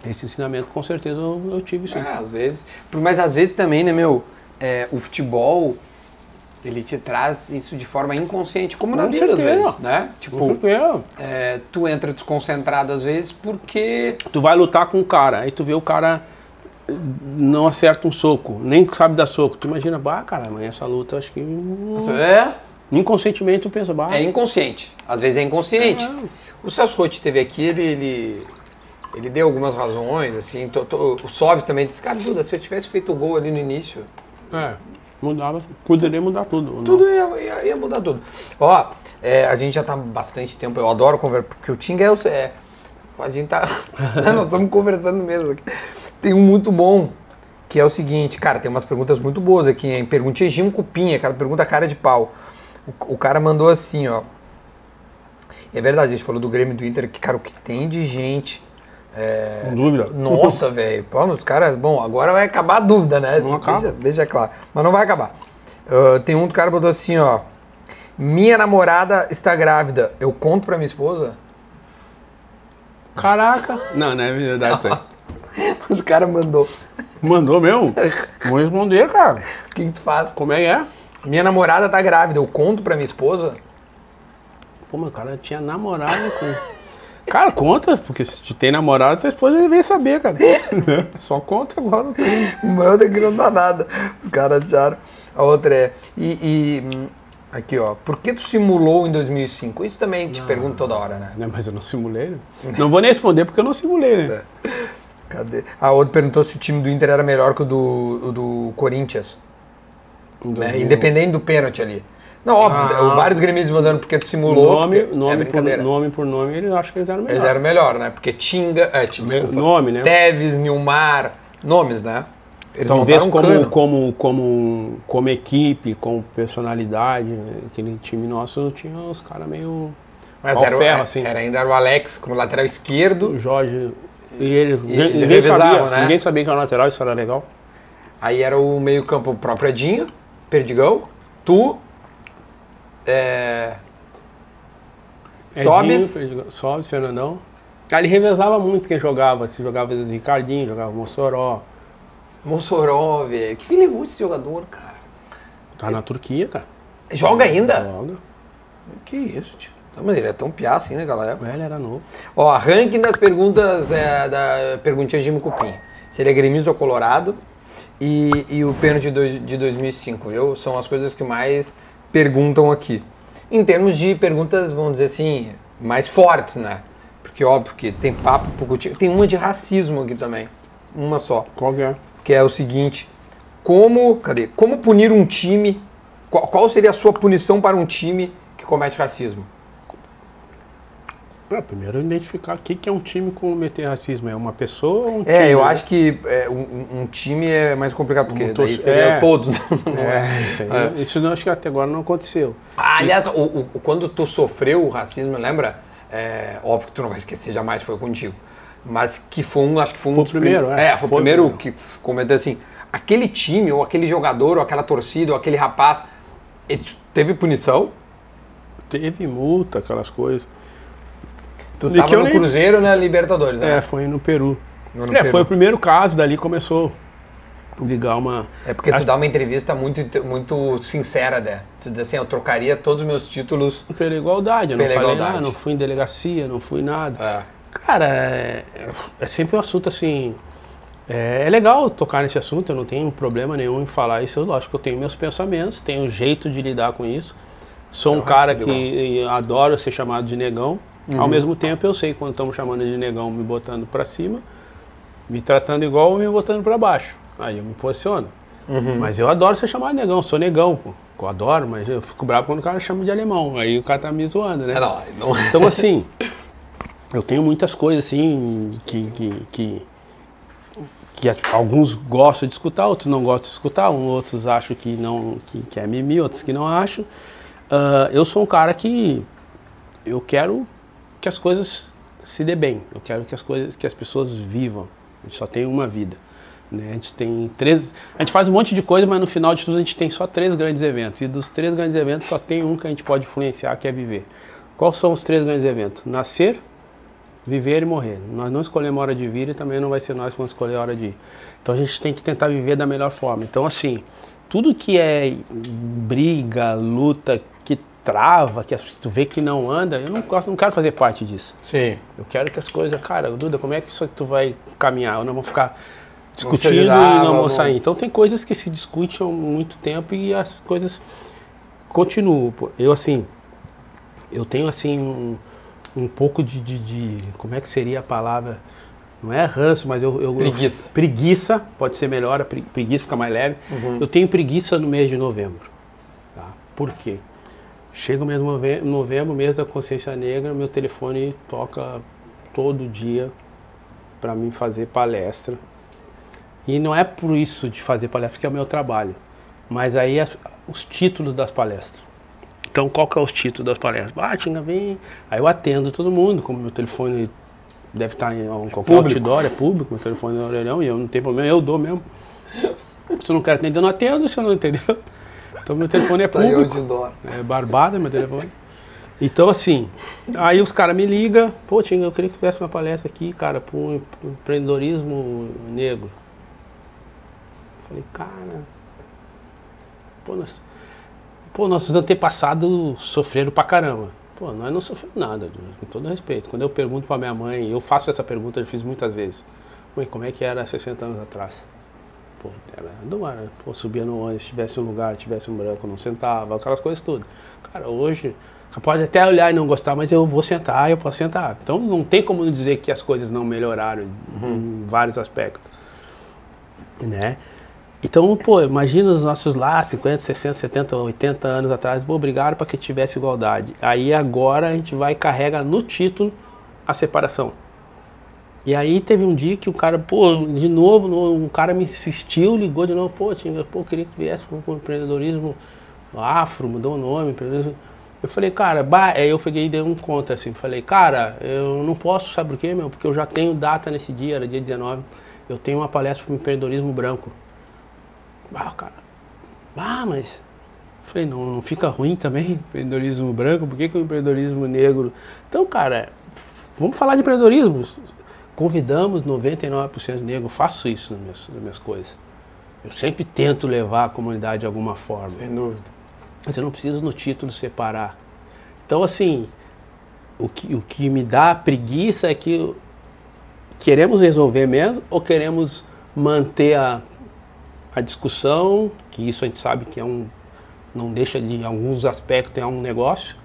Esse ensinamento com certeza eu, eu tive sim. É, às vezes. Mas às vezes também, né, meu? É, o futebol, ele te traz isso de forma inconsciente, como na Com vida às certeza. vezes, né? Tipo, é, tu entra desconcentrado às vezes porque. Tu vai lutar com um cara, aí tu vê o cara eh, não acerta um soco, nem sabe dar soco. Tu imagina, bah, cara, amanhã essa luta, acho que. É, Inconscientemente tu pensa, bah. é inconsciente. Às vezes é inconsciente. É. O Celso Rotti esteve aqui, ele, ele, ele deu algumas razões, assim. to- to- o Sobs também disse, cara, Duda, se eu tivesse feito o gol ali no início, É, mudava, poderia mudar tudo. não. tudo ia, ia- ia mudar tudo. Ó, é, a gente já tá há bastante tempo, eu adoro conversar, porque o Tinga é o. É, a gente tá. <laughs> nós estamos conversando mesmo aqui. Tem um muito bom, que é o seguinte, cara, tem umas perguntas muito boas aqui, hein? Perguntinha Gim Cupinha, aquela pergunta cara de pau. O, o cara mandou assim, ó. É verdade, a gente falou do Grêmio do Inter, que, cara, o que tem de gente. É, dúvida. Nossa, velho. Pô, os caras. Bom, agora vai acabar a dúvida, né? Não acaba. Deixa, deixa claro. Mas não vai acabar. Ah, tem um do cara que botou assim, ó. Minha namorada está grávida. Eu conto pra minha esposa? Caraca! Não, não é verdade isso aí. <laughs> Os caras mandou. Mandou mesmo? <laughs> Vou responder, cara. O que, que tu faz? Como é que é? Minha namorada tá grávida. Eu conto pra minha esposa? Pô, meu cara tinha namorado com. Cara, conta, porque se tem namorado, tua esposa deveria saber, cara. <laughs> <laughs> Só conta agora. Manda que não dá nada. Os caras acharam. A outra é. E. e, aqui, ó. Por que tu simulou em 2005? Isso também te pergunto toda hora, né? Não, mas eu não simulei, né? Não vou nem responder porque eu não simulei, né? Cadê? A outra perguntou se o time do Inter era melhor que o do, o do Corinthians. Né? Independente do pênalti ali. Não, óbvio, Ah. vários gremistas mandando porque tu simulou. Nome, porque é nome, por, brincadeira. nome por nome, eles acham que eles eram Eles melhor. eram melhor, né? Porque Tinga. É, Me- desculpa. nome, né? Teves, Nilmar. Nomes, né? Eles Talvez como, cano. como, como, como equipe, como personalidade, né? aquele time nosso tinha uns caras meio. Mas era, o- ferro, é, assim. era ainda o Alex como lateral esquerdo. O Jorge. E ele. ninguém, eles ninguém sabia, né? ninguém sabia que era lateral, isso era legal. Aí era o meio-campo o próprio Edinho, Perdigão, tu, é, Sobes, Edinho, Sobes, Fernandão. Ele revezava muito quem jogava. Se jogava vezes Ricardinho, jogava Mossoró. Mossoró, velho. Que fim levou esse jogador, cara? Tá na Turquia, cara. Joga ainda? Joga. Que isso, tio. Não, mas ele é tão piá assim, né, galera? Ele era novo. Ó, ranking das perguntas é, da perguntinha Jimmy Cupim. Se ele é gremista ou colorado. e, e o pênalti de, de 2005, viu? São as coisas que mais perguntam aqui. Em termos de perguntas, vamos dizer assim, mais fortes, né? Porque óbvio que tem papo Coutinho. Tem uma de racismo aqui também. Uma só. Qual que é? Que é o seguinte: como. Cadê? Como punir um time? Qual, qual seria a sua punição para um time que comete racismo? Primeiro identificar o que, é um time com meter racismo. É uma pessoa ou um time? É, eu acho que é, um, um time é mais complicado, porque Um daí seria é. todos. <laughs> né? É, isso aí. Isso não, acho que até agora não aconteceu. Ah, aliás, o, o- quando tu sofreu o racismo, lembra? É, óbvio que tu não vai esquecer, jamais foi contigo. Mas que foi um, acho que foi um Foi o dos prim- primeiro, é. É, foi o Foi o primeiro primeiro. que comentou assim, aquele time, ou aquele jogador, ou aquela torcida, ou aquele rapaz, eles- teve punição? Teve multa, aquelas coisas. Tu tava no nem- Cruzeiro, né, Libertadores, né? É, foi no Peru. No- é, Peru. foi o primeiro caso, dali começou a ligar uma. É porque tu dá uma entrevista muito, muito sincera, né? Tu diz assim, eu trocaria todos os meus títulos. Pela igualdade. Eu não Pela falei, igualdade. ah, não fui em delegacia, não fui nada. É. Cara, é, é sempre um assunto assim. É, é legal tocar nesse assunto, eu não tenho problema nenhum em falar isso. Eu, lógico que eu tenho meus pensamentos, tenho um jeito de lidar com isso. Sou um cara que adoro ser chamado de negão. Ao mesmo tempo, eu sei quando estão chamando de negão, me botando pra cima, me tratando igual ou me botando pra baixo. Aí eu me posiciono. Mas eu adoro ser chamado de negão, sou negão, pô. Eu adoro, mas eu fico bravo quando o cara chama de alemão. Aí o cara tá me zoando, né? É, não, não... Então, assim, <laughs> eu tenho muitas coisas, assim, que, que, que, que alguns gostam de escutar, outros não gostam de escutar, outros acham que não que, que é mimi, outros que não acham. Ah, eu sou um cara que eu quero que as coisas se dê bem, eu quero que as coisas, que as pessoas vivam. A gente só tem uma vida. Né? A gente tem três. A gente faz um monte de coisa, mas no final de tudo a gente tem só três grandes eventos. E dos três grandes eventos só tem um que a gente pode influenciar, que é viver. Quais são os três grandes eventos? Nascer, viver e morrer. Nós não escolhemos a hora de vir e também não vai ser nós que vamos escolher a hora de ir. Então a gente tem que tentar viver da melhor forma. Então, assim, tudo que é briga, luta, trava, que tu vê que não anda, eu não, gosto, não quero fazer parte disso. Sim. Eu quero que as coisas, cara, Duda, como é que isso tu vai caminhar? Ou não vamos ficar discutindo e não vamos- sair. Então tem coisas que se discutem há muito tempo e as coisas continuam. Eu assim, eu tenho assim um, um pouco de, de, de- como é que seria a palavra? Não é ranço, mas eu, eu Preguiça. preguiça pode ser melhor, a pre- preguiça fica mais leve. Eu tenho preguiça no mês de novembro. Tá? Por quê? Chega o mês de nove- novembro, mês da consciência negra, meu telefone toca todo dia para mim fazer palestra. E não é por isso de fazer palestra que é o meu trabalho, mas aí as- os títulos das palestras. Então, qual que é os títulos das palestras? Ah, Tinga, vem. Aí eu atendo todo mundo, como meu telefone deve estar em em qualquer público. outdoor, é público, meu telefone é no orelhão e eu não tenho problema, eu dou mesmo. <laughs> Se eu não quero atender, eu não atendo, se eu não entendeu. Então, meu telefone é Tá público. É barbada meu telefone. Então, assim, aí os caras me ligam, pô, Tinga, eu queria que tivesse uma palestra aqui, cara, um empreendedorismo negro. Falei, cara, pô, nós, pô, nossos antepassados sofreram pra caramba. Pô, nós não sofremos nada, com todo respeito. Quando eu pergunto pra minha mãe, eu faço essa pergunta, eu fiz muitas vezes. Mãe, como é que era 60 anos atrás? Pô, era do mar, né? Pô, subia no ônibus, tivesse um lugar, tivesse um branco, não sentava, aquelas coisas tudo. Cara, hoje, você pode até olhar e não gostar, mas eu vou sentar, eu posso sentar. Então não tem como dizer que as coisas não melhoraram em vários aspectos. Né? Então, pô, imagina os nossos lá, 50, 60, 70, 80 anos atrás, pô, obrigado para que tivesse igualdade. Aí agora a gente vai e carrega no título a separação. E aí teve um dia que o cara, pô, de novo, no- um cara me insistiu, ligou de novo, pô, tinha, pô, queria que viesse com o empreendedorismo afro, mudou o nome, empreendedorismo. Eu falei, cara, bah, aí eu peguei e dei um conta assim, falei, cara, eu não posso, sabe por quê, meu? Porque eu já tenho data nesse dia, era dia 19, eu tenho uma palestra para empreendedorismo branco. Ah, cara, ah, mas. Falei, não, não fica ruim também <laughs> empreendedorismo branco, por que, que o empreendedorismo negro? Então, cara, vamos falar de empreendedorismo. Convidamos 99% negro, faço isso nas minhas, nas minhas coisas. Eu sempre tento levar a comunidade de alguma forma. Sem dúvida. Mas eu não preciso no título separar. Então, assim, o que, o que me dá preguiça é que queremos resolver mesmo ou queremos manter a, a discussão, que isso a gente sabe que é um. Não deixa de, em alguns aspectos, é um negócio,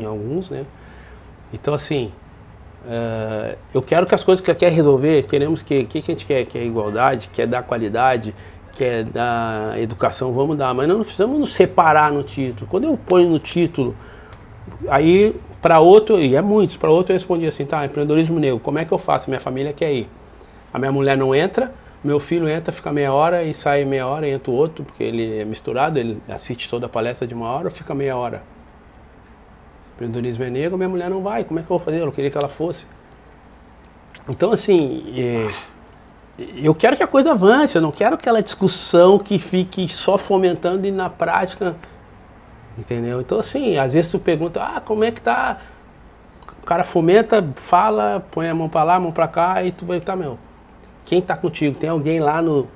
em alguns, né? Então, assim, eh, eu quero que as coisas que quer resolver, queremos que, que, que a gente quer? Quer igualdade, quer dar qualidade, quer dar educação, vamos dar, mas não precisamos nos separar no título. Quando eu ponho no título, aí para outro, e é muitos, para outro eu respondi assim, tá, empreendedorismo negro, como é que eu faço? Minha família quer ir. A minha mulher não entra, meu filho entra, fica meia hora e sai meia hora entra o outro, porque ele é misturado, ele assiste toda a palestra de uma hora, fica meia hora. Empreendedorismo é negro, minha mulher não vai, como é que eu vou fazer? Eu queria que ela fosse. Então, assim, é, eu quero que a coisa avance, eu não quero aquela discussão que fique só fomentando e na prática, entendeu? Então, assim, às vezes tu pergunta, ah, como é que tá? O cara fomenta, fala, põe a mão pra lá, a mão pra cá e tu vai estar, meu, quem tá contigo? Tem alguém lá no...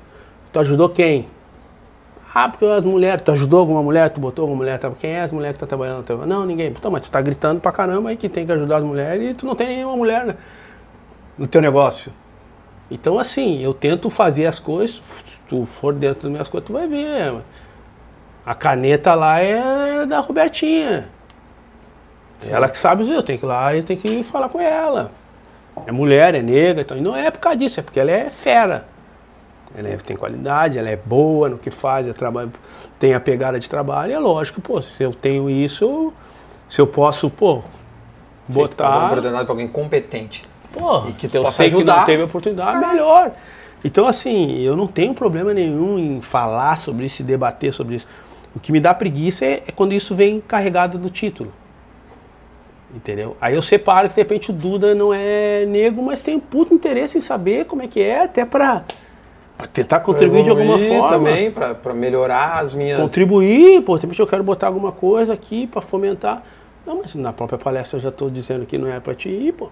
Tu ajudou quem? Ah, porque as mulheres, tu ajudou alguma mulher, tu botou alguma mulher, tá? quem é as mulheres que tá trabalhando? teu- Não, ninguém. Então, mas tu tá gritando pra caramba aí que tem que ajudar as mulheres e tu não tem nenhuma mulher né, no teu negócio. Então, assim, eu tento fazer as coisas, se tu for dentro das minhas coisas, tu vai ver. A caneta lá é da Robertinha. Ela que sabe, eu tenho que ir lá e tenho que falar com ela. É mulher, é negra, então, e não é por causa disso, é porque ela é fera. Ela é- tem qualidade, ela é boa no que faz, é trabalho, tem a pegada de trabalho, e é lógico, pô, se eu tenho isso, se eu posso, pô, uma botar. oportunidade pra alguém competente. Pô, E que eu sei que ajudar. não teve oportunidade, melhor. Então, assim, eu não tenho problema nenhum em falar sobre isso e debater sobre isso. O que me dá preguiça é, é quando isso vem carregado do título. Entendeu? Aí eu separo que de repente o Duda não é negro, mas tem um puto interesse em saber como é que é, até pra, pra tentar contribuir de alguma forma. também, pra melhorar as minhas... Contribuir, pô, de repente eu quero botar alguma coisa aqui pra fomentar. Não, mas na própria palestra eu já tô dizendo que não é pra te ir, pô.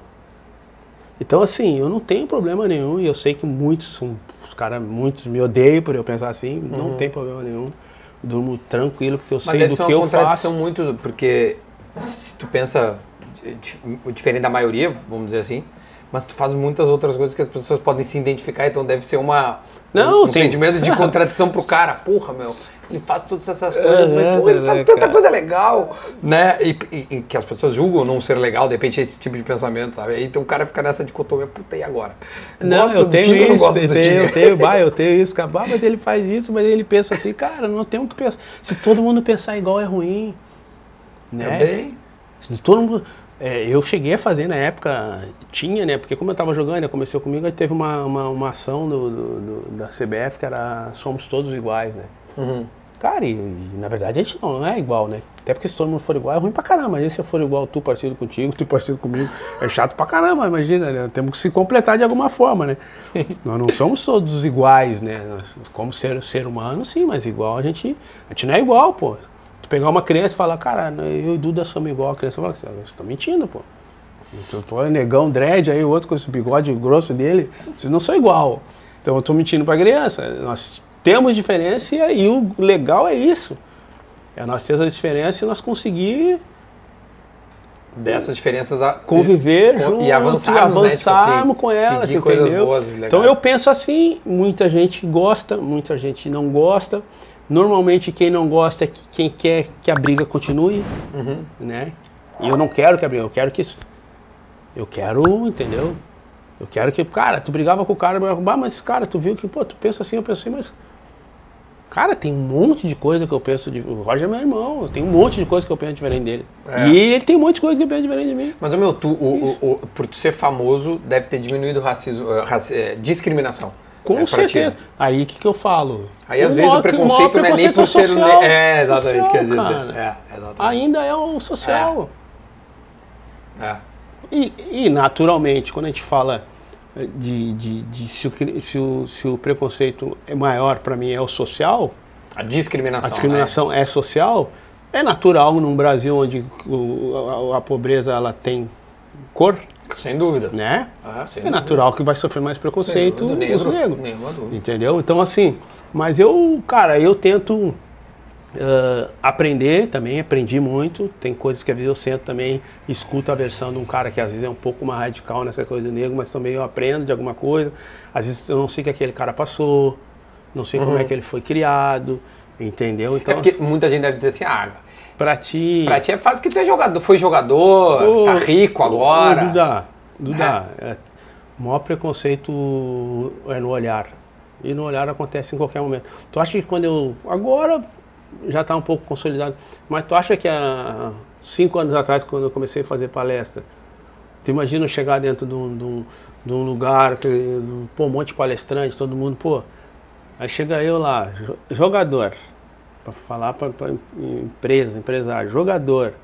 Então, assim, eu não tenho problema nenhum e eu sei que muitos, são- os caras, muitos me odeiam por eu pensar assim, não tem problema nenhum. Durmo tranquilo porque eu Mas sei do que uma eu contradição faço. muito, porque se tu pensa di- di- diferente da maioria, vamos dizer assim, mas tu faz muitas outras coisas que as pessoas podem se identificar, então deve ser uma Não, um tem- sentimento de <laughs> contradição pro cara. Porra, meu, ele faz todas essas coisas, mas É, pô, ele faz tanta cara? coisa legal, né? E, e- e que as pessoas julgam não ser legal, de repente é esse tipo de pensamento, sabe? Aí então o cara fica nessa dicotomia, puta, e agora? Não, Gosto eu do tenho Tinga ou não isso, eu do tenho, eu tenho, vai, eu tenho isso, cara, ah, mas ele faz isso, mas ele pensa assim, cara, não tem o que pensar. Se todo mundo pensar igual é ruim, né? Também. Se todo mundo, é, eu cheguei a fazer na época, tinha, né? Porque como eu tava jogando, né, começou comigo, aí teve uma, uma, uma ação do, do- do- da CBF que era Somos Todos Iguais, né? Uhum. Cara, e, e, na verdade a gente não, é igual, né? Até porque se todo mundo for igual é ruim pra caramba. Mas se eu for igual tu partido contigo, <laughs> tu partido comigo, é chato pra caramba, imagina, né? Temos que se completar de alguma forma, né? <laughs> Nós não somos todos iguais, né? Nós, como ser, ser humano, sim, mas igual a gente. A gente não é igual, pô. Pegar uma criança e falar, cara, eu e Duda somos igual, a criança fala, você tá mentindo, pô. Tu tu é negão, dread, aí o outro com esse bigode grosso dele, vocês não são igual. Então eu tô mentindo pra criança. Nós temos diferença e, e o legal é isso. É nós ter essa diferença e nós conseguir Dessas diferenças a- conviver e, junto, e avançarmos, né? Tipo assim, avançarmos com elas, entendeu? boas, então eu penso assim, muita gente gosta, muita gente não gosta. Normalmente quem não gosta é que- quem quer que a briga continue, Uhum. né? E eu não quero que a briga, eu quero que eu quero, entendeu? Eu quero que, cara, tu brigava com o cara, ah, mas cara, tu viu que, pô, tu pensa assim, eu penso assim, mas Cara, tem um monte de coisa que eu penso de. O Roger é meu irmão, tem um monte de coisa que eu penso diferente dele. É. E ele tem um monte de coisa que ele pensa diferente de mim. Mas, meu, tu, o, o, o- por tu ser famoso, deve ter diminuído o racismo, eh, raci- eh, discriminação. Com né, ti. certeza. Aí o que, que eu falo? Aí, às O vezes, o maior- preconceito maior não é nem por ser... social. ne- É, exatamente, Social, quer dizer. É, exatamente. Ainda é um social. É. E, e, naturalmente, quando a gente fala de, de, de se, o, se, o, se o preconceito é maior para mim é o social, A discriminação, a discriminação é social, é natural num Brasil onde o- a, a pobreza ela tem cor, né? Sem dúvida. né? Ah, sem É dúvida. natural que vai sofrer mais preconceito dúvida. os Negro, negros. nenhuma dúvida. Entendeu? Então, assim, mas eu, cara, eu tento ah, aprender também, aprendi muito. Tem coisas que às vezes eu sento também, escuto a versão de um cara que às vezes é um pouco mais radical nessa coisa do negro, mas também eu aprendo de alguma coisa. Às vezes eu não sei o que aquele cara passou, não sei como é que ele foi criado, entendeu? É Então, porque muita gente deve dizer assim, ah, pra ti. pra ti é fácil que tu é jogador, foi jogador, Ô, tá rico ô, agora. Duda, Duda, é, o maior preconceito é no olhar. E no olhar acontece em qualquer momento. Tu acha que quando eu. Agora já está um pouco consolidado, mas tu acha que há cinco anos atrás, quando eu comecei a fazer palestra, tu imagina eu chegar dentro de um, de um, de um lugar, que, pô, um monte de palestrante, todo mundo, pô. Aí chega eu lá, jo- jogador, para falar para empresa, empresário, jogador,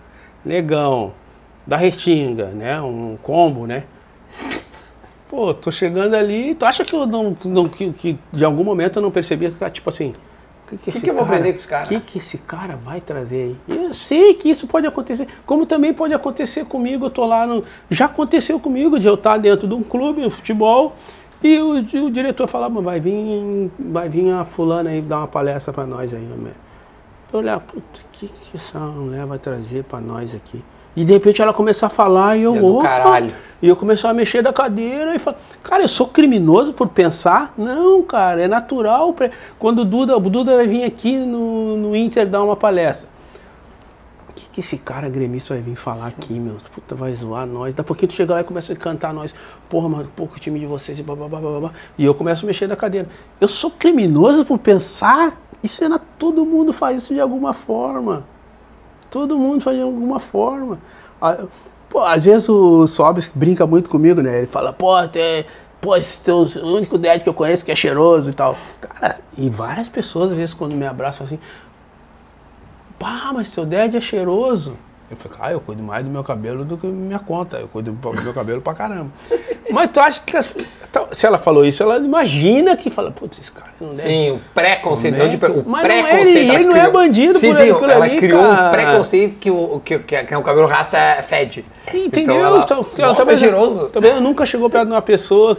negão, da Restinga, né? Um combo, né? Pô, tô chegando ali, tu acha que eu não, não- que, que de algum momento eu não percebi que tipo assim, o que, que eu vou aprender com esse cara? O que, que esse cara vai trazer aí? Eu sei que isso pode acontecer, como também pode acontecer comigo, eu tô lá no. Já aconteceu comigo de eu estar dentro de um clube, no futebol, e o, o diretor falar, "Mas vai vir, vai vir a fulana aí dar uma palestra pra nós aí? Eu olhar, puta, o que, que essa mulher vai trazer pra nós aqui? E de repente ela começar a falar e eu, é opa, caralho. e eu começar a mexer da cadeira e falar, cara, eu sou criminoso por pensar? Não, cara, é natural. pra- Quando o Duda, o Duda vai vir aqui no, no Inter dar uma palestra. O que, que esse cara gremista vai vir falar aqui, meu? Puta, vai zoar nós. Daqui a pouquinho tu chega lá e começa a cantar nós. Porra, mano, que time de vocês e blá, blá, blá, blá, blá. E eu começo a mexer da cadeira. Eu sou criminoso por pensar? Isso é na... Todo mundo faz isso de alguma forma. Todo mundo faz de alguma forma. Pô, às vezes o Sobis brinca muito comigo, né? Ele fala, pô, até, pô, esse teu, o único dad que eu conheço que é cheiroso e tal. Cara, e várias pessoas, às vezes, quando me abraçam assim, pá, mas teu dad é cheiroso. Eu falei, ah, eu cuido mais do meu cabelo do que minha conta. Eu cuido do meu cabelo pra caramba. <laughs> Mas tu acha que as- então, se ela falou isso, ela imagina que fala, putz, esse cara não deve Sim, o preconceito. É não de, que- o mas não é preconceito. ele, ela não é bandido sim, por sim, aquilo ela ali, criou cara. um preconceito que o, que, que, que o cabelo rasta é fede. Entendeu? Então ela, Então, ela nossa, é talvez- cheiroso. Talvez nunca chegou perto de uma pessoa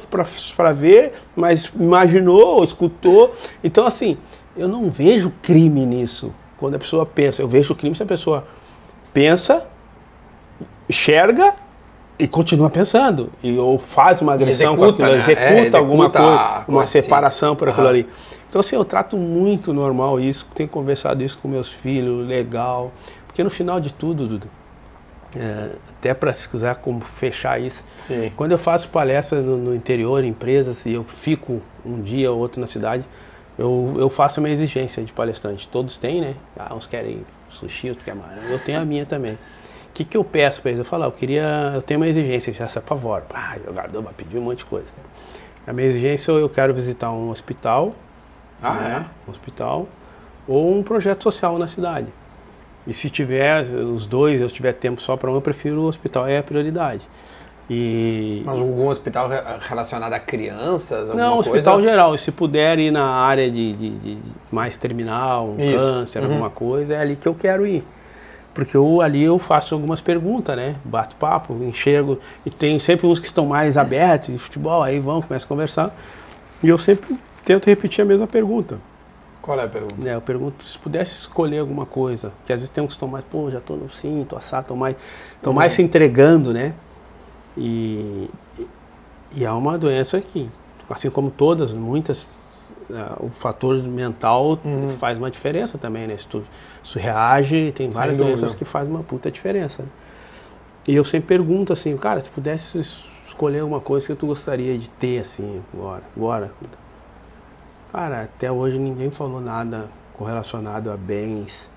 pra ver, mas imaginou, ou escutou. Então, assim, eu não vejo crime nisso. Quando a pessoa pensa, eu vejo crime se a pessoa pensa, enxerga e continua pensando. E, ou faz uma agressão com executa, aquilo, né? executa, É, executa alguma coisa, uma separação por aquilo ali. Então, assim, eu trato muito normal isso, tenho conversado isso com meus filhos, legal. Porque no final de tudo, Dudu, é, até para se quiser como fechar isso, Sim. quando eu faço palestras no, no interior, em empresas, e eu fico um dia ou outro na cidade, eu, eu faço a minha exigência de palestrante. Todos têm, né? Ah, uns querem sushi, outros querem maranhão. Eu tenho a minha também. O que, que eu peço para eles? Eu falo, ah, eu queria, eu tenho uma exigência, já se apavora. Ah, jogador vai pedir um monte de coisa. A minha exigência eu quero visitar um hospital, Ah, né? Um hospital ou um projeto social na cidade. E se tiver os dois, eu tiver tempo só para um, eu prefiro o hospital, é a prioridade. E Mas algum hospital re- relacionado a crianças? Não, coisa? hospital geral, e se puder ir na área de, de- de mais terminal, Isso. câncer, Uhum. alguma coisa, é ali que eu quero ir. Porque eu, ali eu faço algumas perguntas, né? Bato papo, enxergo. E tem sempre uns que estão mais abertos de futebol, aí vão, começam a conversar. E eu sempre tento repetir a mesma pergunta. Qual é a pergunta? né? Eu pergunto se pudesse escolher alguma coisa. Que às vezes tem uns que estão mais, pô, já tô no tô assado, tô mais, tô mais se entregando, né? E, e é uma doença que, assim como todas, muitas, ah, o fator mental faz uma diferença também, né? Se tu, se tu reage, tem várias dúvida. doenças que fazem uma puta diferença. né? E eu sempre pergunto assim, cara, se pudesse es- escolher uma coisa que tu gostaria de ter assim agora, agora. Cara, até hoje ninguém falou nada correlacionado a bens,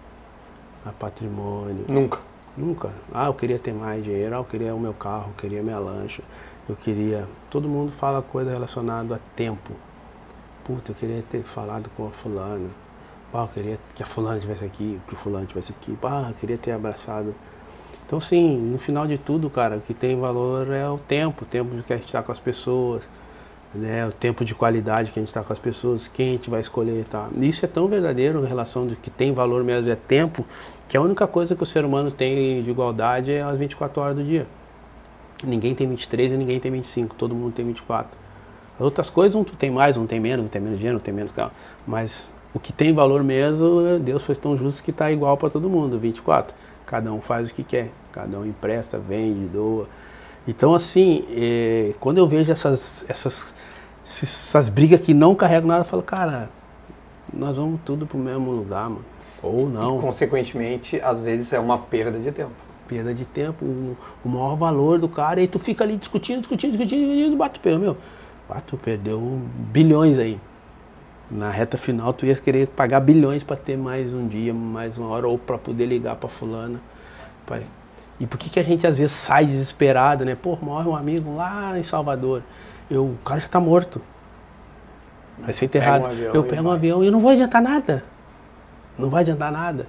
a patrimônio. Nunca. Nunca. Ah, eu queria ter mais dinheiro, ah, eu queria o meu carro, eu queria minha lancha, eu queria. Todo mundo fala coisa relacionada a tempo. Puta, eu queria ter falado com a fulana. Ah, eu queria que a fulana estivesse aqui, que o fulano estivesse aqui. Ah, eu queria ter abraçado. Então, sim, no final de tudo, cara, o que tem valor é o tempo, o tempo de que a gente está com as pessoas, né? O tempo de qualidade que a gente está com as pessoas, quem a gente vai escolher, tá? Isso é tão verdadeiro em relação do que tem valor mesmo é tempo, que a única coisa que o ser humano tem de igualdade é as 24 horas do dia. Ninguém tem 23 e ninguém tem 25, todo mundo tem 24. As outras coisas, um tu tem mais, um tem menos, um tem menos dinheiro, um tem menos carro. Mas o que tem valor mesmo, Deus foi tão justo que está igual para todo mundo, 24. Cada um faz o que quer, cada um empresta, vende, doa. Então, assim, eh, quando eu vejo essas, essas, essas brigas que não carregam nada, eu falo, cara, nós vamos tudo pro mesmo lugar, mano. Ou não. Consequentemente, às vezes é uma perda de tempo. perda de tempo, o, o maior valor do cara, e tu fica ali discutindo, discutindo, discutindo, discutindo, bate o pé, meu. Tu perdeu bilhões aí. Na reta final tu ia querer pagar bilhões para ter mais um dia, mais uma hora, ou para poder ligar para fulana. pra- E por que, que a gente às vezes sai desesperado, né? Pô, morre um amigo lá em Salvador. Eu, o cara já tá morto. Vai ser enterrado. eu e pego um avião e não vou adiantar nada. Não vai adiantar nada.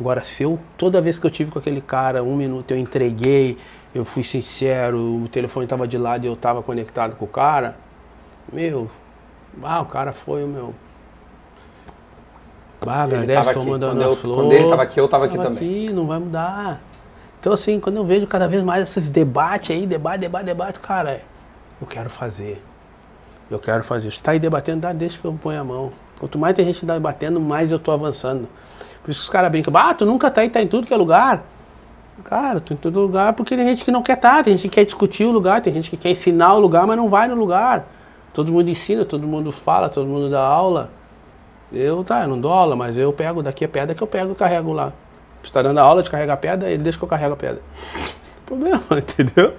Agora, se eu, toda vez que eu tive com aquele cara, um minuto eu entreguei, eu fui sincero, o telefone estava de lado e eu estava conectado com o cara, meu, ah, o cara foi o meu. Ah, agradece, aqui. mandando Quando eu- flor. quando ele tava aqui, eu tava aqui também. aqui, não vai mudar. Então, assim, quando eu vejo cada vez mais esses debates aí, debate, debate, debate, cara, eu quero fazer. Eu quero fazer. Se tá aí debatendo, dá, deixa que eu ponho a mão. Quanto mais tem gente debatendo, mais eu tô avançando. Por isso que os caras brincam, ah, tu nunca tá aí, tá em tudo que é lugar. Cara, tô em todo lugar porque tem gente que não quer estar, tem gente que quer discutir o lugar, tem gente que quer ensinar o lugar, mas não vai no lugar. Todo mundo ensina, todo mundo fala, todo mundo dá aula. Eu, tá, eu não dou aula, mas eu pego daqui a pedra que eu pego e carrego lá. Tu tá dando aula de carregar pedra, ele deixa que eu carrego a pedra. <laughs> Problema, <laughs> entendeu?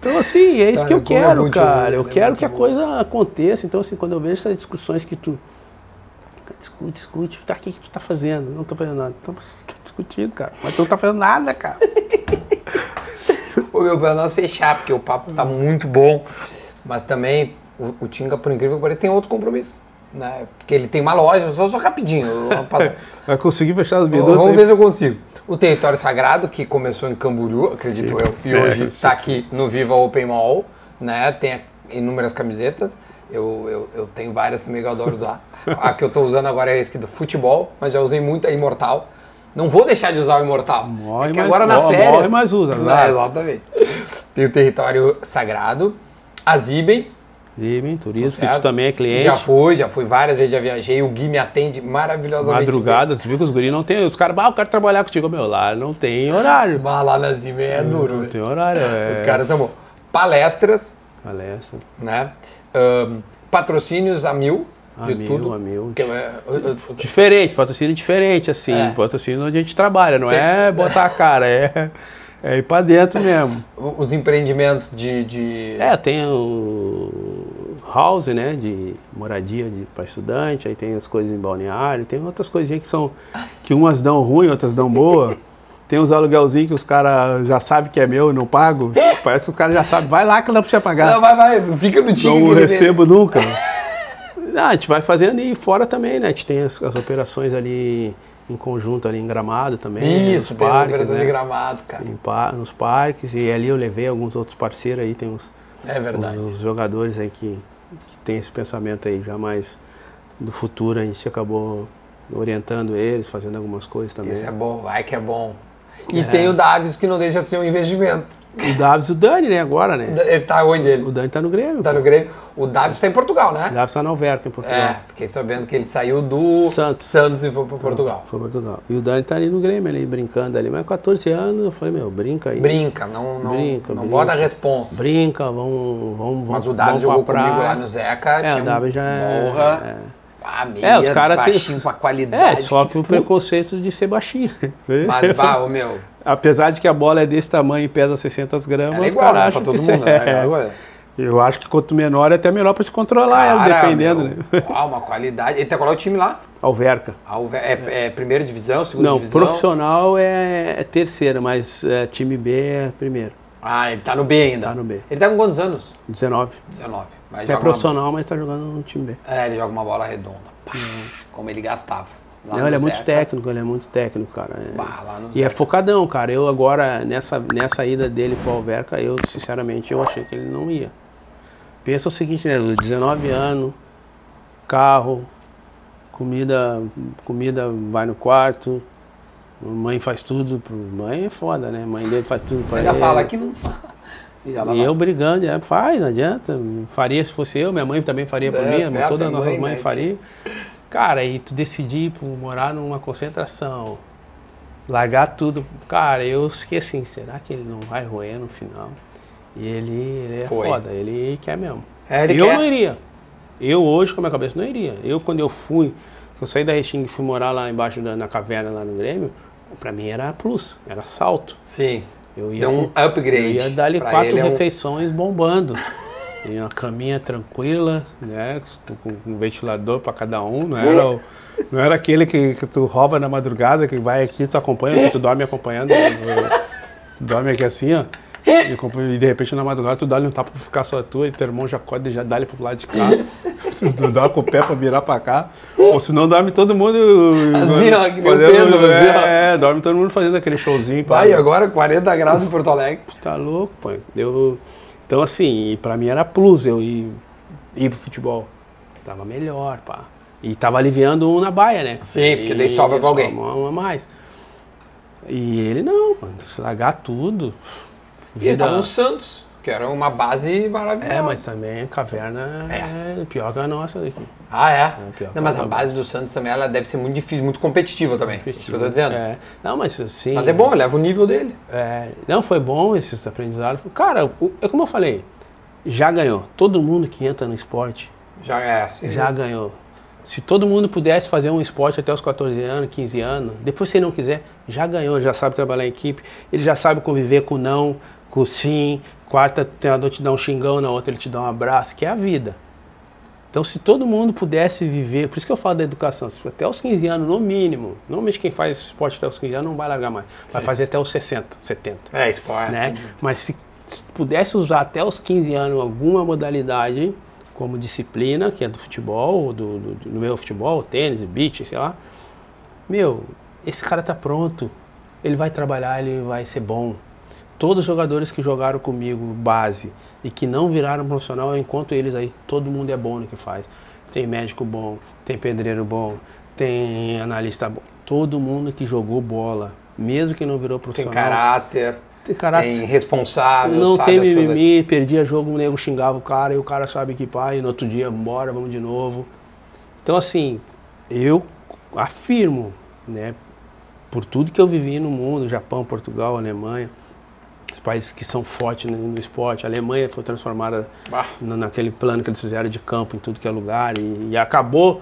Então, assim, é isso Cara, que eu é quero, cara. Eu é quero que a coisa aconteça. Então, assim, quando eu vejo essas discussões que tu. Discute, discute, tá, o que, que tu tá fazendo? Não tô fazendo nada. Então, você tá discutindo, cara. Mas tu não tá fazendo nada, cara. <laughs> Ô meu, pra nós fechar, porque o papo tá muito bom. Mas também o, o Tinga, por incrível que pareça, tem outro compromisso. Né? Porque ele tem uma loja, só, só rapidinho. eu- <laughs> Vai conseguir fechar os Vamos minutos? ver se eu consigo. O Território Sagrado, que começou em Camboriú, acredito eu, e É, hoje está aqui no Viva Open Mall, né? Tem inúmeras camisetas. Eu, eu, eu tenho várias também que eu adoro usar. A que eu estou usando agora é esse do futebol, mas já usei muito a Imortal. Não vou deixar de usar o Imortal. Morre, é que mas- agora nas morre, férias. mas usa, Não, exatamente. Tem o Território Sagrado, a Zibem, Sim, turista, que tu também é cliente. Já fui, já fui várias vezes, já viajei. O Gui me atende maravilhosamente. Madrugada, tu viu que os guris não tem. Os caras, ah, eu quero trabalhar contigo, meu. Lá não tem horário. Vai lá na Zibem é duro, Não velho. tem horário. É... Os caras são bons. Palestras, Palestra. né? Patrocínios a mil, A de mil, tudo. a mil. Que é- Diferente, patrocínio diferente, assim. É. Patrocínio onde a gente trabalha, não é botar a cara, é, é ir pra dentro mesmo. os empreendimentos de. de- É, tem o house, né, de moradia para estudante, aí tem as coisas em balneário, tem outras coisinhas que são, que umas dão ruim, outras dão boa. <laughs> Tem uns aluguelzinhos que os caras já sabem que é meu e não pago. <gasps> Parece que o cara já sabe, vai lá que não precisa pagar. Não, vai, vai, fica no time. não ele- recebo nunca. Não, a gente vai fazendo e fora também, né? A gente tem as, as operações ali em conjunto, ali em Gramado também. Isso, nos tem a parques, operação né? de gramado, cara. Em nos parques, e ali eu levei alguns outros parceiros aí, tem uns, É verdade. os, os jogadores aí que, que tem esse pensamento aí já mais do futuro, a gente acabou orientando eles, fazendo algumas coisas também. Isso é bom, vai que é bom. E tem o Davis que não deixa de ser um investimento. O Davis e o Dani, né, agora, né? Ele tá onde ele? O Dani tá no Grêmio. Tá no Grêmio. O Davis tá em Portugal, né? O Davis tá no Alverca, em Portugal. É, fiquei sabendo que ele saiu do Santos. Santos e foi para Portugal. Foi pra Portugal. E o Dani tá ali no Grêmio, ali, brincando ali. Mas 14 anos, eu falei, meu, brinca aí. Brinca, não, não, Brinca, não brinca. bota a responsa. Brinca, vamos, vamos, Mas o vamos Davis pra jogou comigo praia. lá no Zeca, É, o Davis já é- Porra. é. Ah, meia, É, os caras têm. baixinho pra qualidade. É, sofre o que- preconceito de ser baixinho. Mas, <laughs> vá, ô meu, Apesar de que a bola é desse tamanho e pesa 600 gramas, ela é igual, né, pra todo mundo, <laughs> é. né? Coisa. Eu acho que quanto menor é até melhor pra te controlar ela, Cara, dependendo, meu, né? <laughs> uau, uma qualidade. Ele tá qual é o time lá? Alverca. Alve- É, é primeira divisão, segunda Não, divisão? profissional é, é terceira, mas é, time B é primeiro. Ah, ele tá no B ainda. Tá no B. Ele tá com quantos anos? 19. 19. Mas É profissional, mas tá jogando no time B. Uma... É, ele joga uma bola redonda. Pá, como ele gastava. Não, ele é muito técnico, ele é muito técnico, cara. É- Bah, lá no E é Zeca. focadão, cara. Eu agora, nessa, nessa ida dele pro Alverca, eu, sinceramente, eu achei que ele não ia. Pensa o seguinte, né, Lu? 19 anos, carro, comida, comida vai no quarto, mãe faz tudo. Pro... Mãe é foda, né? Mãe dele faz tudo pra Ainda ele. fala que não fala. E ela E eu brigando, é, faz, não adianta. Faria se fosse eu, minha mãe também faria por É, mim, toda a nossa mãe, mãe né, faria. Cara, e tu decidir por morar numa concentração, largar tudo. Cara, eu fiquei assim, será que ele não vai roer no final? E ele, ele é Foi. foda, ele quer mesmo. É, ele eu quer. não iria. Eu hoje, com a minha cabeça, não iria. Eu, quando eu fui, eu saí da Restinga e fui morar lá embaixo da, na caverna, lá no Grêmio, pra mim era plus, era salto. Sim. Eu ia, Deu um upgrade. Eu ia dar ali Pra quatro ele é um- refeições bombando. <laughs> E uma caminha tranquila, né? Com um ventilador para cada um. Não era, o- não era aquele que, que tu rouba na madrugada, que vai aqui, tu acompanha, que tu dorme acompanhando. Tu dorme aqui assim, ó. E, de repente na madrugada tu dá um tapa pra ficar só tua e teu irmão já acorda e já dá ele pro lado de cá. Tu dá com o pé pra virar pra cá. Ou senão dorme todo mundo. <laughs> Assim, ó, que fazendo- Pedro, assim, ó. é, dorme todo mundo fazendo aquele showzinho. Vai, agora 40 graus em Porto Alegre. Tá louco, pô. Eu, então, assim, e pra mim era plus eu ir, ir pro futebol. Tava melhor, pá. E tava aliviando um na baia, né? Sim, porque daí sobra pra alguém. Uma, mais. E ele não, mano, se largar tudo. E ele vida- tava no Santos, que era uma base maravilhosa. É, mas também a caverna é, pior que a nossa daqui. Ah, é? pior não, mas a a base do Santos também ela deve ser muito difícil, muito competitiva também. Isso que eu tô dizendo. É. Não, mas assim. Mas é bom, eleva o nível dele. É, não, foi bom esses aprendizados. Cara, é como eu falei, já ganhou. Todo mundo que entra no esporte Já é. sim. já ganhou. Se todo mundo pudesse fazer um esporte até os 14 anos, 15 anos, depois se não quiser, já ganhou, já sabe trabalhar em equipe, ele já sabe conviver com o não, com o sim, quarta o treinador te dá um xingão, na outra ele te dá um abraço, que é a vida. Então se todo mundo pudesse viver, por isso que eu falo da educação, até os 15 anos no mínimo, normalmente quem faz esporte até os 15 anos não vai largar mais, vai fazer até os 60, 70 É, esporte. né? Mas se, se pudesse usar até os 15 anos alguma modalidade como disciplina, que é do futebol, do, do, do meu futebol, tênis, beach, sei lá, meu, esse cara tá pronto. Ele vai trabalhar, ele vai ser bom. Todos os jogadores que jogaram comigo base e que não viraram profissional, eu encontro eles aí. Todo mundo é bom no que faz. Tem médico bom, tem pedreiro bom, tem analista bom. Todo mundo que jogou bola, mesmo que não virou Tem profissional. caráter, Tem caráter. tem responsável, Não tem as suas- mimimi, perdia jogo, o nego xingava o cara e o cara sabe que pai, e no outro dia, bora, vamos de novo. Então, assim, eu afirmo, né, por tudo que eu vivi no mundo, Japão, Portugal, Alemanha, países que são fortes no, no esporte, a Alemanha foi transformada na- naquele plano que eles fizeram de campo em tudo que é lugar e, e acabou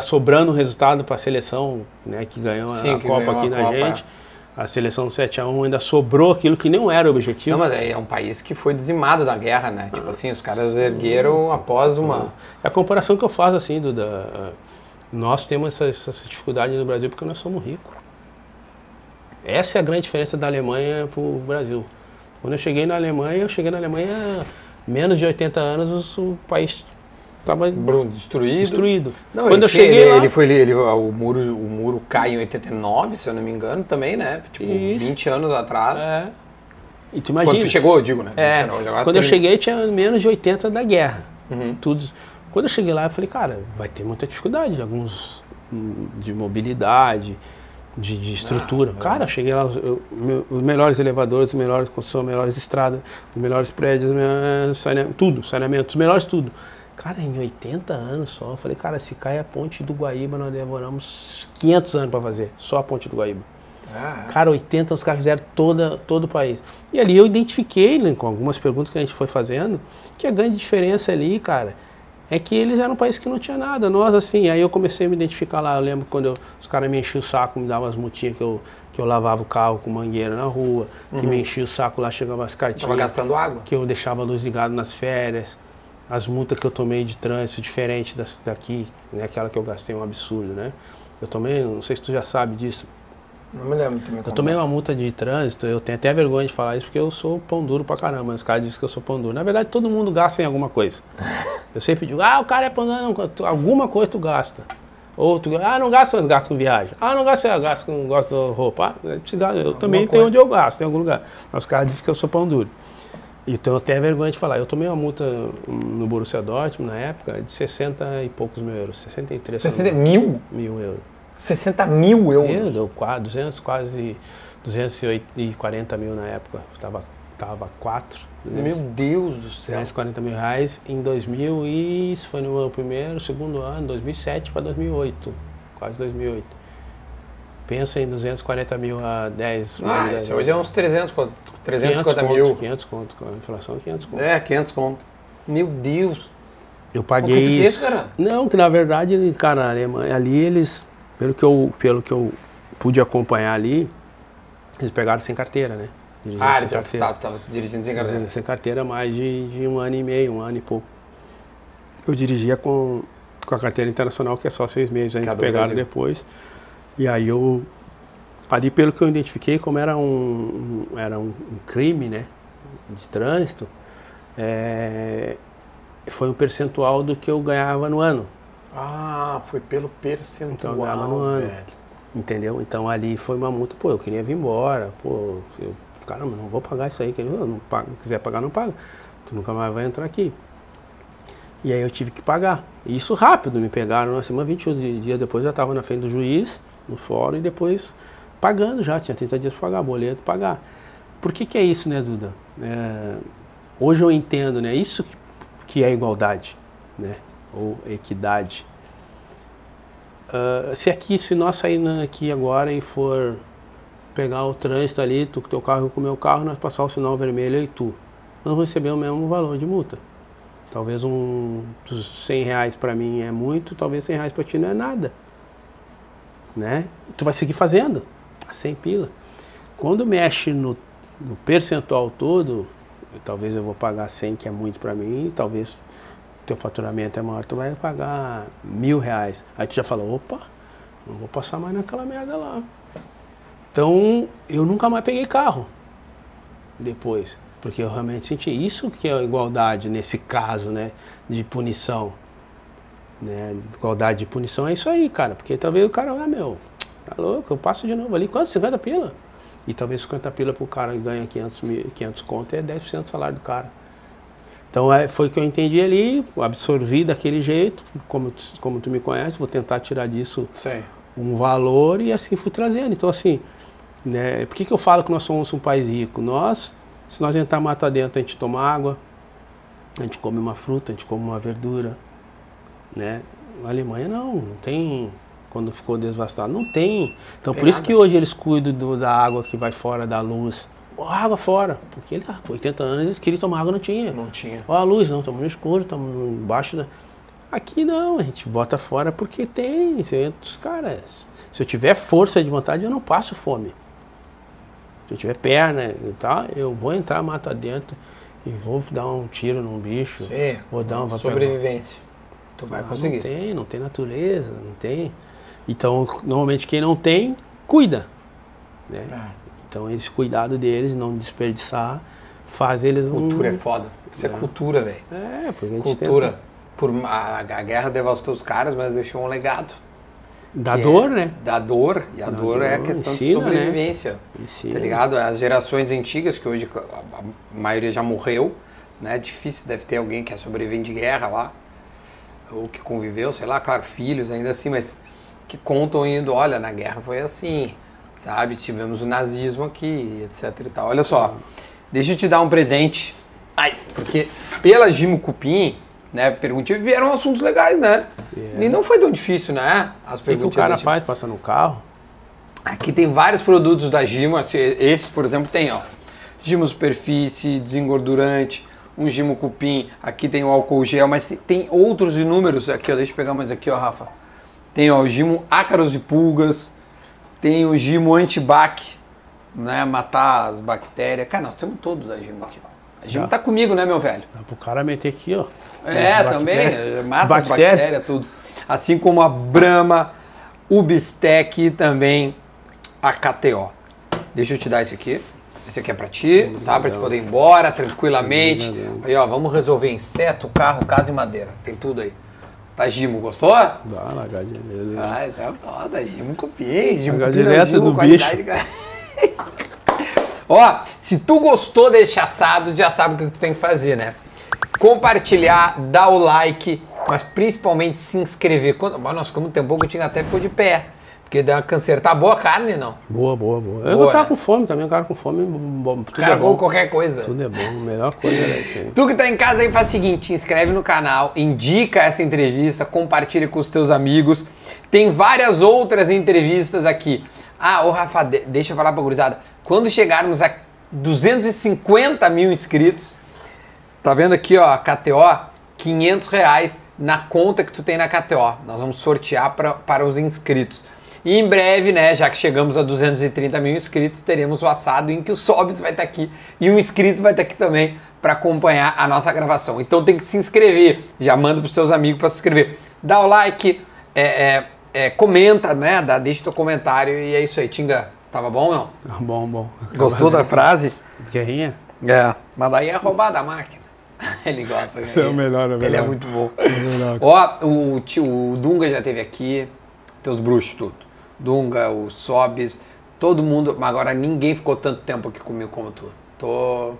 sobrando o resultado para a seleção né, que ganhou a- Sim, a que Copa ganhou a aqui na Copa, gente. A seleção 7x1 ainda sobrou aquilo que não era o objetivo. Não, mas é um país que foi dizimado da guerra, né? Tipo assim, os caras ergueram após uma. É a comparação que eu faço assim, Duda. Nós temos essa, essa dificuldade no Brasil porque nós somos ricos. Essa é a grande diferença da Alemanha para o Brasil. Quando eu cheguei na Alemanha, eu cheguei na Alemanha menos de 80 anos, o país estava destruído. destruído. Não, Quando eu cheguei ele, lá, ele foi ele, o muro o muro cai em 89, se eu não me engano, também, né? Tipo, Isso. 20 anos atrás. é, e tu Quando imagina, tu chegou, eu digo, né? É, 20 anos, agora quando eu 30. cheguei tinha menos de 80 da guerra. Uhum. Tudo. Quando eu cheguei lá, eu falei, cara, vai ter muita dificuldade de alguns hum, de mobilidade, de, de estrutura. Ah, cara, eu cheguei lá, eu- meu- os melhores elevadores, os melhores construções, as melhores estradas, os melhores prédios, saneamento, tudo, saneamento, os melhores tudo. Cara, em 80 anos só, eu falei, cara, se cai a ponte do Guaíba, nós demoramos 500 anos para fazer, só a ponte do Guaíba. Ah, Cara, 80 os caras fizeram toda, todo o país. E ali eu identifiquei, com algumas perguntas que a gente foi fazendo, que a grande diferença ali, cara, é que eles eram um país que não tinha nada. Nós, assim, aí eu comecei a me identificar lá. Eu lembro quando eu- os caras me enchiam o saco, me davam as multinhas que eu, que eu lavava o carro com mangueira na rua, que me enchia o saco lá, chegava as tava cartinhas gastando água. que eu deixava a luz ligada nas férias, as multas que eu tomei de trânsito diferente das, daqui, né, aquela que eu gastei um absurdo, né? Eu tomei, não sei se tu já sabe disso, Não me lembro. Me eu tomei uma multa de trânsito, eu tenho até vergonha de falar isso porque eu sou pão duro pra caramba. Os caras dizem que eu sou pão duro. Na verdade, todo mundo gasta em alguma coisa. Eu sempre digo, ah, o cara é pão duro, não, tu- alguma coisa tu gasta. Ou tu, ah, não gasta, gasto com viagem. Ah, não gasta, gasto com gosto de roupa. Ah, eu gasto- eu também tenho coisa. onde eu gasto, em algum lugar. Mas os caras dizem que eu sou pão duro. Então eu tenho vergonha de falar. Eu tomei uma multa no Borussia Dortmund na época de 60 e poucos mil euros. 63 se eu não 60 me mil? mil euros. 60 mil Eu, euros. deu quase 200, quase 240 mil na época. Tava, tava 4. Meu Deus do céu. 240 mil reais em 2000 e isso foi no meu primeiro, segundo ano, 2007 para 2008, quase 2008. Pensa em 240 mil a 10 Ah, dez isso anos. hoje é uns 300, conto, 350 500 mil. Conto, 500 conto, com a inflação 500 conto. É, 500 conto. Meu Deus. Eu paguei. O que tu fez, cara? Não, que na verdade, cara, ali eles, pelo que, eu, pelo que eu pude acompanhar ali, eles pegaram sem carteira, né? Dirigindo Ah, eles estavam dirigindo sem carteira. Sem carteira há mais de, de um ano e meio, um ano e pouco. Eu dirigia com, com a carteira internacional, que é só seis meses. A gente pegaram depois. E aí eu. Ali pelo que eu identifiquei, como era um, um- era um, um crime, né? De trânsito, é, foi um percentual do que eu ganhava no ano. Ah, foi pelo Então percentual, ganhava no ano. velho. Entendeu? Então ali foi uma multa, pô, eu queria vir embora, pô, eu, caramba, não vou pagar isso aí, que não pago, quiser pagar, não paga. Tu nunca mais vai entrar aqui. E aí eu tive que pagar. E isso rápido, me pegaram na semana 21 di- dias depois, eu já estava na frente do juiz, no fórum, e depois pagando já, tinha 30 dias para pagar, boleto, pagar. Por que que é isso, né, Duda? É, hoje eu entendo, né, isso que, que é igualdade, né, ou equidade. Ah, se aqui, se nós sairmos aqui agora e for pegar o trânsito ali, tu com teu carro com o meu carro, nós passar o sinal vermelho e tu, nós vamos receber o mesmo valor de multa. Talvez um dos 100 reais para mim é muito, talvez 100 reais para ti não é nada. Né? Tu vai seguir fazendo, a 100 pila. Quando mexe no, no percentual todo, talvez eu vou pagar 100, que é muito para mim, talvez teu faturamento é maior, tu vai pagar mil reais. Aí tu já fala, opa, não vou passar mais naquela merda lá. Então, eu nunca mais peguei carro depois, porque eu realmente senti isso que é igualdade nesse caso, né, de punição. Né, igualdade de punição é isso aí, cara, porque talvez o cara, ah, meu, tá louco, eu passo de novo ali, quanto? 50 pila? E talvez 50 pila pro cara que ganha 500, mil, 500 conto é 10% do salário do cara. Então é, foi o que eu entendi ali, absorvi daquele jeito, como, tu- como tu me conhece, vou tentar tirar disso Sei. um valor e assim fui trazendo. Então assim, né, por que, que eu falo que nós somos um país rico? Nós, se nós entrar mato adentro, a gente toma água, a gente come uma fruta, a gente come uma verdura, né? A Alemanha não, não tem, quando ficou devastado, não tem. Então Tem por isso nada. que hoje eles cuidam do- da água que vai fora da luz. Água fora, porque ele, ah, com 80 anos eles queriam tomar água, não tinha. Não tinha. Ó, a luz, não, estamos no escuro, estamos embaixo da. Aqui não, a gente bota fora porque tem. Os caras. Se eu tiver força de vontade, eu não passo fome. Se eu tiver perna e tal, eu vou entrar mato adentro e vou dar um tiro num bicho. Sim, vou dar uma sobrevivência. Tu vai Ah, conseguir. Não tem, não tem natureza, não tem. Então, normalmente quem não tem, cuida. Né? É. Então, esse cuidado deles, não desperdiçar, faz eles um. Cultura é foda. Isso é, cultura, velho. É, porque a Cultura. tenta- Por, a, a guerra devastou os caras, mas deixou um legado. Da que dor, é né? Da dor. E a Da dor é a dor, questão de ensina, né? sobrevivência. Ensina. Tá ligado? As gerações antigas, que hoje a maioria já morreu, né? Difícil, deve ter alguém que é sobrevivente de guerra lá. Ou que conviveu, sei lá, claro, filhos ainda assim, mas que contam indo, olha, na guerra foi assim, sabe? Tivemos o nazismo aqui, etc e tal. Olha só, deixa eu te dar um presente. Ai, porque pela Gimo Cupim, né, perguntinha, vieram assuntos legais, né? E não foi tão difícil, né? As O que, o cara faz? Passa no carro? Aqui tem vários produtos da Gimo. esse- Esse, por exemplo, tem, ó. Gimo Superfície, desengordurante, um Gimo Cupim. Aqui tem o álcool gel, mas tem- tem outros inúmeros. Aqui, ó. Deixa eu pegar mais aqui, ó, Rafa. Tem, ó, o Gimo Ácaros e Pulgas. Tem o Gimo Antibac, né? Matar as bactérias. Cara, nós temos todo da Gimo aqui. A Gimo tá comigo, né, meu velho? Dá pro cara meter aqui, ó. É, As também. bactérias. Mata as Bactéria. bactérias, tudo. Assim como a Brahma, o Bistec e também a KTO. Deixa eu te dar esse aqui. Esse aqui é pra ti, tá? Pra te poder ir embora tranquilamente. Obrigadão. Aí, ó, vamos resolver inseto, carro, casa e madeira. Tem tudo aí. Tá, Gimo? Gostou? Dá lagadinha mesmo. Ah, tá foda, Gimo copiei. Gimo direto Gimo, no qualidade, cara. <laughs> Ó, se tu gostou desse assado, já sabe o que tu tem que fazer, né? Compartilhar, dar o like, mas principalmente se inscrever. Quando, mas nós ficamos um tempo que tinha até ficou de pé. Porque dá uma canseira. Tá boa a carne, não? Boa, boa, boa. Eu tava né? com fome também, o cara com fome, bom, tudo é Cargou bom. qualquer coisa. Tudo é bom, a melhor coisa é isso aí. Tu que tá em casa aí faz o seguinte, te inscreve no canal, indica essa entrevista, compartilha com os teus amigos. Tem várias outras entrevistas aqui. Ah, ô Rafa, de- deixa eu falar pra gurizada. Quando chegarmos a 250 mil inscritos, tá vendo aqui, ó, a KTO, 500 reais. na conta que tu tem na KTO. Nós vamos sortear pra, para os inscritos. E em breve, né, já que chegamos a 230 mil inscritos, teremos o assado em que o Sobs vai estar aqui e um inscrito vai estar aqui também para acompanhar a nossa gravação. Então tem que se inscrever. Já manda para os seus amigos para se inscrever. Dá o like, é, é, é, comenta, né? Dá, deixa teu comentário e é isso aí. Tinga, tava bom não? <laughs> Bom, bom. Gostou da frase? Guerrinha? É. Mas daí é roubar da máquina. <laughs> Ele gosta. Né? É o melhor, é o Ele é melhor. muito bom. melhor. Ó, o, tio, o Dunga já teve aqui, teus bruxos tudo. Dunga, o Sobis, todo mundo. Mas agora ninguém ficou tanto tempo aqui comigo como tu. Tô.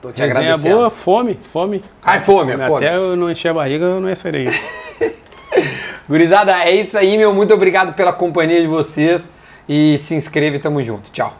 Tô te Resenha agradecendo. boa, fome, fome. Ai, fome, é fome. Até eu não encher a barriga, eu não ia ser aí. <laughs> Gurizada, é isso aí, meu. Muito obrigado pela companhia de vocês. E se inscreve, tamo junto. Tchau.